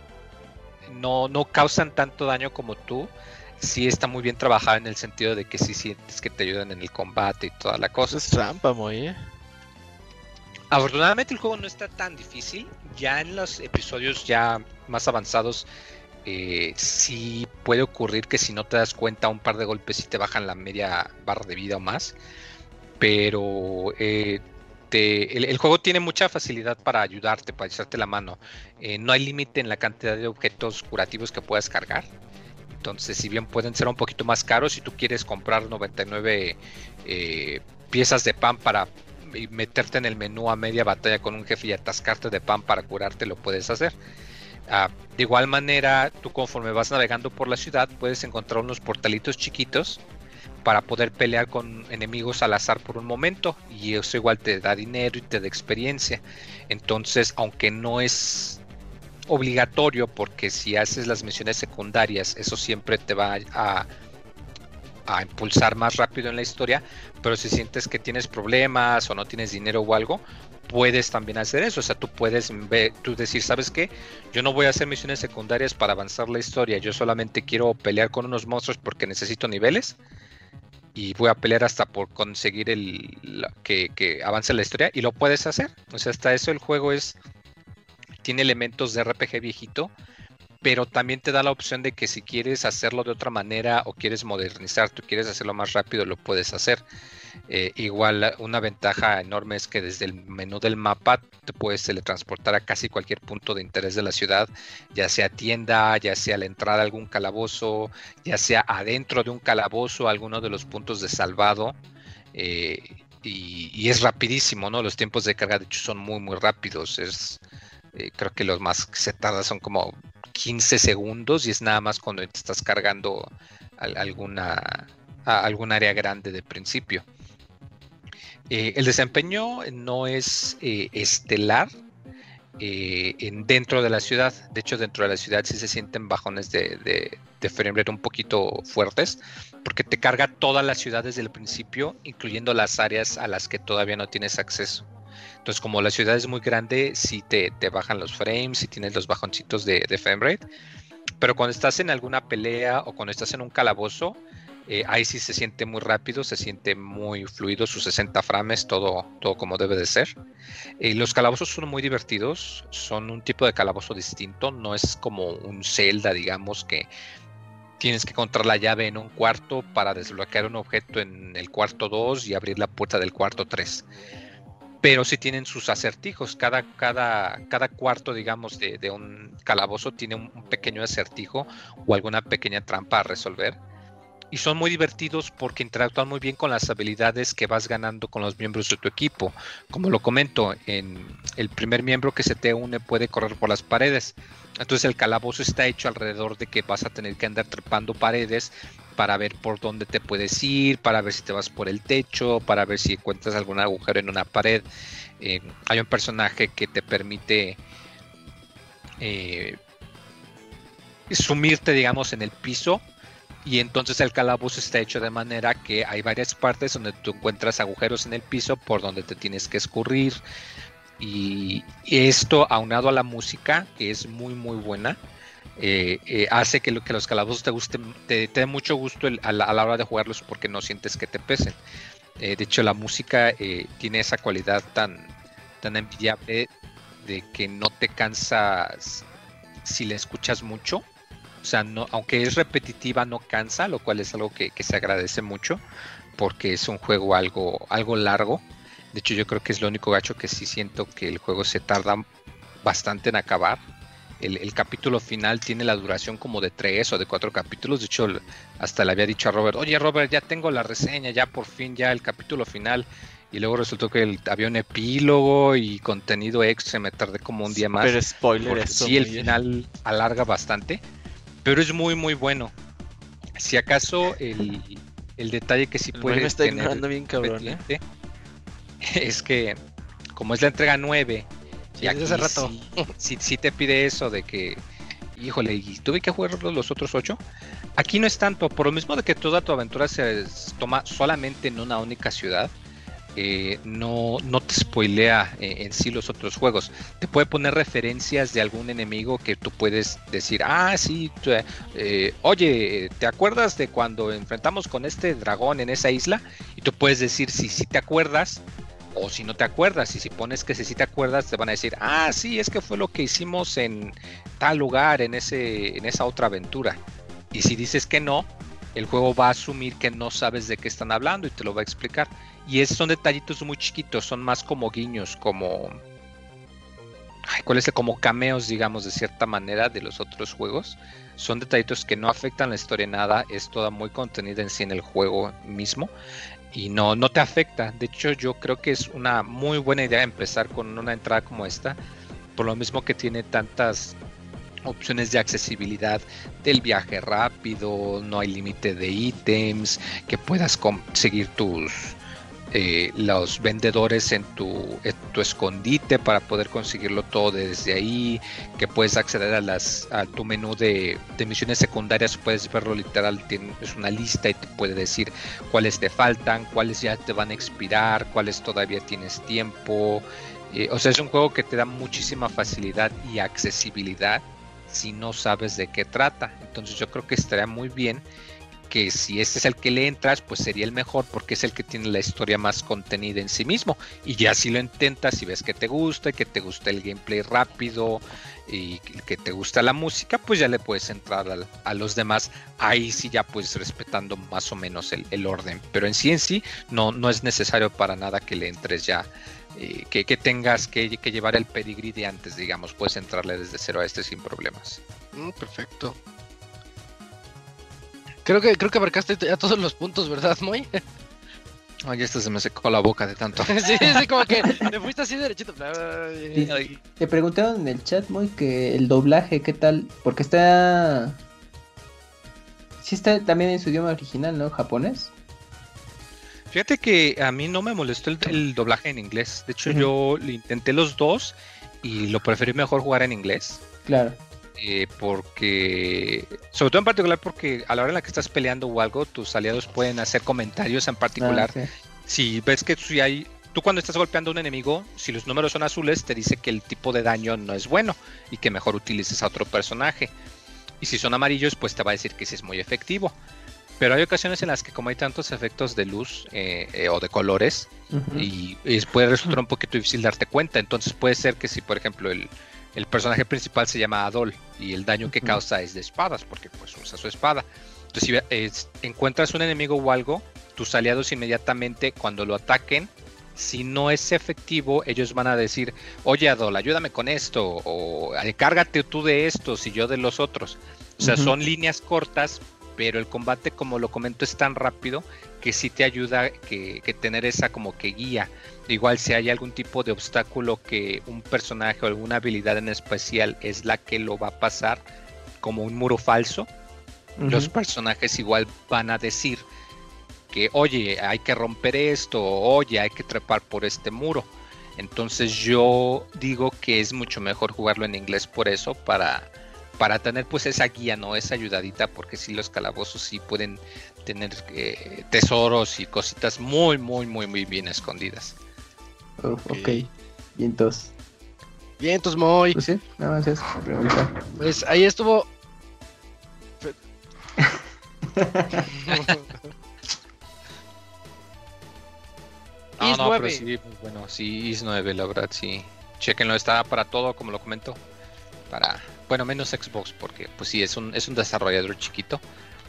no, no causan tanto daño como tú, sí está muy bien trabajado en el sentido de que sí sientes que te ayudan en el combate y toda la cosa. Es trampa, muy, ¿eh? Afortunadamente el juego no está tan difícil. Ya en los episodios ya más avanzados eh, sí puede ocurrir que si no te das cuenta un par de golpes sí te bajan la media barra de vida o más. Pero eh, el, juego tiene mucha facilidad para ayudarte, para echarte la mano. Eh, no hay límite en la cantidad de objetos curativos que puedas cargar. Entonces, si bien pueden ser un poquito más caros, si tú quieres comprar 99 piezas de pan para meterte en el menú a media batalla con un jefe y atascarte de pan para curarte, lo puedes hacer. Ah, de igual manera, tú conforme vas navegando por la ciudad, puedes encontrar unos portalitos chiquitos para poder pelear con enemigos al azar por un momento y eso igual te da dinero y te da experiencia. Entonces, aunque no es obligatorio porque si haces las misiones secundarias, eso siempre te va a impulsar más rápido en la historia, pero si sientes que tienes problemas o no tienes dinero o algo, puedes también hacer eso. O sea, tú puedes tú decir, ¿sabes qué? Yo no voy a hacer misiones secundarias para avanzar la historia, yo solamente quiero pelear con unos monstruos porque necesito niveles y voy a pelear hasta por conseguir el que, que avance la historia y lo puedes hacer. O sea, hasta eso el juego es tiene elementos de RPG viejito, pero también te da la opción de que si quieres hacerlo de otra manera o quieres modernizar, tú quieres hacerlo más rápido, lo puedes hacer. Eh, igual una ventaja enorme es que desde el menú del mapa te puedes teletransportar a casi cualquier punto de interés de la ciudad, ya sea tienda, ya sea la entrada a algún calabozo, ya sea adentro de un calabozo, alguno de los puntos de salvado. Eh, y, es rapidísimo, ¿no? Los tiempos de carga de hecho son muy, muy rápidos. Es, eh, creo que los más que se tarda son como 15 segundos y es nada más cuando estás cargando alguna, algún área grande de principio. Eh, el desempeño no es eh, estelar en, dentro de la ciudad. De hecho, dentro de la ciudad sí se sienten bajones de, de, de frame rate un poquito fuertes, porque te carga toda la ciudad desde el principio, incluyendo las áreas a las que todavía no tienes acceso. Entonces, como la ciudad es muy grande, sí te, bajan los frames, y tienes los bajoncitos de, de frame rate. Pero cuando estás en alguna pelea o cuando estás en un calabozo, eh, ahí sí se siente muy rápido, se siente muy fluido, sus 60 frames, todo, todo como debe de ser. Eh, los calabozos son muy divertidos, son un tipo de calabozo distinto, no es como un Zelda, digamos, que tienes que encontrar la llave en un cuarto para desbloquear un objeto en el cuarto 2 y abrir la puerta del cuarto 3 pero sí tienen sus acertijos. Cada, cada, cada cuarto, digamos, de, un calabozo tiene un, pequeño acertijo o alguna pequeña trampa a resolver. Y son muy divertidos porque interactúan muy bien con las habilidades que vas ganando con los miembros de tu equipo. Como lo comento, en el primer miembro que se te une puede correr por las paredes. Entonces el calabozo está hecho alrededor de que vas a tener que andar trepando paredes para ver por dónde te puedes ir, para ver si te vas por el techo, para ver si encuentras algún agujero en una pared. Eh, hay un personaje que te permite eh, sumirte, digamos, en el piso. Y entonces el calabozo está hecho de manera que hay varias partes donde tú encuentras agujeros en el piso por donde te tienes que escurrir. Y esto aunado a la música, que es muy muy buena, eh, eh, hace que, que, los calabozos te gusten, te, dé mucho gusto a, la, hora de jugarlos porque no sientes que te pesen. Eh, de hecho, la música tiene esa cualidad tan, tan envidiable de que no te cansas si la escuchas mucho. O sea, aunque es repetitiva, no cansa, lo cual es algo que, que se agradece mucho porque es un juego algo, algo largo. De hecho, yo creo que es lo único gacho que sí siento que el juego se tarda bastante en acabar el, capítulo final tiene la duración como de tres o de cuatro capítulos. De hecho, hasta le había dicho a Robert, oye Robert, ya tengo la reseña, ya por fin, ya el capítulo final. y luego resultó que el- había un epílogo y contenido extra, me tardé como un día más. Pero spoiler eso. sí, el final alarga bastante, pero es muy, muy bueno. Si acaso el, el detalle que sí El puede me está ignorando bien cabrón, ¿eh? es que como es la entrega 9 Sí, desde hace rato. sí, sí- sí te pide eso de que híjole y tuve que jugar los otros 8 aquí no es tanto por lo mismo de que toda tu aventura se toma solamente en una única ciudad eh, no, no te spoilea eh, en sí los otros juegos. Te puede poner referencias de algún enemigo que tú puedes decir, ah, sí, eh, oye, ¿te acuerdas de cuando enfrentamos con este dragón en esa isla? Y tú puedes decir si sí te acuerdas o si no te acuerdas. Y si pones que si te acuerdas, te van a decir, ah, sí, es que fue lo que hicimos en tal lugar, en, ese, en esa otra aventura. Y si dices que no, el juego va a asumir que no sabes de qué están hablando y te lo va a explicar. Y es, son detallitos muy chiquitos, son más como guiños, como... Ay, ¿Cuál es el? Como cameos, digamos, de cierta manera de los otros juegos. Son detallitos que no afectan la historia nada, es toda muy contenida en sí en el juego mismo y no, no te afecta. De hecho, yo creo que es una muy buena idea empezar con una entrada como esta, por lo mismo que tiene tantas opciones de accesibilidad del viaje rápido, no hay límite de ítems, que puedas conseguir tus eh, los vendedores en tu, escondite para poder conseguirlo todo desde ahí, que puedes acceder a las a tu menú de, misiones secundarias, puedes verlo literal, es una lista y te puede decir cuáles te faltan, cuáles ya te van a expirar, cuáles todavía tienes tiempo. Eh, o sea, es un juego que te da muchísima facilidad y accesibilidad si no sabes de qué trata. Entonces yo creo que estaría muy bien que si este es el que le entras, pues sería el mejor porque es el que tiene la historia más contenida en sí mismo. Y ya si lo intentas y ves que te gusta, y que te gusta el gameplay rápido y que te gusta la música, pues ya le puedes entrar al- a los demás. Ahí sí ya pues respetando más o menos el, el orden. Pero en sí en sí no, no es necesario para nada que le entres ya. eh, que, que tengas que, que llevar el pedigrí de antes, digamos, puedes entrarle desde cero a este sin problemas. Mm, perfecto. Creo que, creo que abarcaste ya todos los puntos, ¿verdad, Moy? Ay, esto se me secó la boca de tanto. sí, sí, como que te fuiste así derechito. Sí. Te preguntaron en el chat, muy que el doblaje, ¿qué tal? Porque está. Sí, está también en su idioma original, ¿no? Japonés. Fíjate que a mí no me molestó el, el doblaje en inglés. De hecho, yo le intenté los dos y lo preferí mejor jugar en inglés. Claro. Eh, porque, sobre todo en particular, porque a la hora en la que estás peleando o algo, tus aliados pueden hacer comentarios en particular. Ah, sí. Si ves que si hay, tú cuando estás golpeando a un enemigo, si los números son azules, te dice que el tipo de daño no es bueno y que mejor utilices a otro personaje. Y si son amarillos, pues te va a decir que sí es muy efectivo. Pero hay ocasiones en las que como hay tantos efectos de luz eh, eh, o de colores, y puede resultar un poquito difícil darte cuenta. Entonces puede ser que si, por ejemplo, el, el personaje principal se llama Adol y el daño que causa es de espadas, porque pues usa su espada. Entonces si es- encuentras un enemigo o algo, tus aliados inmediatamente cuando lo ataquen, si no es efectivo, ellos van a decir, oye Adol, ayúdame con esto, o "Ay, cárgate tú de estos y yo de los otros. O sea, son líneas cortas, pero el combate, como lo comento, es tan rápido que sí te ayuda que, que tener esa como que guía. Igual si hay algún tipo de obstáculo que un personaje o alguna habilidad en especial es la que lo va a pasar, como un muro falso, los personajes igual van a decir que, oye, hay que romper esto, o, oye, hay que trepar por este muro. Entonces yo digo que es mucho mejor jugarlo en inglés por eso, para, para tener pues esa guía, ¿no? Esa ayudadita, porque sí los calabozos sí pueden tener eh, tesoros y cositas muy, muy, muy, muy bien escondidas. Oh, ok. Y entonces. Bien, entonces Moy. Pues sí, nada más pregunta. Pues ahí estuvo. No, no, pero 9. sí, muy bueno, sí, Is 9, la verdad, sí. Chequenlo, está para todo, como lo comento. Para, bueno, menos Xbox, porque pues sí, es un, es un desarrollador chiquito.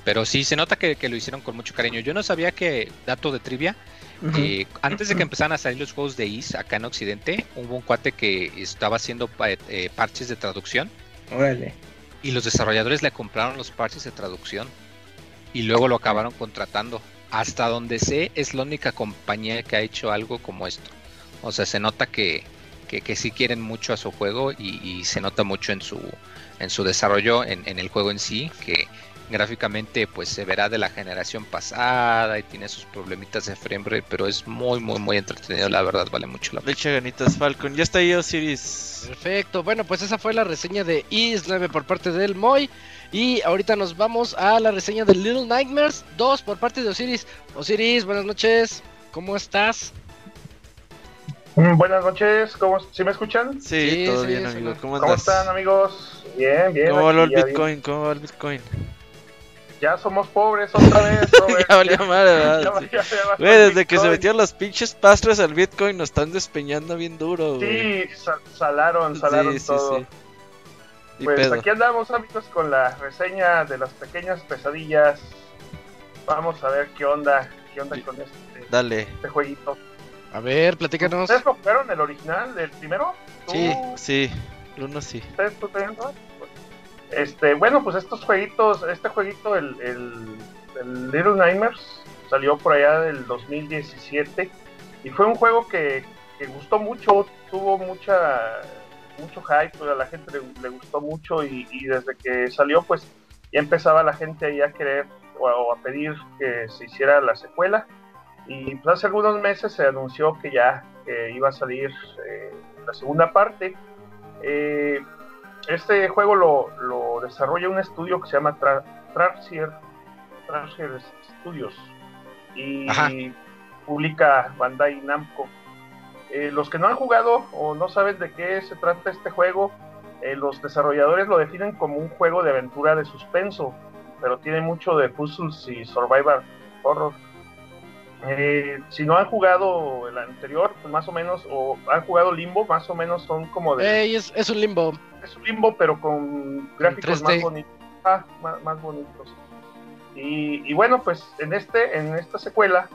Pero sí, se nota que, que lo hicieron con mucho cariño. Yo no sabía que, dato de trivia, eh, antes de que empezaran a salir los juegos de Is acá en Occidente, hubo un cuate que estaba haciendo pa- eh, parches de traducción Órale. y los desarrolladores le compraron los parches de traducción y luego lo acabaron contratando. hasta donde sé, es la única compañía que ha hecho algo como esto. O sea, se nota que, que, que sí quieren mucho a su juego y, y se nota mucho en su, en su desarrollo, en, en el juego en sí, que gráficamente pues se verá de la generación pasada y tiene sus problemitas de frame rate, pero es muy muy muy entretenido, la verdad vale mucho la pena. echa ganitas Falcon. Ya está ahí Osiris. Perfecto, bueno, pues esa fue la reseña de Is 9 por parte del Moy. Y ahorita nos vamos a la reseña de Little Nightmares 2 por parte de Osiris. Osiris, buenas noches, ¿cómo estás? Mm, Buenas noches, ¿cómo, ¿sí me escuchan? Sí, Sí, todo sí, bien, amigo. ¿Cómo ¿Cómo están amigos? Bien, bien. ¿Cómo va el Bitcoin? ¿Cómo va el Bitcoin? Ya somos pobres otra vez, Robert. ya valió madre, Ya valió- ya Güey, desde que se metieron los pinches pastres al Bitcoin nos están despeñando bien duro, güey. Sí, sa- salaron, salaron Sí, sí, todo. sí. Y Pues pedo. aquí andamos amigos con la reseña de las pequeñas pesadillas. Vamos a ver qué onda, qué onda Sí. con este, Dale. este jueguito. A ver, platícanos. ¿Ustedes lo jugaron el original, el primero? ¿Tú- Sí. Sí, el uno sí. ustedes tú? Este, bueno, pues estos jueguitos, este jueguito, el, Little Nightmares, salió por allá del 2017 y fue un juego que, gustó mucho, tuvo mucha mucho hype, a la gente le, gustó mucho y, desde que salió pues ya empezaba la gente ahí a querer o a, pedir que se hiciera la secuela y pues hace algunos meses se anunció que ya iba a salir eh, la segunda parte. Eh, este juego lo, lo desarrolla un estudio que se llama Tra Studios y Ajá. publica Bandai Namco. Eh, los que no han jugado o no saben de qué se trata este juego, eh, los desarrolladores lo definen como un juego de aventura de suspenso, pero tiene mucho de puzzles y survival horror. Eh, si no han jugado el anterior, pues más o menos, o han jugado Limbo, más o menos son como de Ey, es, es un limbo. es un limbo, pero con gráficos 3D. más bonitos. Ah, más, más bonitos. Y, y bueno, pues en este, en esta secuela,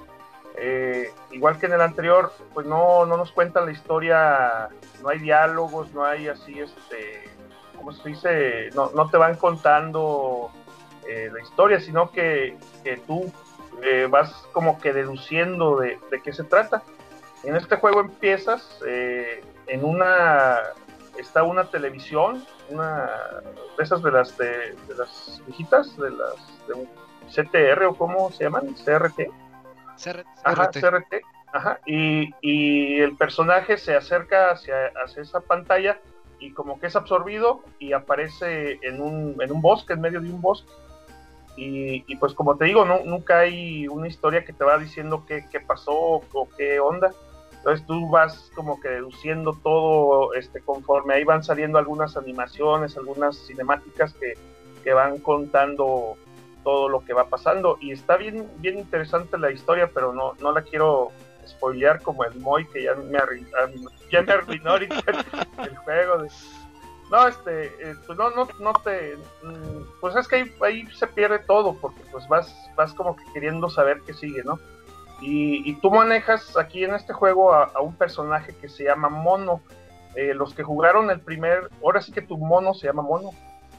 eh, igual que en el anterior, pues no, no nos cuentan la historia, no hay diálogos, no hay así, este, ¿cómo se dice? No, no te van contando eh, la historia, sino que, que tú eh, vas como que deduciendo de, de qué se trata. En este juego empiezas eh, en una está una televisión, una de esas de las de, de las viejitas, de las de un CTR o cómo se llaman, CRT, CR- ajá, CRT. CRT, ajá, y, y el personaje se acerca hacia, hacia esa pantalla y como que es absorbido y aparece en un, en un bosque, en medio de un bosque. Y, y pues como te digo, no, nunca hay una historia que te va diciendo qué, pasó o qué onda. Entonces tú vas como que deduciendo todo este, conforme ahí van saliendo algunas animaciones, algunas cinemáticas que, que van contando todo lo que va pasando. Y está bien, bien interesante la historia, pero no, no la quiero spoilear como el Moy que ya me, arruinó, ya me arruinó ahorita el, el juego. De... No, este, eh, pues no, no, no te, mm, pues es que ahí, ahí, se pierde todo porque pues vas, vas como que queriendo saber qué sigue, ¿no? Y, y tú manejas aquí en este juego a, a un personaje que se llama Mono. Eh, los que jugaron el primer, ahora sí que tu mono se llama Mono.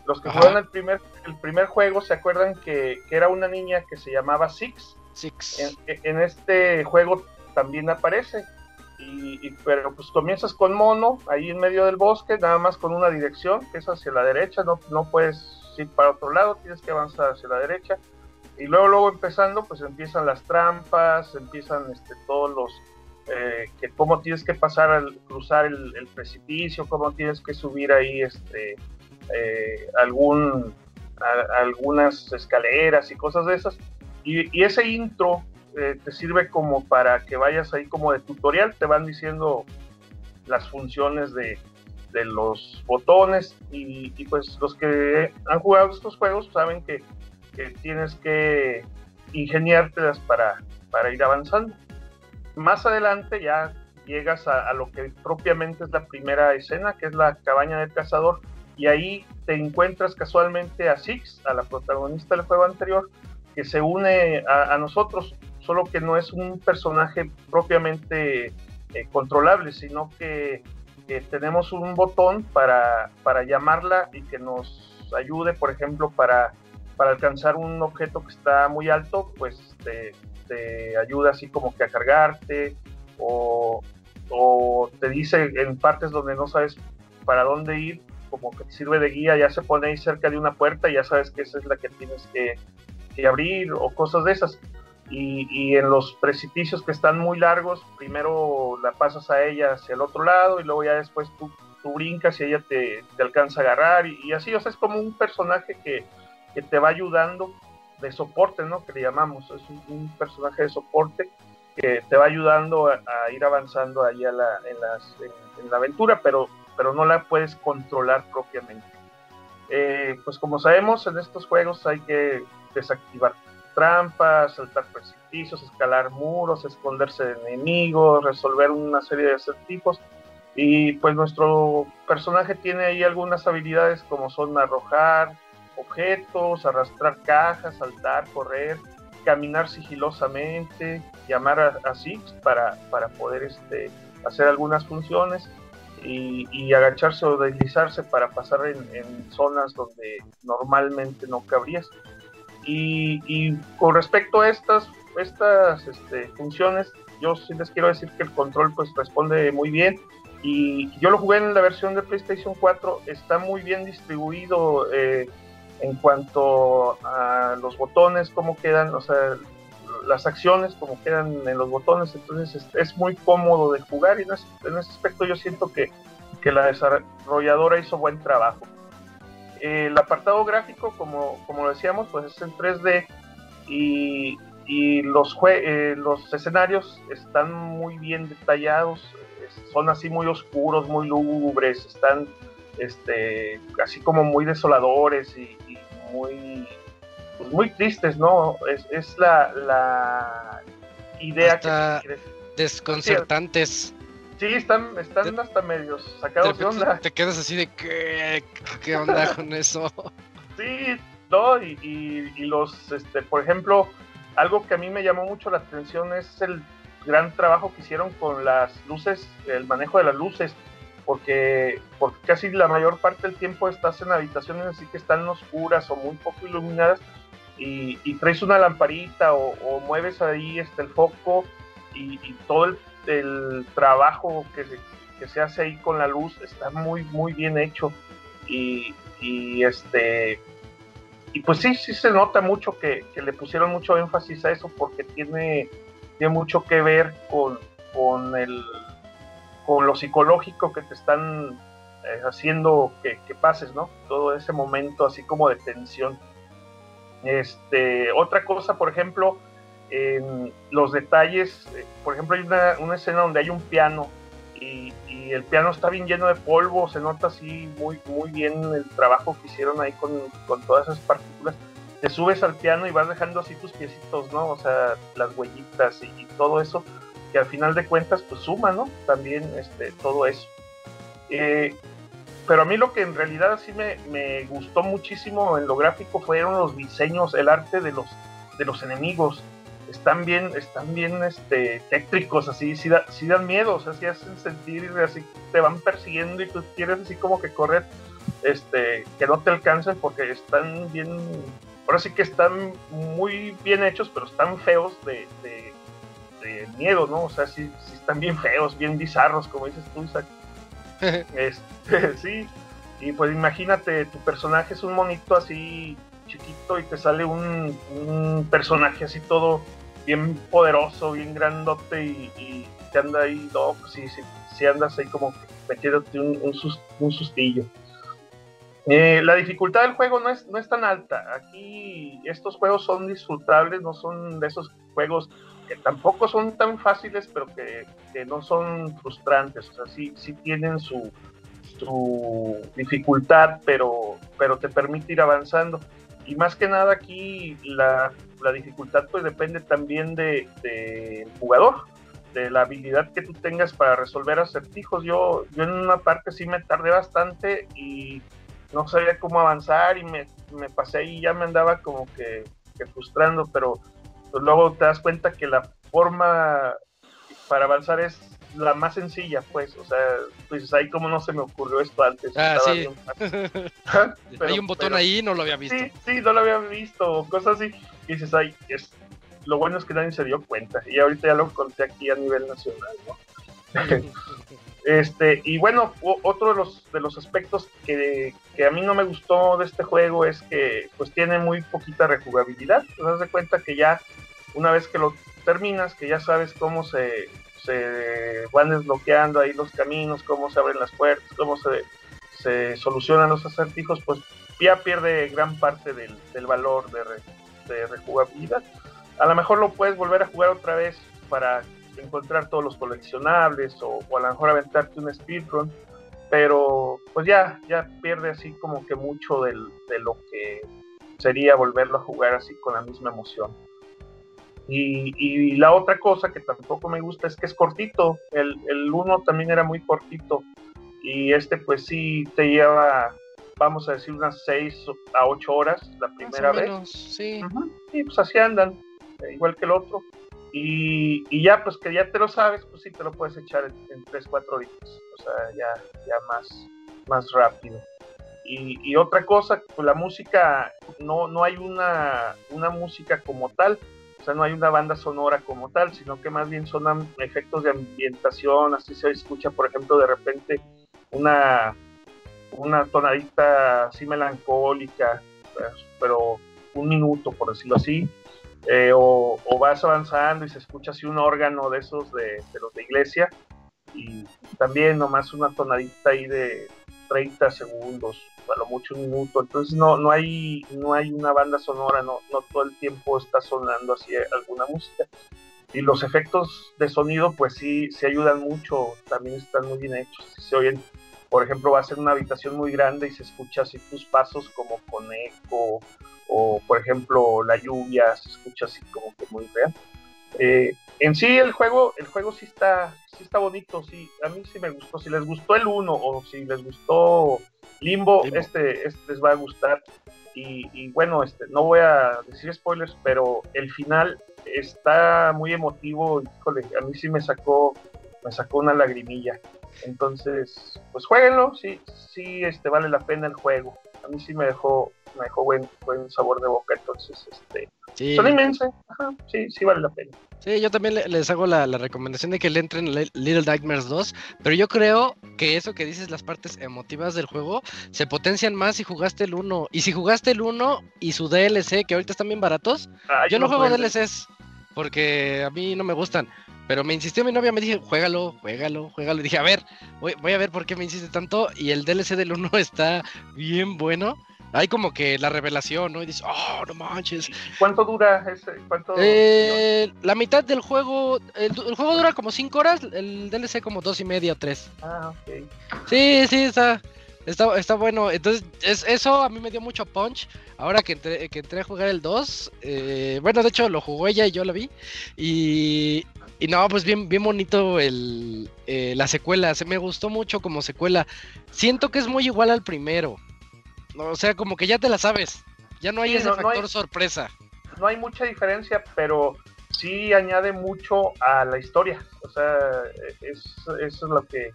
Los que Ajá. jugaron el primer, el primer juego se acuerdan que, que era una niña que se llamaba Six. Six. En, en este juego también aparece. Y, pero pues comienzas con mono ahí en medio del bosque, nada más con una dirección, que es hacia la derecha, no, no puedes ir para otro lado, tienes que avanzar hacia la derecha. Y luego, luego empezando, pues empiezan las trampas, empiezan este, todos los, eh, que cómo tienes que pasar al cruzar el, el precipicio, cómo tienes que subir ahí este, eh, algún, algunas escaleras y cosas de esas. Y ese intro eh, te sirve como para que vayas ahí como de tutorial, te van diciendo las funciones de, de los botones y, pues los que han jugado estos juegos saben que, que tienes que ingeniártelas para, para ir avanzando. Más adelante ya llegas a, a lo que propiamente es la primera escena, que es la cabaña del cazador, y ahí te encuentras casualmente a Six, a la protagonista del juego anterior, que se une a, a nosotros, solo que no es un personaje propiamente eh, controlable, sino que, tenemos un botón para, para llamarla y que nos ayude, por ejemplo, para, para alcanzar un objeto que está muy alto, pues te, te ayuda así como que a cargarte o, o te dice en partes donde no sabes para dónde ir, como que te sirve de guía, ya se pone ahí cerca de una puerta y ya sabes que esa es la que tienes que, que abrir o cosas de esas. Y, y, en los precipicios que están muy largos, primero la pasas a ella hacia el otro lado y luego ya después tú, brincas y ella te, alcanza a agarrar y, así, o sea, es como un personaje que, que, te va ayudando de soporte, ¿no? Que le llamamos, es un, personaje de soporte que te va ayudando a, ir avanzando ahí a la, en, las, en, la aventura, pero, pero no la puedes controlar propiamente. Eh, pues como sabemos, en estos juegos hay que desactivar trampas, saltar precipicios, escalar muros, esconderse de enemigos, resolver una serie de acertijos. Y pues nuestro personaje tiene ahí algunas habilidades como son arrojar objetos, arrastrar cajas, saltar, correr, caminar sigilosamente, llamar a, a Six para, para poder este, hacer algunas funciones y, agacharse o deslizarse para pasar en zonas donde normalmente no cabrías. Y, y, con respecto a estas, estas este, funciones, yo sí les quiero decir que el control pues responde muy bien. Y yo lo jugué en la versión de PlayStation 4, está muy bien distribuido eh, en cuanto a los botones, cómo quedan, o sea, las acciones, cómo quedan en los botones, entonces es, es muy cómodo de jugar y en ese, en ese aspecto yo siento que, que la desarrolladora hizo buen trabajo el apartado gráfico, como, como decíamos, pues es en 3D y, y los, eh, los escenarios están muy bien detallados, son así muy oscuros, muy lúgubres, están este, así como muy desoladores y, y muy, pues muy tristes, ¿no? Es, es la, la idea Hasta que... Desconcertantes. Sí, están, están hasta medios sacados de, de onda. Te quedas así de ¿qué, qué onda con eso? Sí, no, y, y, y, los, este, por ejemplo, algo que a mí me llamó mucho la atención es el gran trabajo que hicieron con las luces, el manejo de las luces, porque, porque casi la mayor parte del tiempo estás en habitaciones así que están oscuras o muy poco iluminadas y, y traes una lamparita o, o, mueves ahí este, el foco y, y todo el el trabajo que se, hace ahí con la luz está muy muy bien hecho. Y, este y pues sí sí se nota mucho que, que, le pusieron mucho énfasis a eso porque tiene tiene mucho que ver con, con el con lo psicológico que te están eh, haciendo que, que, pases no todo ese momento así como de tensión. Este otra cosa por ejemplo en los detalles, eh, por ejemplo, hay una, escena donde hay un piano y, el piano está bien lleno de polvo, se nota así muy, muy bien el trabajo que hicieron ahí con, con todas esas partículas. Te subes al piano y vas dejando así tus piecitos, ¿no? O sea, las huellitas y, y todo eso, que al final de cuentas, pues suma, ¿no? También este, todo eso. Eh, pero a mí lo que en realidad sí me, me, gustó muchísimo en lo gráfico fueron los diseños, el arte de los, de los enemigos están bien, están bien este, tétricos, así, sí, da, sí dan miedo, o sea, sí hacen sentir, así te van persiguiendo y tú quieres así como que correr, este, que no te alcancen porque están bien, ahora sí que están muy bien hechos, pero están feos de, de, de miedo, ¿no? O sea, sí, sí, están bien feos, bien bizarros, como dices tú, Isaac. este, sí, y pues imagínate, tu personaje es un monito así chiquito y te sale un, un personaje así todo bien poderoso, bien grandote y, y te anda ahí, no, pues sí, sí, andas ahí como metiéndote un, un, sust, un sustillo. Eh, la dificultad del juego no es, no es tan alta. Aquí estos juegos son disfrutables, no son de esos juegos que tampoco son tan fáciles, pero que, que no son frustrantes. O sea, sí, sí tienen su, su dificultad, pero, pero te permite ir avanzando. Y más que nada aquí la la dificultad pues depende también del de, jugador, de la habilidad que tú tengas para resolver acertijos. Yo, yo en una parte sí me tardé bastante y no sabía cómo avanzar y me, me pasé y ya me andaba como que, que frustrando, pero pues luego te das cuenta que la forma para avanzar es la más sencilla, pues, o sea, pues ahí como no se me ocurrió esto antes. Ah, sí. pero, Hay un botón pero, ahí, no lo había visto. Sí, sí, no lo había visto, cosas así y dices, ay, es, lo bueno es que nadie se dio cuenta. Y ahorita ya lo conté aquí a nivel nacional, ¿no? Este, y bueno, otro de los, de los aspectos que, a mí no me gustó de este juego es que pues tiene muy poquita rejugabilidad. Te das de cuenta que ya una vez que lo terminas, que ya sabes cómo se, se van desbloqueando ahí los caminos, cómo se abren las puertas, cómo se, se solucionan los acertijos, pues ya pierde gran parte del, del valor de, de rejugabilidad. A lo mejor lo puedes volver a jugar otra vez para encontrar todos los coleccionables o, a lo mejor aventarte un speedrun, pero pues ya, ya pierde así como que mucho del, de lo que sería volverlo a jugar así con la misma emoción. Y, y, la otra cosa que tampoco me gusta es que es cortito. El, el uno también era muy cortito. Y este pues sí te lleva, vamos a decir, unas 6 a 8 horas la primera vez. sí. Y pues así andan, igual que el otro. Y, ya, pues que ya te lo sabes, pues sí te lo puedes echar en, 3, 4 días. O sea, ya, ya más, más rápido. Y, otra cosa, pues la música, no, no hay una, una música como tal, o sea, no hay una banda sonora como tal, sino que más bien son efectos de ambientación, así se escucha, por ejemplo, de repente una, una tonadita así melancólica, pues, pero un minuto, por decirlo así, eh, o, vas avanzando y se escucha así un órgano de esos de, los de iglesia y también nomás una tonadita ahí de 30 segundos, a lo mucho un minuto, entonces no, no, hay, no hay una banda sonora, no, no todo el tiempo está sonando así alguna música. Y los efectos de sonido pues sí, se ayudan mucho, también están muy bien hechos, se oyen por ejemplo, va a ser una habitación muy grande y se escucha así tus pasos como con eco, o por ejemplo la lluvia se escucha así como que muy real. Eh, en sí el juego, el juego sí está, sí está bonito, sí, a mí sí me gustó. Si les gustó el 1 o si les gustó Limbo, Este, este les va a gustar. Y, y, bueno, este, no voy a decir spoilers, pero el final está muy emotivo. Híjole, a mí sí me sacó, me sacó una lagrimilla. Entonces, pues jueguenlo, sí, sí, este, vale la pena el juego. A mí sí me dejó, me dejó buen, buen sabor de boca, entonces, este, sí. son inmensos, sí, sí vale la pena. Sí, yo también les hago la, recomendación de que le entren Little Nightmares 2, pero yo creo que eso que dices, las partes emotivas del juego, se potencian más si jugaste el 1. Y si jugaste el 1 y su DLC, que ahorita están bien baratos, ah, yo no juego DLCs, porque a mí no me gustan. Pero me insistió mi novia, me dije, juégalo, juégalo, juégalo. Y dije, a ver, voy, a ver por qué me insiste tanto. Y el DLC del 1 está bien bueno. Hay como que la revelación, ¿no? Y dices, oh, no manches. ¿Cuánto dura ese? ¿Cuánto... Eh, la mitad del juego, el, juego dura como 5 horas, el DLC como dos y media, 3. Ah, ok. Sí, sí, está, está, está bueno. Entonces, es, eso a mí me dio mucho punch. Ahora que entré, que entré a jugar el 2, eh, bueno, de hecho lo jugó ella y yo la vi. Y, y no, pues bien, bien bonito el, eh, la secuela. Se me gustó mucho como secuela. Siento que es muy igual al primero. O sea, como que ya te la sabes. Ya no hay ese factor sorpresa. No hay mucha diferencia, pero sí añade mucho a la historia. O sea, es, eso es lo que.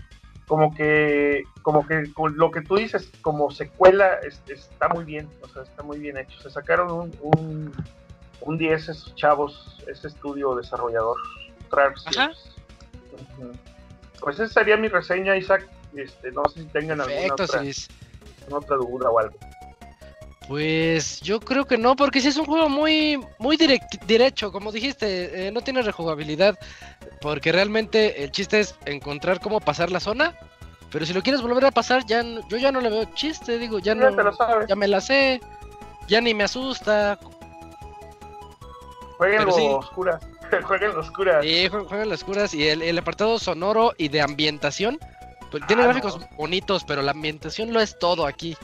Como que, como que lo que tú dices, como secuela, está muy bien. O sea, está muy bien hecho. Se sacaron un, un, un 10 esos chavos, ese estudio desarrollador. Pues esa sería mi reseña, Isaac. Este, no sé si tengan alguna otra, duda o algo. Pues yo creo que no, porque si es un juego muy, muy derecho, como dijiste, eh, no tiene rejugabilidad, porque realmente el chiste es encontrar cómo pasar la zona, pero si lo quieres volver a pasar, ya yo ya no le veo chiste, digo, ya, no, ya me la sé, ya ni me asusta. Jueguen oscuras. jueguen los curas. Sí, jueguen los curas. Y el, apartado sonoro y de ambientación. Pues, tiene ah, gráficos bonitos, pero la ambientación lo es todo aquí.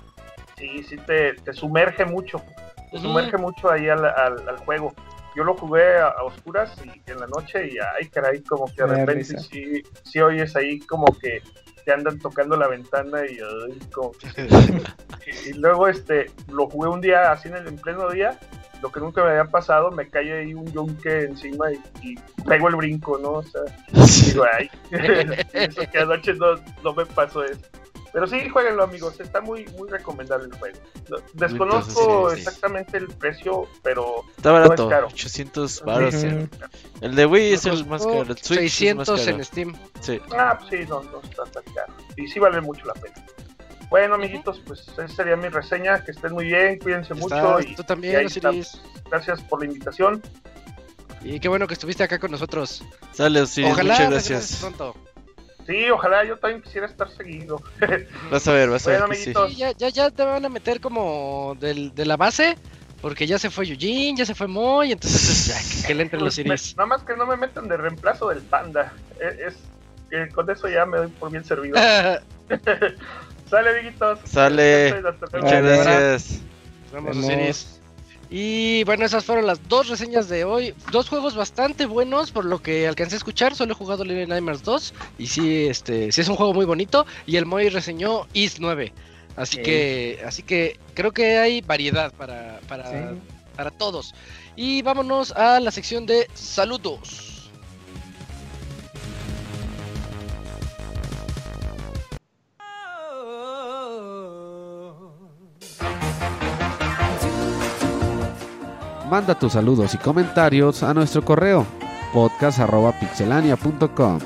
Sí, sí, te, sumerge mucho. Te sumerge mucho ahí al, al, juego. Yo lo jugué a, oscuras y en la noche y ay, caray, como que de repente sí, sí oyes ahí como que te andan tocando la ventana y, como y, luego este lo jugué un día así en el en pleno día lo que nunca me había pasado, me cae ahí un yunque encima y, pego el brinco, ¿no? O sea, digo, ay, eso que anoche no, no me pasó eso. Pero sí, jueguenlo, amigos. Está muy, muy recomendable el juego. Desconozco Entonces, sí, sí. exactamente el precio, pero Está No barato, es caro. 800 baros. El de Wii es el más caro. El Switch es 600 más caro. en Steam. Sí. ah, pues sí, no, no está tan caro. Y sí vale mucho la pena. Bueno, amiguitos, pues esa sería mi reseña. Que estén muy bien, cuídense mucho. Y, tú y también, ahí Osiris. gracias por la invitación. Y qué bueno que estuviste acá con nosotros. Sale, Osiris, Ojalá muchas gracias. pronto. Sí, ojalá yo también quisiera estar seguido. Vas a ver, vas a ver Bueno, que sí. amiguitos. Sí, ya, ya, ya te van a meter como del, de la base, porque ya se fue Eugene, ya se fue Moy, entonces pues, ya, que, que le entren los Pues, me- Osiris. nada más que no me metan de reemplazo del panda. Es, es- que con eso ya me doy por bien servido. Sale, amiguitos. Sale. Muchas gracias. Nos vemos, Vemos. Osiris. Y bueno, esas fueron las dos reseñas de hoy. Dos juegos bastante buenos, por lo que alcancé a escuchar. Solo he jugado Little Nightmares 2. Y sí, este, sí es un juego muy bonito. Y el Moy reseñó Is 9. Así Sí. que, así que creo que hay variedad para, para, Sí. para todos. Y vámonos a la sección de saludos. Manda tus saludos y comentarios a nuestro correo podcast.pixelania.com.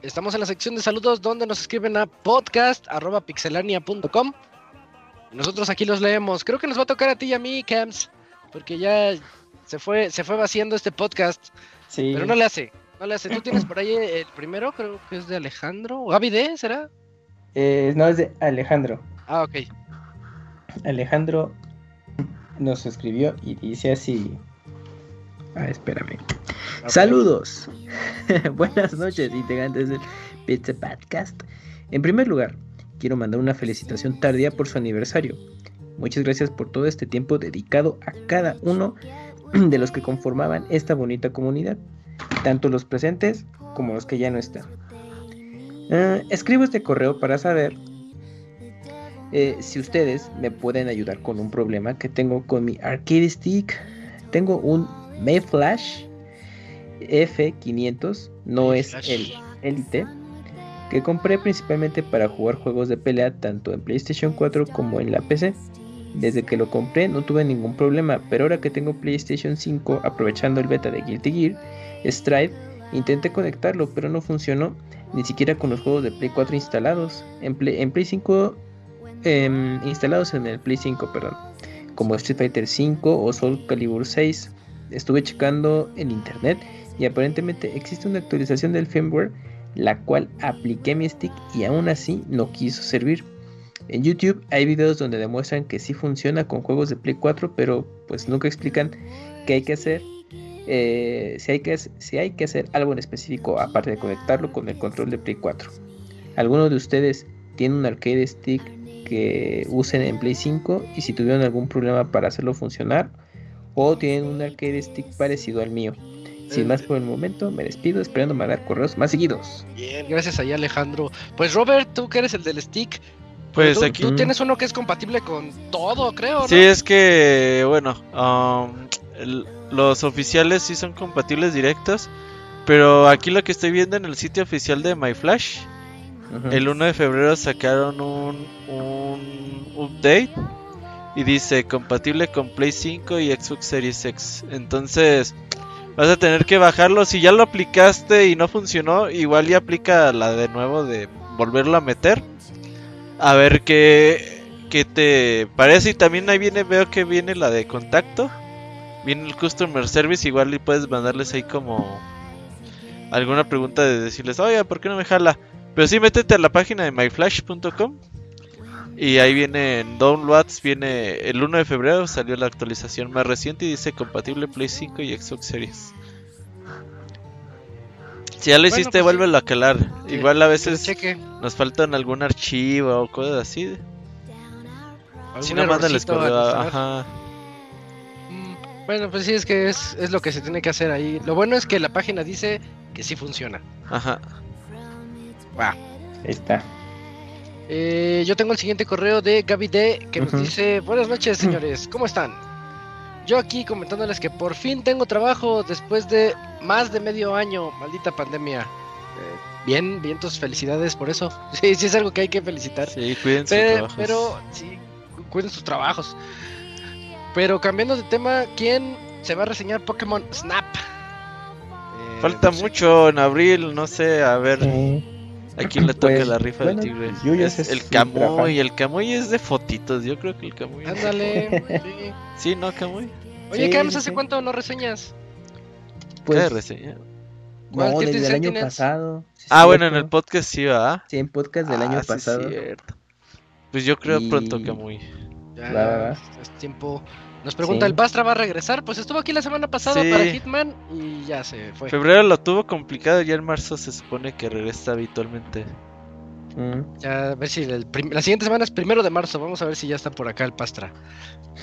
Estamos en la sección de saludos donde nos escriben a podcast.pixelania.com. Nosotros aquí los leemos. Creo que nos va a tocar a ti y a mí, Cams, porque ya se fue, se fue vaciando este podcast. Sí. Pero no le hace, no le. Tú tienes por ahí el primero, creo que es de Alejandro. ¿O Gaby D, será? Eh, no, es de Alejandro. Ah, ok. Alejandro nos escribió y dice así. Ah, espérame. Saludos. Buenas noches, integrantes del Pizza Podcast. En primer lugar, quiero mandar una felicitación tardía por su aniversario. Muchas gracias por todo este tiempo dedicado a cada uno de los que conformaban esta bonita comunidad, tanto los presentes como los que ya no están. Ah, escribo este correo para saber eh, si ustedes me pueden ayudar con un problema que tengo con mi arcade stick. Tengo un Mayflash F500, no es el Elite, que compré principalmente para jugar juegos de pelea tanto en PlayStation 4 como en la PC. Desde que lo compré no tuve ningún problema, pero ahora que tengo PlayStation 5 aprovechando el beta de Guilty Gear Strive, intenté conectarlo pero no funcionó ni siquiera con los juegos de Play 4 instalados. En Play, en Play 5 em, instalados en el Play 5, perdón, como Street Fighter 5 o Soul Calibur 6. Estuve checando en internet y aparentemente existe una actualización del firmware la cual apliqué mi stick y aún así no quiso servir. En YouTube hay videos donde demuestran que sí funciona con juegos de Play 4, pero pues nunca explican qué hay que hacer. Eh, si, hay que, si hay que hacer algo en específico aparte de conectarlo con el control de Play 4. ¿Alguno de ustedes tiene un arcade stick que usen en Play 5 y si tuvieron algún problema para hacerlo funcionar? ¿O tienen un arcade stick parecido al mío? Sin más por el momento, me despido esperando mandar correos más seguidos. Bien, gracias ahí Alejandro. Pues Robert, tú que eres el del stick. Pues tú, aquí. tú tienes uno que es compatible con todo, creo, ¿no? Sí, es que, bueno, um, el- los oficiales sí son compatibles directos. Pero aquí lo que estoy viendo en el sitio oficial de MyFlash, el 1 de febrero sacaron un, un update y dice compatible con Play 5 y Xbox Series X. Entonces vas a tener que bajarlo. Si ya lo aplicaste y no funcionó, igual ya aplica la de nuevo de volverlo a meter. A ver qué, qué te parece. Y también ahí viene, veo que viene la de contacto. Viene el Customer Service, igual y puedes mandarles ahí como alguna pregunta de decirles, oye, ¿por qué no me jala? Pero sí, métete a la página de myflash.com y ahí viene en downloads, viene el 1 de febrero salió la actualización más reciente y dice compatible Play 5 y Xbox Series. Si ya lo Bueno, hiciste, pues sí. vuélvelo a calar. Sí, Igual a veces nos faltan algún archivo o cosas así. Si no, a correo. Ajá. Bueno, pues sí, es que es, es lo que se tiene que hacer ahí. Lo bueno es que la página dice que sí funciona. Ajá. Ahí está. Eh, yo tengo el siguiente correo de Gaby D que nos Ujú. dice: Buenas noches, señores, ¿cómo están? Yo aquí comentándoles que por fin tengo trabajo después de más de medio año, maldita pandemia. Eh, bien, bien, tus felicidades por eso. Sí, sí es algo que hay que felicitar. Sí, cuiden sus Pero, trabajos. pero sí, cu- cuiden sus trabajos. Pero cambiando de tema, ¿quién se va a reseñar Pokémon Snap? Eh, Falta no sé. mucho en abril, no sé, a ver Eh, a quién le toca Pues, la rifa bueno, del tigre. yo ya Es sé el Camuy, el Camuy es de fotitos, yo creo que el Camuy. es de Ándale. sí. Sí, ¿no, Camuy? Oye, Sí, Cams, sí, ¿hace cuánto no reseñas? pues, ¿Qué reseña? ¿Cuál? no, ¿Qué desde el año pasado. Sí, Ah, bueno, en el podcast sí, ¿verdad? Sí, en podcast del Ah, año sí, pasado. cierto. Pues yo creo Y- pronto Camuy. Ya, Va, va, va. es tiempo. Nos pregunta, Sí. ¿el Bastra va a regresar? Pues estuvo aquí la semana pasada Sí. para Hitman y ya se fue. Febrero lo tuvo complicado, ya en marzo se supone que regresa habitualmente. Mm. Ya, a ver si el la siguiente semana es primero de marzo. Vamos a ver si ya está por acá el Pastra.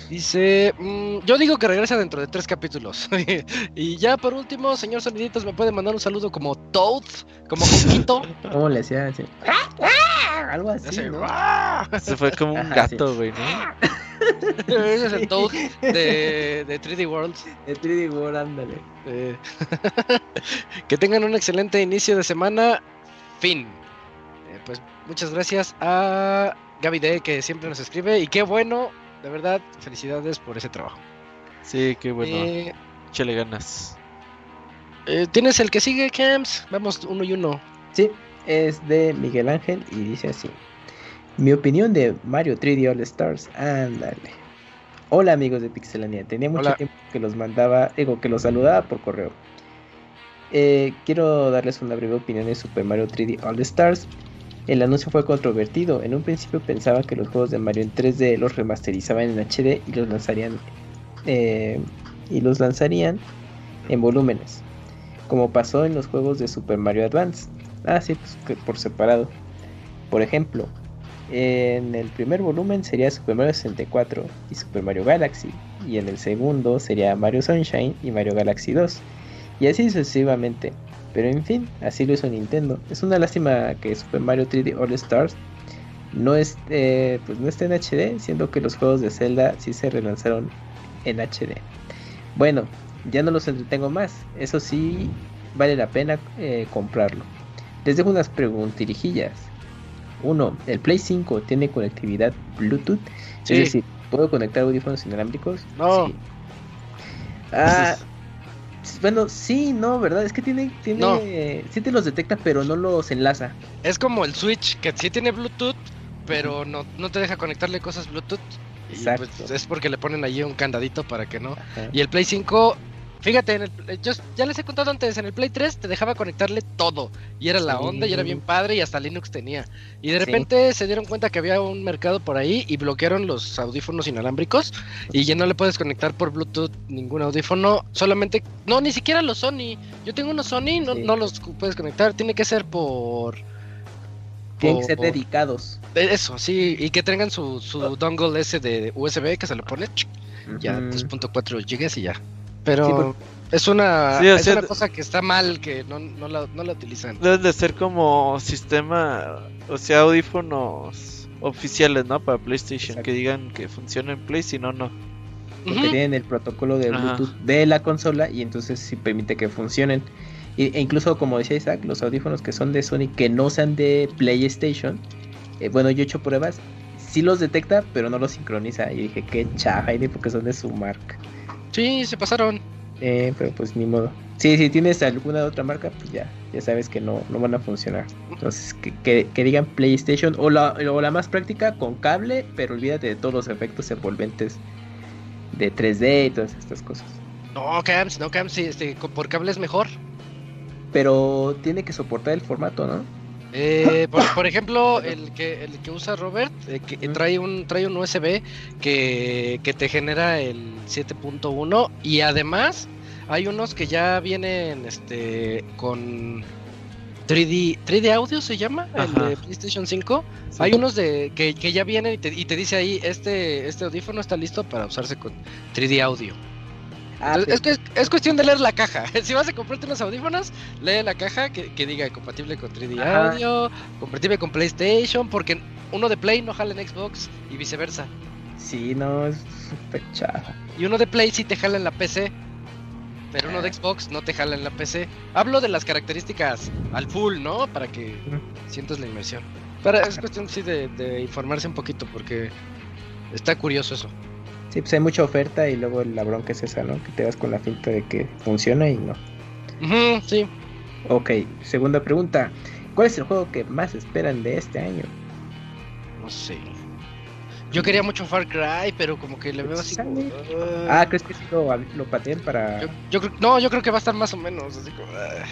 Dice, mm, yo digo que regresa dentro de tres capítulos. y ya por último, señor Soniditos, me puede mandar un saludo como Toad, como Coquito. ¿Cómo le hacía? Así? Algo así. Se fue como un gato, güey, ¿no? Ese es el Toad de, de 3D World. De 3D World, ándale. Eh, que tengan un excelente inicio de semana. Fin. Eh, pues muchas gracias a Gaby D que siempre nos escribe y qué bueno, de verdad, felicidades por ese trabajo. Sí, qué bueno. Eh, Échale ganas. eh, ¿Tienes el que sigue, Camps? Vamos uno y uno. Sí, es de Miguel Ángel y dice así. Mi opinión de Mario 3D All Stars, ándale. Hola amigos de Pixelania, tenía mucho Hola. tiempo que los mandaba, digo, que los saludaba por correo. Eh, quiero darles una breve opinión de Super Mario 3D All Stars. El anuncio fue controvertido. En un principio pensaba que los juegos de Mario en 3D los remasterizaban en HD y los lanzarían eh, y los lanzarían en volúmenes, como pasó en los juegos de Super Mario Advance. Ah, sí, pues que por separado. Por ejemplo, en el primer volumen sería Super Mario 64 y Super Mario Galaxy, y en el segundo sería Mario Sunshine y Mario Galaxy 2, y así sucesivamente. Pero en fin, así lo hizo Nintendo. Es una lástima que Super Mario 3D All Stars no esté, pues no esté en HD, siendo que los juegos de Zelda sí se relanzaron en HD. Bueno, ya no los entretengo más. Eso sí, vale la pena eh, comprarlo. Les dejo unas preguntirijillas. Uno, ¿el Play 5 tiene conectividad Bluetooth? Sí. Es decir, ¿puedo conectar audífonos inalámbricos? No. Sí. Ah, bueno, sí, no, ¿verdad? Es que tiene, tiene, No. sí te los detecta, pero no los enlaza. Es como el Switch, que sí tiene Bluetooth, pero no, no te deja conectarle cosas Bluetooth. Y Exacto. pues es porque le ponen allí un candadito para que no. Ajá. Y el Play 5, fíjate, en el, yo ya les he contado antes, en el Play 3 te dejaba conectarle todo. Y era la Sí. onda y era bien padre y hasta Linux tenía. Y de Sí. repente se dieron cuenta que había un mercado por ahí y bloquearon los audífonos inalámbricos. Y ya no le puedes conectar por Bluetooth ningún audífono. Solamente, no, ni siquiera los Sony. Yo tengo unos Sony, no, Sí. no los puedes conectar. Tiene que ser por... Tienen que ser dedicados. Eso, sí, y que tengan su, su dongle ese de USB que se le pone ch, ya Ujú. 2.4 GB y ya. Pero Sí, es una Sí, es sea, una cosa que está mal que no, no, la, no la utilizan. Deben de ser como sistema, o sea, audífonos oficiales, ¿no? Para PlayStation, Exacto. que digan que funciona en Play, si no, no. porque tienen el protocolo de Ajá. Bluetooth de la consola y entonces sí permite que funcionen. Y- e incluso como decía Isaac, los audífonos que son de Sony que no sean de PlayStation, eh, bueno, yo he hecho pruebas, sí los detecta, pero no los sincroniza. Y dije, qué chafa, porque son de su marca. Sí, se pasaron. Eh, pero pues ni modo. Sí, si tienes alguna otra marca, pues ya, ya sabes que no, no van a funcionar. Entonces, que, que- que digan PlayStation o la, o la más práctica con cable, pero olvídate de todos los efectos envolventes de 3D y todas estas cosas. No, Cams, no, Cams, sí, este, con- por cable es mejor. Pero tiene que soportar el formato, ¿no? Eh, por, por ejemplo, el que, el que usa Robert, eh, que trae un trae un USB que, que te genera el 7.1 y además hay unos que ya vienen este con 3D 3D audio se llama, el de PlayStation 5. Sí. Hay unos de que, que ya vienen y te, y te dice ahí este este audífono está listo para usarse con 3D audio. Ah, es, que es, es cuestión de leer la caja. Si vas a comprarte unos audífonos, lee la caja que, que diga compatible con 3D Ajá. Audio, compatible con PlayStation, porque uno de Play no jala en Xbox y viceversa. Sí, no, es súper chafa. Y uno de Play sí te jala en la PC. Pero uno de Xbox no te jala en la PC. Hablo de las características al full, ¿no? Para que sientas la inmersión. Pero es cuestión sí de, de informarse un poquito porque está curioso eso. Sí, pues hay mucha oferta y luego la bronca es esa, ¿no? Que te vas con la finta de que funciona y no. Ujú, sí. Ok, segunda pregunta. ¿Cuál es el juego que más esperan de este año? No sé. Yo quería mucho Far Cry, pero como que le veo así como... Ah, ¿crees que sí lo, lo pateen para...? yo, yo creo, no, yo creo que va a estar más o menos así como... ah.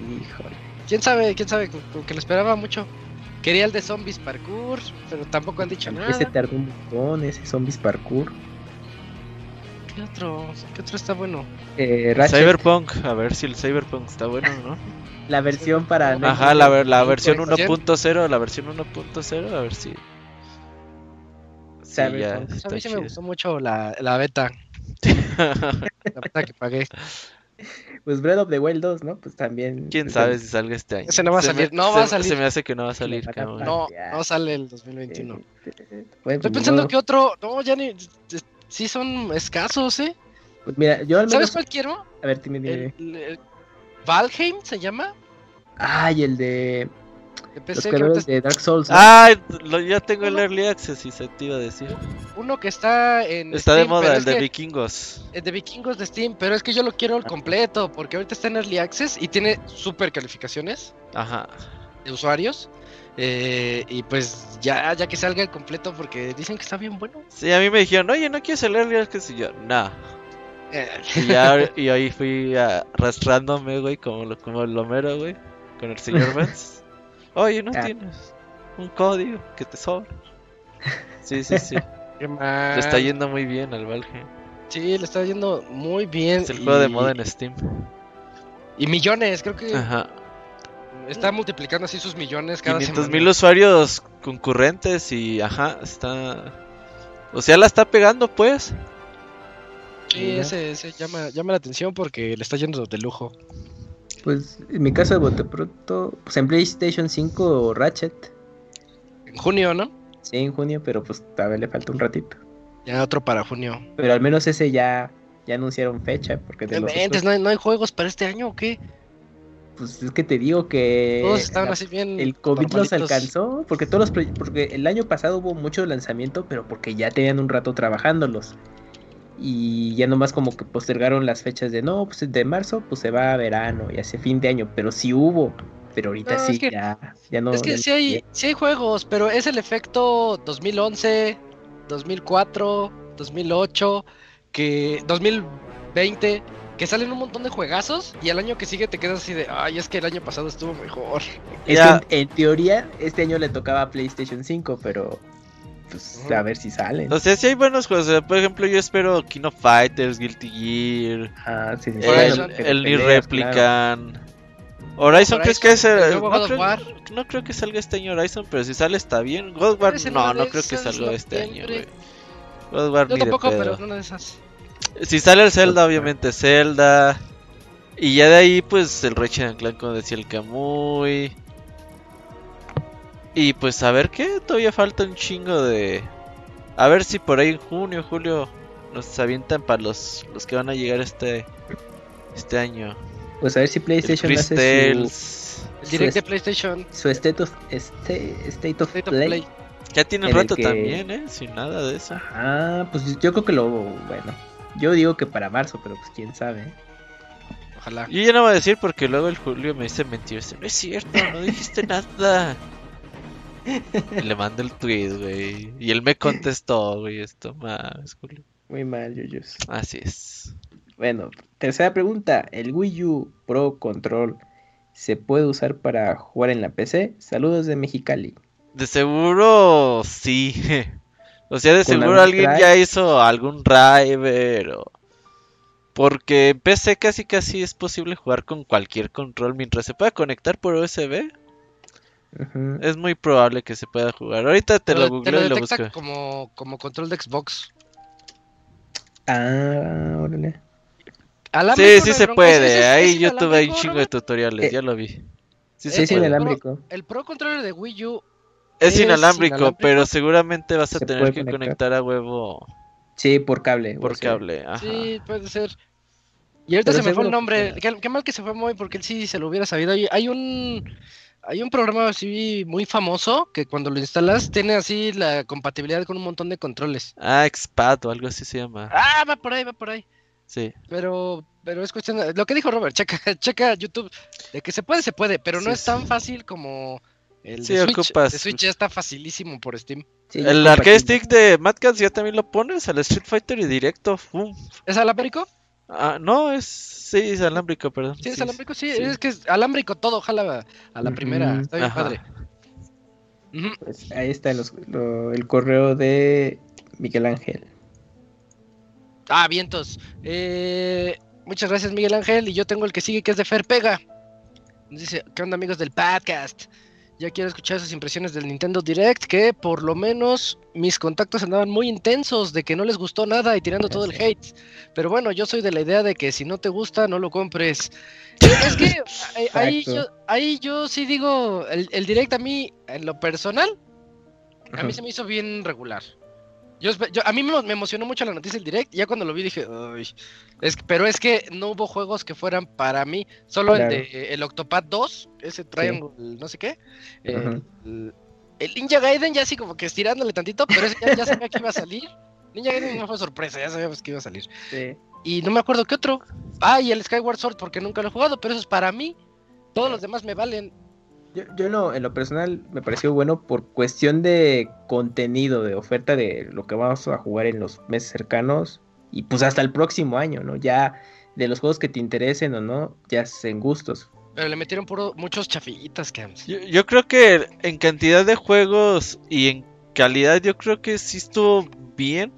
Híjole. ¿Quién sabe? ¿Quién sabe? Como- que lo esperaba mucho. Quería el de Zombies Parkour, pero tampoco han dicho nada. Ese tardó un montón, ese Zombies Parkour. ¿Qué otro? ¿Qué otro está bueno? Eh, Cyberpunk, a ver si el Cyberpunk está bueno, ¿no? la versión para... Ajá, la, ver- la versión Pues, 1.0, la versión 1.0, a ver si. Sí, a mí sí me gustó mucho la, la beta. La beta que pagué. Pues Breath of the Wild 2, ¿no? Pues también... Quién pues, sabe si salga este año. Ese no va a salir, me- no se- va a salir. Se me hace que no va a salir, cabrón. No, no sale el 2021. Bueno, Estoy pues, pensando no. que otro... No, ya ni... Sí son escasos, ¿eh? Pues mira, yo al menos... ¿Sabes cuál quiero? A ver, dime, dime. El, el- Valheim se llama. Ay, el de... De Los que creadores de Dark Souls. ¿no? Ah, lo- ya tengo el Early Access y se te iba a decir. uno que está en Está de Steam, moda pero el de que- vikingos. El de Vikingos de Steam, pero es que yo lo quiero el completo, porque ahorita está en Early Access y tiene super calificaciones Ajá. de usuarios. eh, y pues ya, ya que salga el completo, porque dicen que está bien bueno. Sí, a mí me dijeron, oye, ¿no quieres el Early Access? Y yo, no. Eh, Y, ya, y ahí fui arrastrándome, güey, como, lo- como el Homero, güey, con el señor Benz. Oye, ¿no Ah. tienes un código que te sobra? Sí, sí, sí. qué Le mal. está yendo muy bien al Valheim. Sí, le está yendo muy bien. Es el juego de moda en Steam. Y millones, creo que Ajá. está multiplicando así sus millones cada 500 semana. mil usuarios concurrentes y, ajá, está... O sea, la está pegando, pues. Sí, ese, ese llama, llama la atención porque le está yendo de lujo. Pues en mi caso de bote pronto, pues en PlayStation 5 Ratchet, En junio, ¿no? sí, en junio, pero pues todavía le falta un ratito. Ya otro para junio. Pero al menos ese ya, ya anunciaron fecha, porque de los otros, ¿no, hay, no hay juegos para este año o qué? pues es que te digo que Todos estaban la- así bien. el COVID los normalitos. alcanzó, porque todos los porque el año pasado hubo mucho lanzamiento, pero porque ya tenían un rato trabajándolos. Y ya nomás como que postergaron las fechas de no, pues de marzo pues se va a verano y hace fin de año, pero sí hubo, pero ahorita No, sí es que- ya, ya no. es que sí hay, sí hay juegos, pero es el efecto 2011, 2004, 2008, que 2020, que salen un montón de juegazos y al año que sigue te quedas así de, ay, es que el año pasado estuvo mejor. Es que en, en teoría este año le tocaba a PlayStation 5, pero pues a ver si salen. O sea, sí hay buenos juegos. o sea, por ejemplo, yo espero King of Fighters, Guilty Gear, Ah, sí, sí, el, el Nier peleas, Replicant. Horizon, ¿crees que es el el- no, God creo, War. no creo que salga este año Horizon, pero si sale está bien. God War, no, no creo que salga este año, güey. God War Yo ni de tampoco, pedo. pero una de esas. Si sale el Zelda, obviamente Zelda. Y ya de ahí, pues el Ratchet Clank, como decía el Kamui. Y pues a ver qué, todavía falta un chingo de. A ver si por ahí en junio, julio nos avientan para los, los que van a llegar este este año. Pues a ver si El PlayStation Chris hace su, Tales. El Su direct de PlayStation, su state of, este, state of State of Play. Play. Ya tiene un el rato que- también, ¿eh? Sin nada de eso. Ajá, pues yo creo que lo, bueno, yo digo que para marzo, pero pues quién sabe. Ojalá. Yo ya no voy a decir porque luego el Julio me dice mentirse. No es cierto, no dijiste nada. Le mando el tweet, güey. Y él me contestó, güey. Esto más, Julio. Muy mal, Yuyus. Así es. Bueno, tercera pregunta. ¿El Wii U Pro Control se puede usar para jugar en la PC? Saludos de Mexicali. De seguro sí. O sea, de ¿Con seguro alguien drive? ya hizo algún driver o... Porque en PC casi casi es posible jugar con cualquier control mientras se pueda conectar por USB. Es muy probable que se pueda jugar. Ahorita te lo googleo y lo busco. como, como control de Xbox. Ah, órale. Alámbrico, Sí, sí se puede. Ahí YouTube hay un chingo de tutoriales, Eh, ya lo vi. Sí, Sí, se sí, puede. inalámbrico. El Pro Controller de Wii U Es Es inalámbrico, inalámbrico. pero seguramente vas a Se tener que conectar. conectar a huevo Sí, por cable. por sea, cable. Ajá. Sí, puede ser. Y ahorita Pero se me fue el nombre. funciona. Qué, qué mal que se fue muy porque él sí se lo hubiera sabido. Hay, hay un hay un programa así muy famoso que cuando lo instalas tiene así la compatibilidad con un montón de controles. Ah, Expat o algo así se llama. Ah, va por ahí, va por ahí. Sí. Pero pero es cuestión de- lo que dijo Robert, checa checa YouTube de que se puede se puede, pero no Sí, es tan sí. fácil como el Sí, de Switch. ocupas- El Switch ya está facilísimo por Steam. El arcade stick de Mad Catz ya también lo pones al Street Fighter y directo. ¡fum! ¿Es alámbrico? Ah, no, es. Sí, es alámbrico, perdón. Sí, es Sí, alámbrico, sí, sí. es que es alámbrico todo, ojalá a la primera, está bien Ajá. padre. Pues ahí está los- lo- el correo de Miguel Ángel. Ah, vientos. Eh, muchas gracias, Miguel Ángel. Y yo tengo el que sigue, que es de Fer Pega. Nos Dice, ¿qué onda, amigos del podcast? Ya quiero escuchar sus impresiones del Nintendo Direct, que por lo menos mis contactos andaban muy intensos de que no les gustó nada y tirando todo el hate. Pero bueno, yo soy de la idea de que si no te gusta, no lo compres. Es que eh, ahí, yo, ahí yo sí digo, el, el Direct a mí, en lo personal, a mí se me hizo bien regular. Yo, a mí me, me emocionó mucho la noticia del direct. y Ya cuando lo vi dije, "Ay". Es, pero es que no hubo juegos que fueran para mí. Solo Claro. el de el Octopath 2, ese Triangle, no sé qué. el, el Ninja Gaiden ya así como que estirándole tantito, pero ese ya, ya sabía que iba a salir. Ninja Gaiden no fue sorpresa, ya sabíamos que iba a salir. Sí. Y no me acuerdo qué otro. Ah, y el Skyward Sword porque nunca lo he jugado, pero eso es para mí. Todos los demás me valen. Yo, yo en, lo, en lo personal me pareció bueno por cuestión de contenido, de oferta de lo que vamos a jugar en los meses cercanos y pues hasta el próximo año, ¿no? Ya de los juegos que te interesen o no, ya en gustos. Pero le metieron puro, muchos chafitas, que Yo, yo creo que en cantidad de juegos y en calidad, yo creo que sí estuvo bien.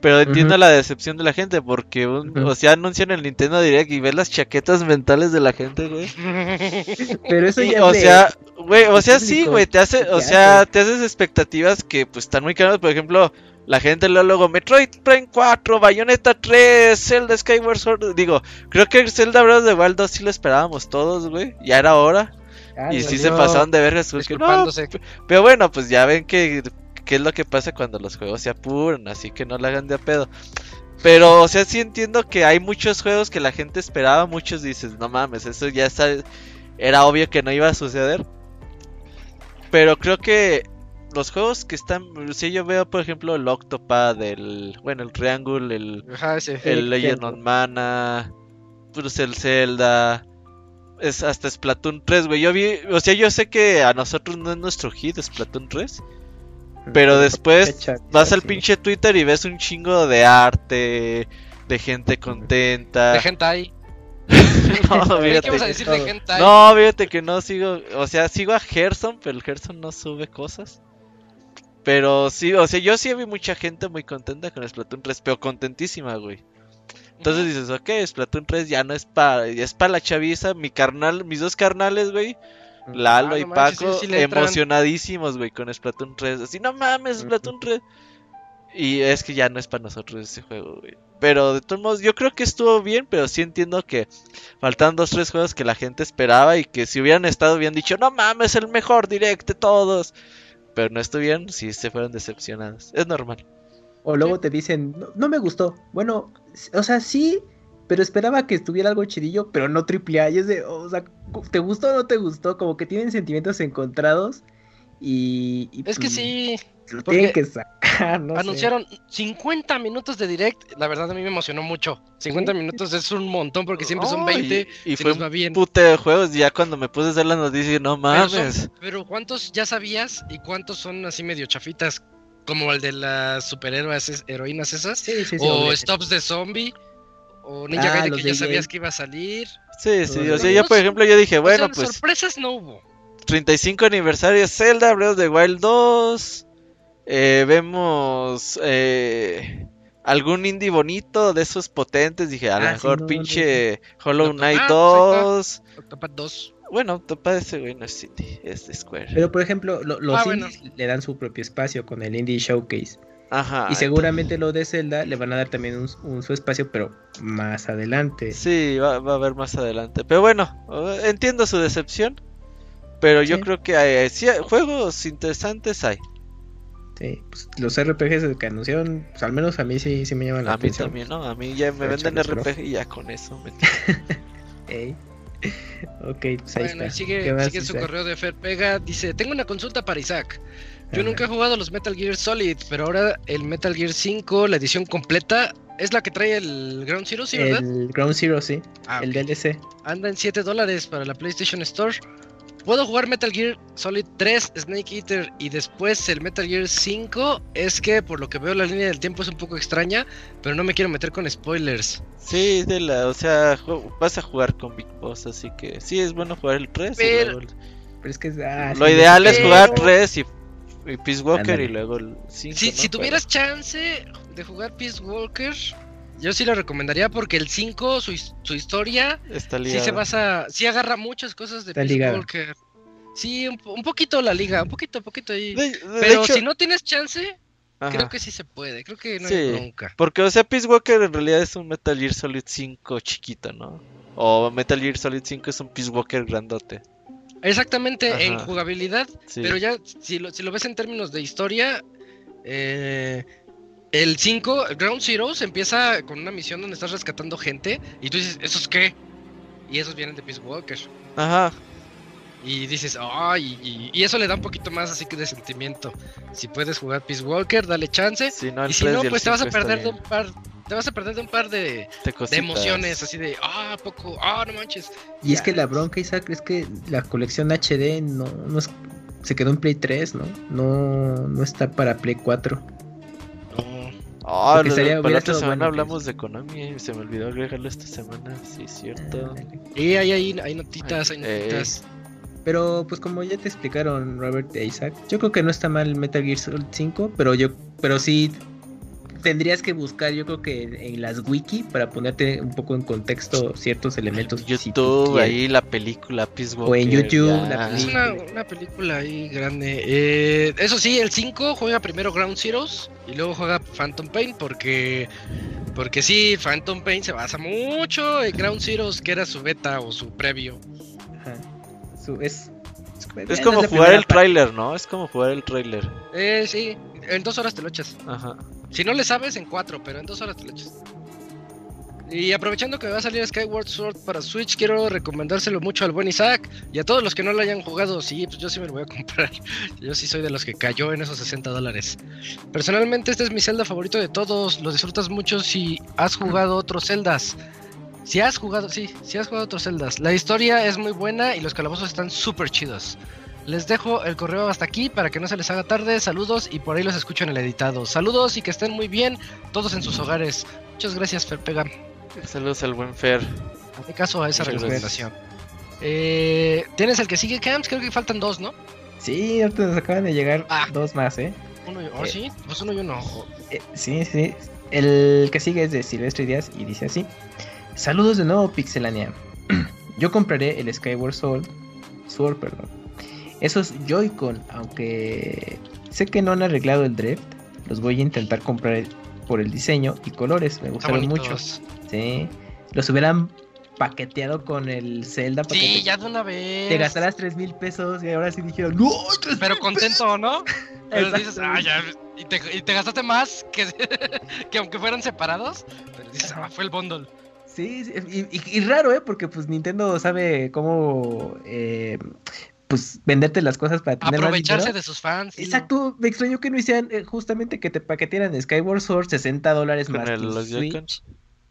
Pero entiendo la decepción de la gente porque, un- o sea, anuncian el Nintendo Direct y ves las chaquetas mentales de la gente, güey. Pero eso ya o de- sea, güey, o sea, sí, güey, te hace, ¿qué o sea, hace? te haces expectativas que pues están muy caras, por ejemplo, la gente luego, luego Metroid Prime 4, Bayonetta 3, Zelda Skyward Sword, digo, creo que Zelda Breath of the Wild 2 sí lo esperábamos todos, güey, ya era hora, Ah, y sí se pasaron de que no, pero bueno, pues ya ven que qué es lo que pasa cuando los juegos se apuran, así que no la hagan de a pedo. Pero, o sea, sí entiendo que hay muchos juegos que la gente esperaba, muchos dices, no mames, eso ya está, era obvio que no iba a suceder. Pero creo que los juegos que están, si yo veo, por ejemplo, el Octopad, el, bueno, el Triangle, el, Ajá, el Legend of Mana, pues el Zelda, es hasta Splatoon 3, güey. Yo vi, o sea, yo sé que a nosotros no es nuestro hit Splatoon 3, pero después vas al pinche Twitter y ves un chingo de arte, de gente contenta. De hentai. no, Creí que fíjate, a decir de no, fíjate que no sigo, o sea, sigo a Gerson, pero el Gerson no sube cosas. Pero sí, o sea, yo sí vi mucha gente muy contenta con Splatoon 3, pero contentísima, güey. Entonces dices, ok, Splatoon 3 ya no es para, ya es para la chaviza, mi carnal, mis dos carnales, güey, Lalo Ah, y no manches, Paco, sí, sí emocionadísimos, güey, con Splatoon 3. Así, no mames, Splatoon 3. Y es que ya no es para nosotros ese juego, güey. Pero de todos modos, yo creo que estuvo bien, pero sí entiendo que faltan dos, tres juegos que la gente esperaba y que si hubieran estado hubieran dicho, no mames, el mejor direct de todos. Pero no estuvieron, sí se fueron decepcionados. Es normal. O luego te dicen, no, no me gustó. Bueno, o sea, sí, pero esperaba que estuviera algo chidillo, pero no triple A. Y es de, o sea, ¿te gustó o no te gustó? Como que tienen sentimientos encontrados y... y, Es que pues, sí, Lo tienen que sacar, no sé. anunciaron 50 minutos de direct. La verdad a mí me emocionó mucho. 50 minutos es un montón porque siempre son Oh, 20 Y, y si fue un bien. pute de juegos. Ya cuando me puse a hacer las noticias, no Pero, son- mames. pero ¿cuántos ya sabías y cuántos son así medio chafitas? Como el de las superhéroes es- heroínas esas. Sí, sí, sí, o. Stops de Zombie. O Ninja Ah, Gaiden que ya sabías que iba a salir. Sí, sí, o sea, yo por ejemplo yo dije, O bueno, sea, pues sorpresas no hubo. 35 aniversario Zelda, Breath of the Wild 2. eh, vemos eh, algún indie bonito de esos potentes. Dije, a lo Ah, sí, mejor no, no, pinche Hollow Knight pues, ahí 2. Octopath 2. Bueno, Octopath ese güey no es indie, es de Square. Pero por ejemplo, lo- los Ah, bueno. indies le dan su propio espacio con el Indie Showcase. Ajá. y seguramente lo de Zelda le van a dar también un, un- su espacio, pero más adelante. Sí, va, va a haber más adelante. Pero bueno, entiendo su decepción. Pero yo creo que hay, sí juegos interesantes hay. Sí, pues, los RPGs que anunciaron, pues, al menos a mí sí, sí me llaman la A mí atención. también, ¿no? A mí ya me venden RPG y ya con eso. me- Ey. Ok, pues ahí Bueno, está. sigue, ¿Qué más, sigue su Isaac? correo de Fer Pega. Dice: Tengo una consulta para Isaac. Yo nunca he jugado los Metal Gear Solid, pero ahora el Metal Gear 5, la edición completa, es la que trae el Ground Zero, ¿sí, verdad? El Ground Zero, sí. Ah, el. DLC. Anda en 7 dólares para la PlayStation Store. ¿Puedo jugar Metal Gear Solid 3, Snake Eater y después el Metal Gear 5? Es que por lo que veo la línea del tiempo es un poco extraña, pero no me quiero meter con spoilers. Sí, de la, o sea, vas a jugar con Big Boss, así que sí es bueno jugar el 3. y Pero- luego el- Pero es que ah, Lo sí, ideal es jugar pero- 3 y, y Peace Walker Ándale. y luego el 5. Si, si tuvieras chance de jugar Peace Walker, yo sí lo recomendaría porque el 5, su, su historia, está sí se basa, sí agarra muchas cosas de Está Peace ligado. Walker. Sí, un, un poquito la liga, un poquito, un poquito ahí. De- de Pero hecho- si no tienes chance, Ajá. creo que sí se puede. Creo que no Sí. hay bronca. Porque, o sea, Peace Walker en realidad es un Metal Gear Solid 5 chiquito, ¿no? O Metal Gear Solid 5 es un Peace Walker grandote. Exactamente, en jugabilidad, Sí. pero ya si lo, si lo ves en términos de historia, eh, el 5, Ground Zeroes, empieza con una misión donde estás rescatando gente y tú dices, ¿esos qué? Y esos vienen de Peace Walker. Ajá. Y dices, ay, y, y eso le da un poquito más así que de sentimiento. Si puedes jugar Peace Walker, dale chance. Si no, el y si 3 no, pues te vas a 5 está perder de un par, te vas a perder de un par de, De emociones, así de, ah, ¿a poco, ah, no manches. Y es que la bronca, Isaac, es que la colección HD no, no es- se quedó en Play 3, ¿no? No, no está para Play 4. No. Ah, la otra estado semana bueno hablamos de Konami se me olvidó agregarlo esta semana. Sí, es cierto. Y hay, hay, hay notitas, hay Eh, notitas. Pero pues como ya te explicaron Robert e Isaac, yo creo que no está mal Metal Gear Solid 5, pero yo pero sí tendrías que buscar yo creo que en las wiki para ponerte un poco en contexto ciertos elementos. YouTube, ahí la película Peace Walker. O en YouTube, la Es una, una película ahí grande. Eh, eso sí, el 5 juega primero Ground Zeroes y luego juega Phantom Pain porque porque sí, Phantom Pain se basa mucho en Ground Zeroes que era su beta o su previo. Ajá. Su- es, Es como jugar el tráiler, ¿no? Es como jugar el tráiler. Eh, sí, en dos horas te lo echas. Ajá. Si no le sabes, en cuatro, pero en dos horas te lo echas. Y aprovechando que va a salir Skyward Sword para Switch, quiero recomendárselo mucho al buen Isaac y a todos los que no lo hayan jugado. Sí, pues yo sí me lo voy a comprar. Yo sí soy de los que cayó en esos 60 dólares. Personalmente, este es mi Zelda favorito de todos. Lo disfrutas mucho si has jugado otros Zeldas. Si has jugado, sí, si has jugado otros Zeldas. La historia es muy buena y los calabozos están súper chidos. Les dejo el correo hasta aquí para que no se les haga tarde. Saludos y por ahí los escucho en el editado. Saludos y que estén muy bien todos en sus hogares. Muchas gracias, Fer Pega. Saludos al buen Fer. Hazme caso a esa Muchas recomendación. Eh, ¿Tienes el que sigue, Camps? Creo que faltan dos, ¿no? Sí, ahorita nos acaban de llegar Ah. dos más, ¿eh? Uno y... oh, Eh. sí, pues uno y uno. Eh, Sí, sí. El que sigue es de Silvestre Díaz y dice así: Saludos de nuevo, Pixelania. Yo compraré el Skyward Sword, Sword, perdón. Esos Joy-Con, aunque sé que no han arreglado el drift, los voy a intentar comprar por el diseño y colores. Me gustaron mucho. Sí. Los hubieran paqueteado con el Zelda para que Sí, te, ya de una vez. te gastaras 3 mil pesos y ahora sí dijeron: ¡No! 3,000 Pero contento, ¿no? Pero dices, ah, ya. Y te, y te gastaste más que, que aunque fueran separados. Pero dices, ah, fue el bundle. Sí, sí, y, y- y raro, ¿eh? Porque pues Nintendo sabe cómo, eh, pues, venderte las cosas para tener Aprovecharse de sus fans. Exacto, me extrañó que no hicieran eh, justamente que te paquetearan Skyward Sword 60 dólares más el- los Switch. Joy-Cons.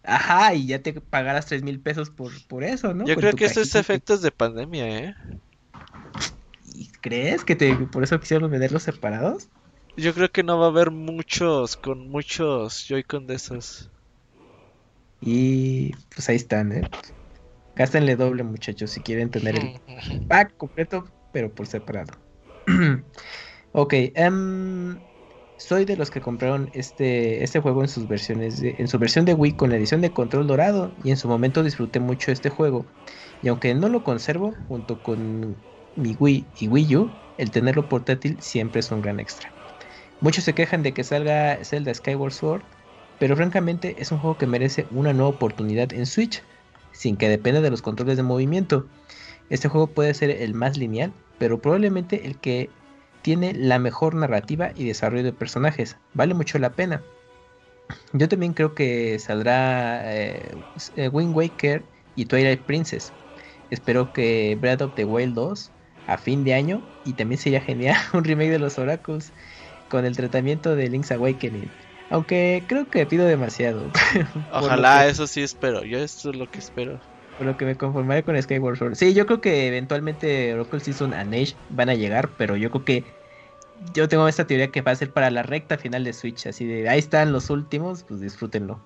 Ajá, y ya te pagaras 3 mil pesos por, por eso, ¿no? Yo Con creo que esto es efectos de pandemia, ¿eh? ¿Y ¿Crees que te, por eso quisieron venderlos separados? Yo creo que no va a haber muchos con muchos Joy-Con de esos. Y pues ahí están, ¿eh? Gástenle doble, muchachos, si quieren tener el pack completo, pero por separado. ok, em, soy de los que compraron este, este juego en sus versiones de- en su versión de Wii con la edición de control dorado y en su momento disfruté mucho este juego. Y aunque no lo conservo junto con mi Wii y Wii U, el tenerlo portátil siempre es un gran extra. Muchos se quejan de que salga Zelda Skyward Sword, pero francamente es un juego que merece una nueva oportunidad en Switch, sin que dependa de los controles de movimiento. Este juego puede ser el más lineal pero probablemente el que tiene la mejor narrativa y desarrollo de personajes. Vale mucho la pena. Yo también creo que saldrá eh, eh, Wind Waker y Twilight Princess. Espero que Breath of the Wild 2 a fin de año y también sería genial un remake de los Oracles con el tratamiento de Link's Awakening. Aunque creo que pido demasiado. Ojalá, que- eso sí espero. Yo esto es lo que espero. Por lo que me conformaré con Skyward Sword. Sí, yo creo que eventualmente Oracle Season and Age van a llegar, pero yo creo que yo tengo esta teoría que va a ser para la recta final de Switch, así de ahí están los últimos, pues disfrútenlo.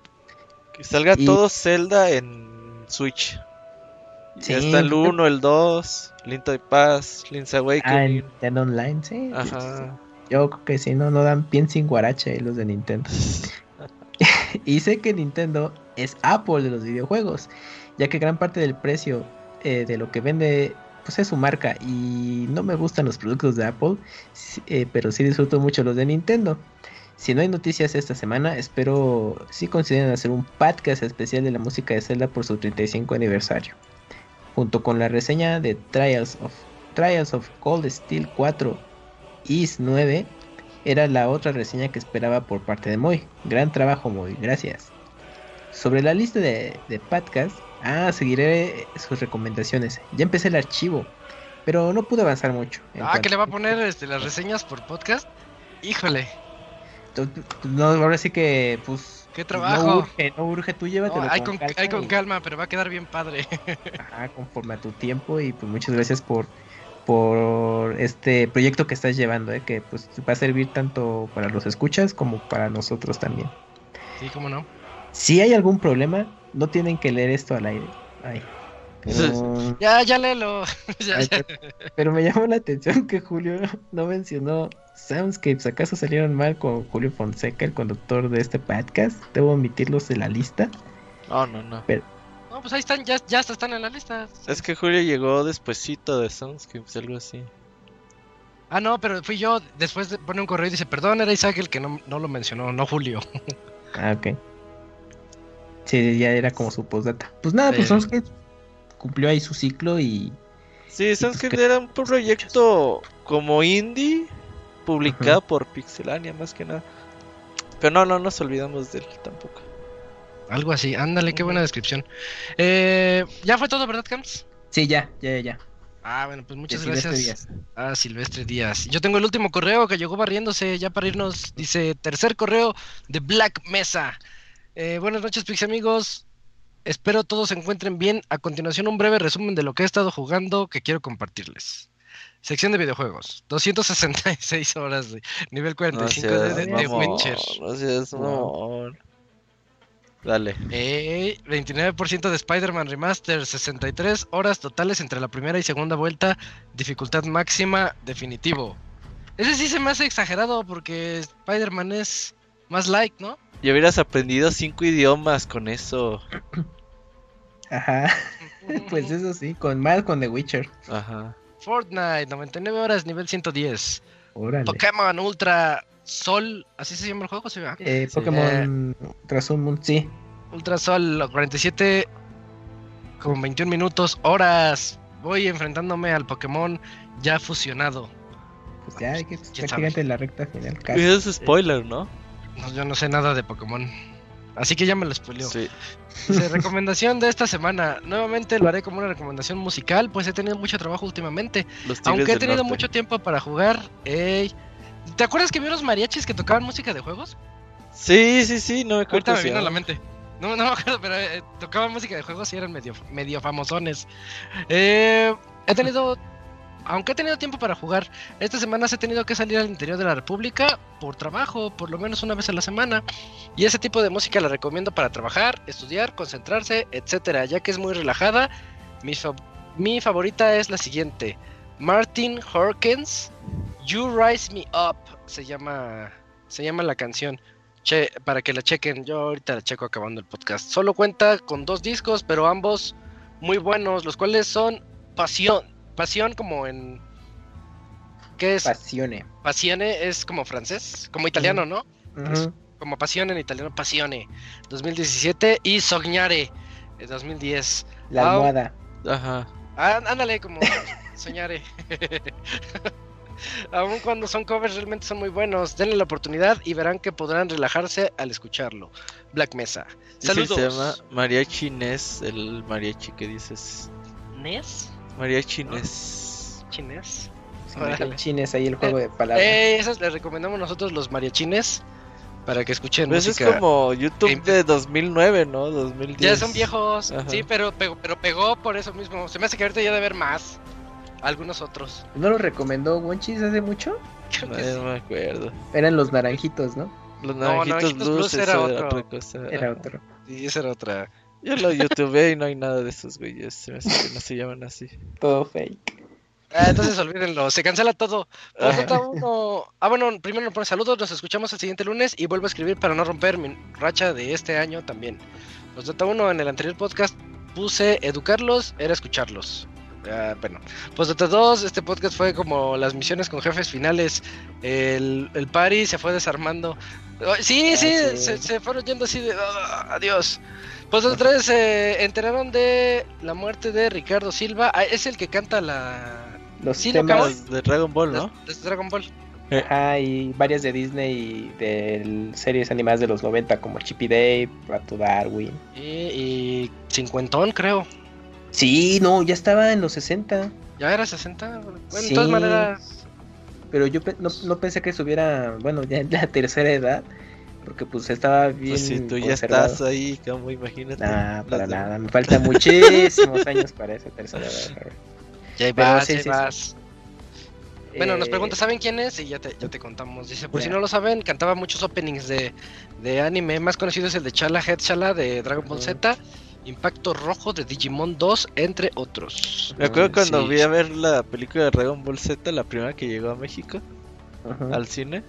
Que salga Y- todo Zelda en Switch. Sí, ya está el ahorita- 1, el 2, Link the Past, Link's Ah, en Awakening. Nintendo Online, sí. Ajá. Yo creo que si no, no dan bien sin guarache los de Nintendo. y sé que Nintendo es Apple de los videojuegos, ya que gran parte del precio eh, de lo que vende pues es su marca y no me gustan los productos de Apple, sí, eh, pero sí disfruto mucho los de Nintendo. Si no hay noticias esta semana, espero si consideren hacer un podcast especial de la música de Zelda por su 35 aniversario, junto con la reseña de Trials of Trials of Cold Steel 4 Is 9 era la otra reseña que esperaba por parte de Moy. Gran trabajo, Moy, gracias. Sobre la lista de, de podcast, ah, seguiré sus recomendaciones. Ya empecé el archivo, pero no pude avanzar mucho. Ah, cuanto- que le va a poner este, las reseñas por podcast. Híjole, No, ahora sí que, pues. qué No trabajo. urge, no urge, tú No, llévatelo. hay, con con, calma hay con y- calma, pero va a quedar bien padre. Ajá, conforme a tu tiempo y pues muchas gracias por por este proyecto que estás llevando, eh, que pues va a servir tanto para los escuchas como para nosotros también. sí, cómo no. Si hay algún problema, no tienen que leer esto al aire. Ay, pero, Ya, ya léelo. Ya, ay, ya. pero- pero me llamó la atención que Julio no mencionó Soundscapes. ¿Acaso salieron mal con Julio Fonseca, el conductor de este podcast? ¿Debo omitirlos de la lista? No, no, no. No, pues ahí están, ya, ya hasta están en la lista. Es que Julio llegó despuesito de Soundscapes, algo así. Ah, no, pero fui yo. Después de- pone un correo y dice, perdón, era Isaac el que no, no lo mencionó, no Julio. Ah, ok. Sí, ya era como su postdata. Pues nada, pues Eh. Soundscapes cumplió ahí su ciclo y Sí, Soundscapes que- era un proyecto como indie, publicado por Pixelania más que nada. Pero no, no nos olvidamos de él tampoco. Algo así, ándale, qué buena descripción. Eh, ya fue todo, ¿verdad, Camps? sí, ya, ya, ya, ya. Ah, bueno, pues muchas De Silvestre gracias. Ah, Silvestre Díaz. Yo tengo el último correo que llegó barriéndose ya para irnos. Dice, tercer correo de Black Mesa. Eh, buenas noches, Pix amigos. Espero todos se encuentren bien. A continuación, un breve resumen de lo que he estado jugando que quiero compartirles. Sección de videojuegos. 266 horas de nivel 45 de, seas de- de mamón, Witcher. No seas mamón. Dale. Eh, 29% de Spider-Man Remaster, 63 horas totales entre la primera y segunda vuelta, dificultad máxima, definitivo. Ese sí se me hace exagerado porque Spider-Man es más like, ¿no? Y hubieras aprendido cinco idiomas con eso. Ajá. pues eso sí, con más con The Witcher. Ajá. Fortnite, 99 horas, nivel 110. Órale. Pokémon Ultra Sol, así se llama el juego, ¿sí? va? Eh, Pokémon Transumon, sí. Ultra Sol, 47 con 21 minutos, horas. Voy enfrentándome al Pokémon ya fusionado. Pues ya, hay que pues, ¿Quién prácticamente la recta final. casi. Eso es spoiler, ¿no? No, yo no sé nada de Pokémon. Así que ya me lo spoileó. Sí. Dice, recomendación de esta semana. Nuevamente lo haré como una recomendación musical, pues he tenido mucho trabajo últimamente. Aunque he tenido Norte. mucho tiempo para jugar. ey. ¿Te acuerdas que vi unos mariachis que tocaban música de juegos? Sí, sí, sí, no me Ahorita acuerdo. me si vino a la mente. No, no me acuerdo, pero eh, tocaban música de juegos y eran medio, medio famosones. Eh, he tenido, aunque he tenido tiempo para jugar, estas semanas he tenido que salir al interior de la República por trabajo, por lo menos una vez a la semana. Y ese tipo de música la recomiendo para trabajar, estudiar, concentrarse, etcétera, ya que es muy relajada. Mi, fa- mi favorita es la siguiente: Martin Hawkins, You Rise Me Up, se llama, se llama la canción. Che, para que la chequen, yo ahorita la checo acabando el podcast. Solo cuenta con dos discos, pero ambos muy buenos, los cuales son Pasión, Pasión como en ¿qué es? Pasione. Pasione es como francés, como italiano, ¿no? Como Pasión en italiano, Pasione 2017 y Sognare eh, 2010. La almohada. Ajá. Ah, ándale, como soñare. Aun cuando son covers realmente son muy buenos. Denle la oportunidad y verán que podrán relajarse al escucharlo. Black Mesa. Saludos. Se llama Mariachi Nes, el mariachi que dices. ¿Nes? Mariachi Nes. ¿Chines? Sí, Órale. Chines ahí el juego de palabras. Eh, esas les recomendamos nosotros los mariachines para que escuchen Pues es música. como YouTube de 2009, ¿no? 2010. Ya son viejos, Ajá. sí, pero pegó, pero pegó por eso mismo. Se me hace que ahorita ya debe haber más. Algunos otros. ¿No lo recomendó Wonchis hace mucho? Creo No, que sí. no me acuerdo. Eran los naranjitos, ¿no? Los No, naranjitos blues, eso era era, otro. otra cosa. Era otro. Sí, esa era otra. Yo lo YouTubeé y no hay nada de esos güeyes. Se me hace que no se llaman así. Todo fake. Ah, entonces olvídenlo, se cancela todo. Postdata uno- Ah, bueno, primero nos pone saludos, nos escuchamos el siguiente lunes y vuelvo a escribir para no romper mi racha de este año también. Postdata 1, en el anterior podcast puse educarlos, era escucharlos. Ah, bueno, Postdata 2, este podcast fue como las misiones con jefes finales. El, el party se fue desarmando. Ah, Sí, Ah, sí, sí. Se, se fueron yendo así de "Ah, adiós. Postdata 3, se enteraron de la muerte de Ricardo Silva. Ah, es el que canta la, Los Sí, temas. Los de Dragon Ball, ¿no? de, de Dragon Ball. Ajá, y varias de Disney y de series animadas de los 90 como Chippy Dave, Pato Darwin. Y, y cincuentón, creo. Sí, no, ya estaba en los 60. Ya era 60. Bueno, Sí. de todas maneras. Pero yo pe- no, no pensé que estuviera, bueno, ya en la tercera edad. Porque pues estaba bien. Pues si tú ya conservado. estás ahí, como imagínate. Nah, para de- nada. Me faltan muchísimos años para esa tercera edad. Ya vas, sí, ya sí, vas. Bueno, nos Eh, pregunta, ¿saben quién es? Y ya te, ya te contamos. Dice, por si Ya. no lo saben, cantaba muchos openings de, de anime. Más conocido es el de Chala Head Chala de Dragon Ball Ujú. Z, Impacto Rojo de Digimon 2, entre otros. Me acuerdo Mm, cuando sí. vi a ver la película de Dragon Ball Z, la primera que llegó a México, Ajá. al cine.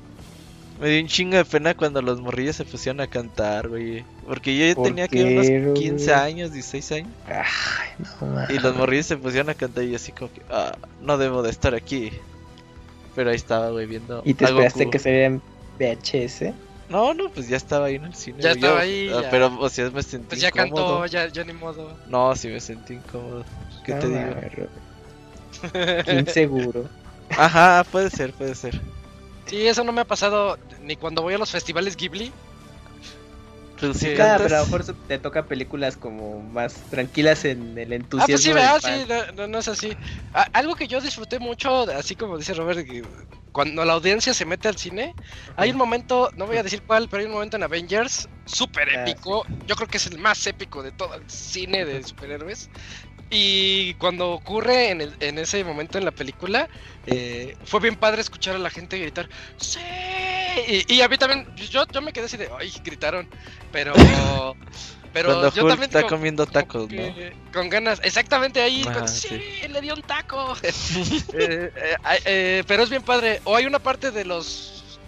Me dio un chingo de pena cuando los morrillos se pusieron a cantar, güey. Porque yo ya ¿Por tenía que unos güey? 15 años, 16 años. Ay, no mames. Y los morrillos se pusieron a cantar y yo así como que, ah, no debo de estar aquí. Pero ahí estaba, güey, viendo. ¿Y te a esperaste Goku. que se en VHS? No, no, pues ya estaba ahí en el cine. Ya estaba Yo- ahí, ah, ya. Pero, o sea, me sentí Pues ya incómodo. cantó, ya, ya ni modo. No, sí me sentí incómodo. ¿Qué te digo? inseguro. Ajá, puede ser, puede ser. Sí, eso no me ha pasado ni cuando voy a los festivales Ghibli. Sí cantas. pero a lo mejor te toca películas como más tranquilas en el Ah, entusiasmo. pues sí, ¿verdad? Sí, no, no, no es así. A- algo que yo disfruté mucho, así como dice Robert, que cuando la audiencia se mete al cine, hay un momento, no voy a decir cuál, pero hay un momento en Avengers súper Ah, épico. Yo creo que es el más épico de todo el cine de superhéroes. Y cuando ocurre en, el- en ese momento en la película, eh, fue bien padre escuchar a la gente gritar ¡Sí! Y, y a mí también, yo, yo me quedé así de ¡ay! gritaron. Pero. Pero Cuando yo Hulk también está comiendo tacos, ¿no? Con ganas, exactamente ahí. Con- sí. sí, le dio un taco. Eh, eh, eh, pero es bien padre. O hay una parte de los.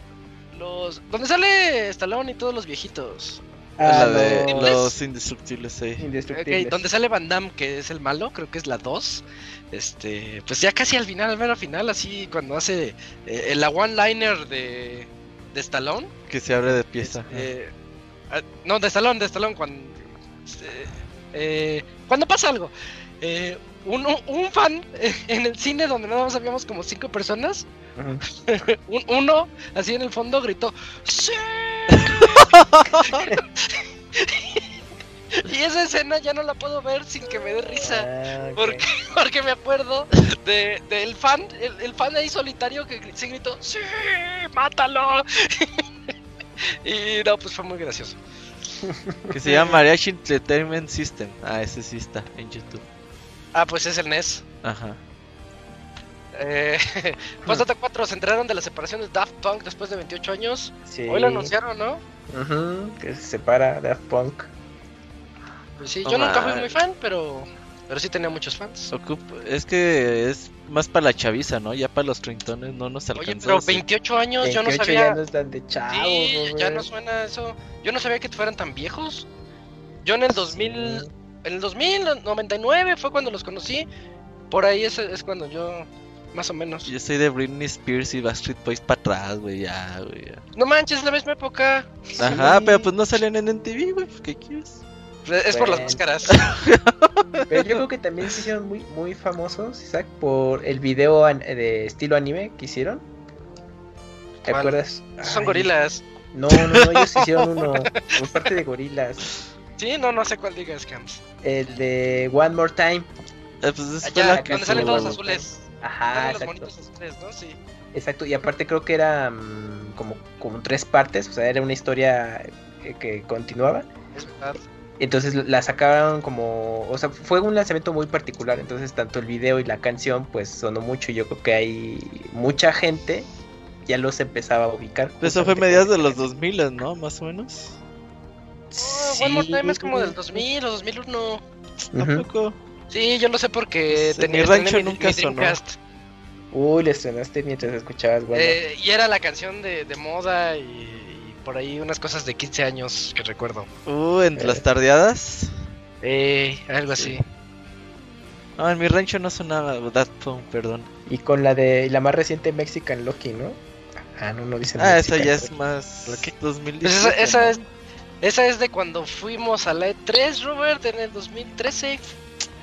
los donde sale Stallone y todos los viejitos. Ah, la de los los indestructibles ahí. indestructibles. Ok, donde sale Van Damme, que es el malo, creo que es la 2. Este, pues ya casi al final, al mero final, así cuando hace eh, la one-liner de, de Stallone. Que se abre de pieza. Eh, ah, no, de Stallone, de Stallone, cuando, eh, eh, cuando pasa algo. Un, un- fan en el cine donde nada más habíamos como cinco personas, un- uno así en el fondo gritó ¡Sí! y esa escena ya no la puedo ver sin que me dé risa. Ah. Porque, porque me acuerdo de, del fan, el, el fan ahí solitario que se gritó ¡Sí! ¡Mátalo! y no, pues fue muy gracioso. Que se llama Mariachi Entertainment System. Ah, ese sí está en YouTube. Ah, pues es el NES. Ajá. Eh, Postdata 4 se enteraron de la separación de Daft Punk después de 28 años. Sí. Hoy lo anunciaron, ¿no? Ujú, que se separa Daft Punk. Pues sí, yo nunca fui muy fan, pero pero sí tenía muchos fans. Ocup- Es que es más para la chaviza, ¿no? Ya para los treintones no nos Oye, alcanzó. pero ese- 28 años yo no 28 sabía. ya no están de chavos. Sí, ya no suena eso. Yo no sabía que fueran tan viejos. Yo en el 2000, Sí. en el 2099 fue cuando los conocí. Por ahí es, es cuando yo, más o menos. Yo soy de Britney Spears y Backstreet Boys para atrás, güey, ya, güey. ya. No manches, es la misma época. Ajá, Sí. pero pues no salían en MTV, güey, ¿qué quieres? Es por las máscaras. Pero yo creo que también se hicieron muy, muy famosos, Isaac, por el video de estilo anime que hicieron. ¿Te ¿Cuál? acuerdas? Son Ay, gorilas. No, no, no, ellos hicieron uno por parte de gorilas. Sí, no, no sé cuál digas, Camps. El de One More Time. Eh, pues es Allá, la que donde salen tuvo- todos azules. Ajá, Salen los exacto. monitos azules, ¿no? Sí. Exacto, y aparte creo que era mm, como, como tres partes, o sea, era una historia eh, que continuaba. Es verdad. Entonces la sacaron como, o sea, fue un lanzamiento muy particular, entonces tanto el video y la canción pues sonó mucho y yo creo que hay mucha gente ya los empezaba a ubicar. Eso fue mediados de los eso. 2000, ¿no? Más o menos. Oh, One More Time es como del 2000 o 2001. Ujú. Tampoco. Sí, yo lo sé porque Sí, mi tenía, rancho tenía mi- nunca mi sonó. Uy, le estrenaste mientras escuchabas, bueno. Eh, y era la canción de, de moda y por ahí unas cosas de 15 años que recuerdo. Uh, en Eh. las tardeadas. Eh, algo así. No, en mi rancho no sonaba That perdón. Y con la de la más reciente Mexican Lucky, ¿no? Ah, no, no dicen Ah, esa Mexican ya es más. 2017. Pues esa, esa ¿no? es, esa es de cuando fuimos a la E3, Robert, en el 2013.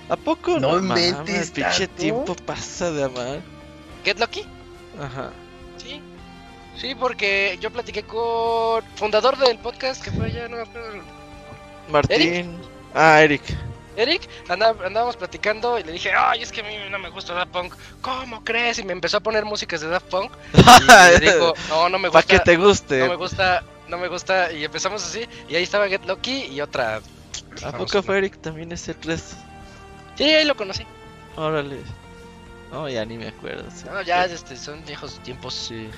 ¿A poco? No mames, inventes pinche tiempo pasa de amar. Get Lucky. Ajá. Sí. Porque yo platiqué con fundador del podcast que fue allá, no me acuerdo. Martín. Ah, Eric. Eric, andá- andábamos platicando y le dije, ay, es que a mí no me gusta Daft Punk. ¿Cómo crees? Y me empezó a poner músicas de Daft Punk. Y le dijo, no, no me Para gusta. que te guste. No me gusta, no me gusta. Y empezamos así. Y ahí estaba Get Lucky y otra. ¿A poco fue Eric también ese 3? Sí, ahí lo conocí. Órale. No, ya ni me acuerdo. sí. No, ya este, son viejos tiempos. Sí.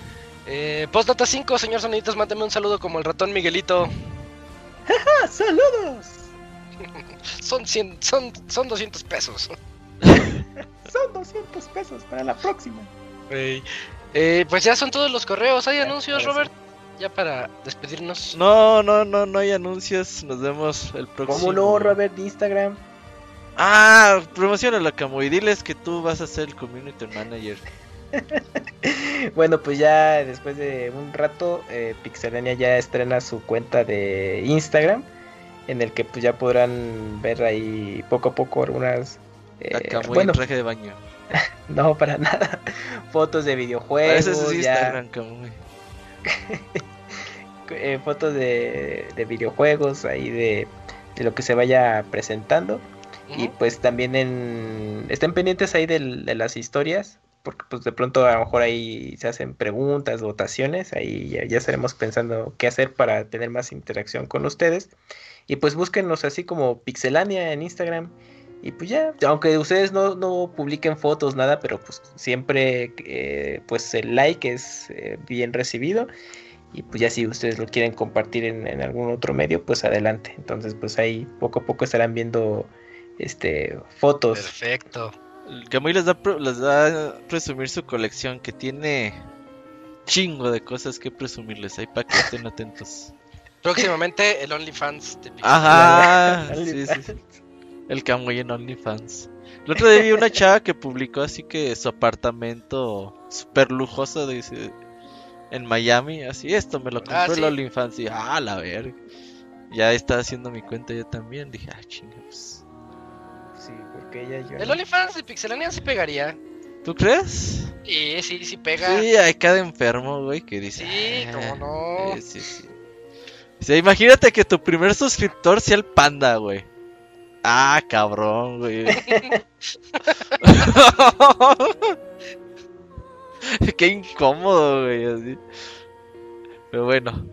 Eh, Postdata 5, señor Soniditos, mándame un saludo como el ratón Miguelito. ¡Ah, saludos! Son, 100, son, son 200 pesos. Son 200 pesos para la próxima. Eh, pues ya son todos los correos. ¿Hay Ya, anuncios. Robert? Ya para despedirnos. No, no, no, no hay anuncios. Nos vemos el próximo. ¿Cómo no, Robert de Instagram? Ah, promocionalo, Camo, y diles que tú vas a ser el community manager. Bueno, pues ya después de un rato, eh, Pixelania ya estrena su cuenta de Instagram, en el que pues ya podrán ver ahí poco a poco algunas... eh, A Camo bueno, en traje de baño. no para nada, fotos de videojuegos, Parece su ya, eh, fotos de, de videojuegos ahí de, de lo que se vaya presentando. Y pues también en... estén pendientes ahí de las historias, porque pues de pronto a lo mejor ahí se hacen preguntas, votaciones, ahí ya, estaremos pensando qué hacer para tener más interacción con ustedes. Y pues búsquenos así como Pixelania en Instagram. Y pues ya, aunque ustedes no, no publiquen fotos, nada, pero pues siempre eh, pues el like es eh, bien recibido. Y pues ya si ustedes lo quieren compartir en, en algún otro medio, pues adelante. Entonces pues ahí poco a poco estarán viendo este fotos. Perfecto. El Camuy les da, pro- les da a presumir su colección que tiene chingo de cosas que presumirles ahí para que estén atentos. Próximamente el OnlyFans de. Ajá, sí, sí. El Camuy en OnlyFans. El otro día vi una chava que publicó así que su apartamento super lujoso dice, en Miami, así esto me lo compró Ah, el sí. OnlyFans y ah, la verga. Ya estaba haciendo mi cuenta yo también, dije, ah, chinga, Sí, yo. El OnlyFans de Pixelania sí pegaría. ¿Tú crees? Sí, sí, sí pega. Sí, hay cada enfermo, güey, que dice. Sí, "Ah, cómo no. eh, sí, sí. O sea, imagínate que tu primer suscriptor sea el panda, güey. Ah, cabrón, güey. Qué incómodo, güey. así. Pero bueno,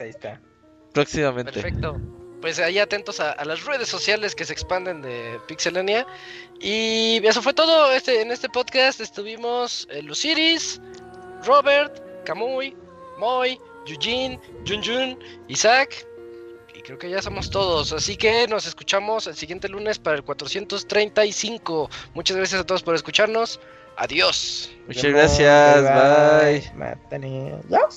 ahí está. próximamente. Perfecto. Pues ahí atentos a, a las redes sociales que se expanden de Pixelania. Y eso fue todo. Este, en este podcast estuvimos eh, Luciris, Robert, Kamui, Moy, Eugene, Junjun, Isaac. Y creo que ya somos todos. Así que nos escuchamos el siguiente lunes para el 435. Muchas gracias a todos por escucharnos. Adiós. Muchas gracias, bye. Mátane. Ya,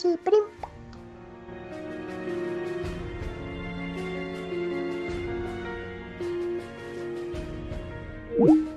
you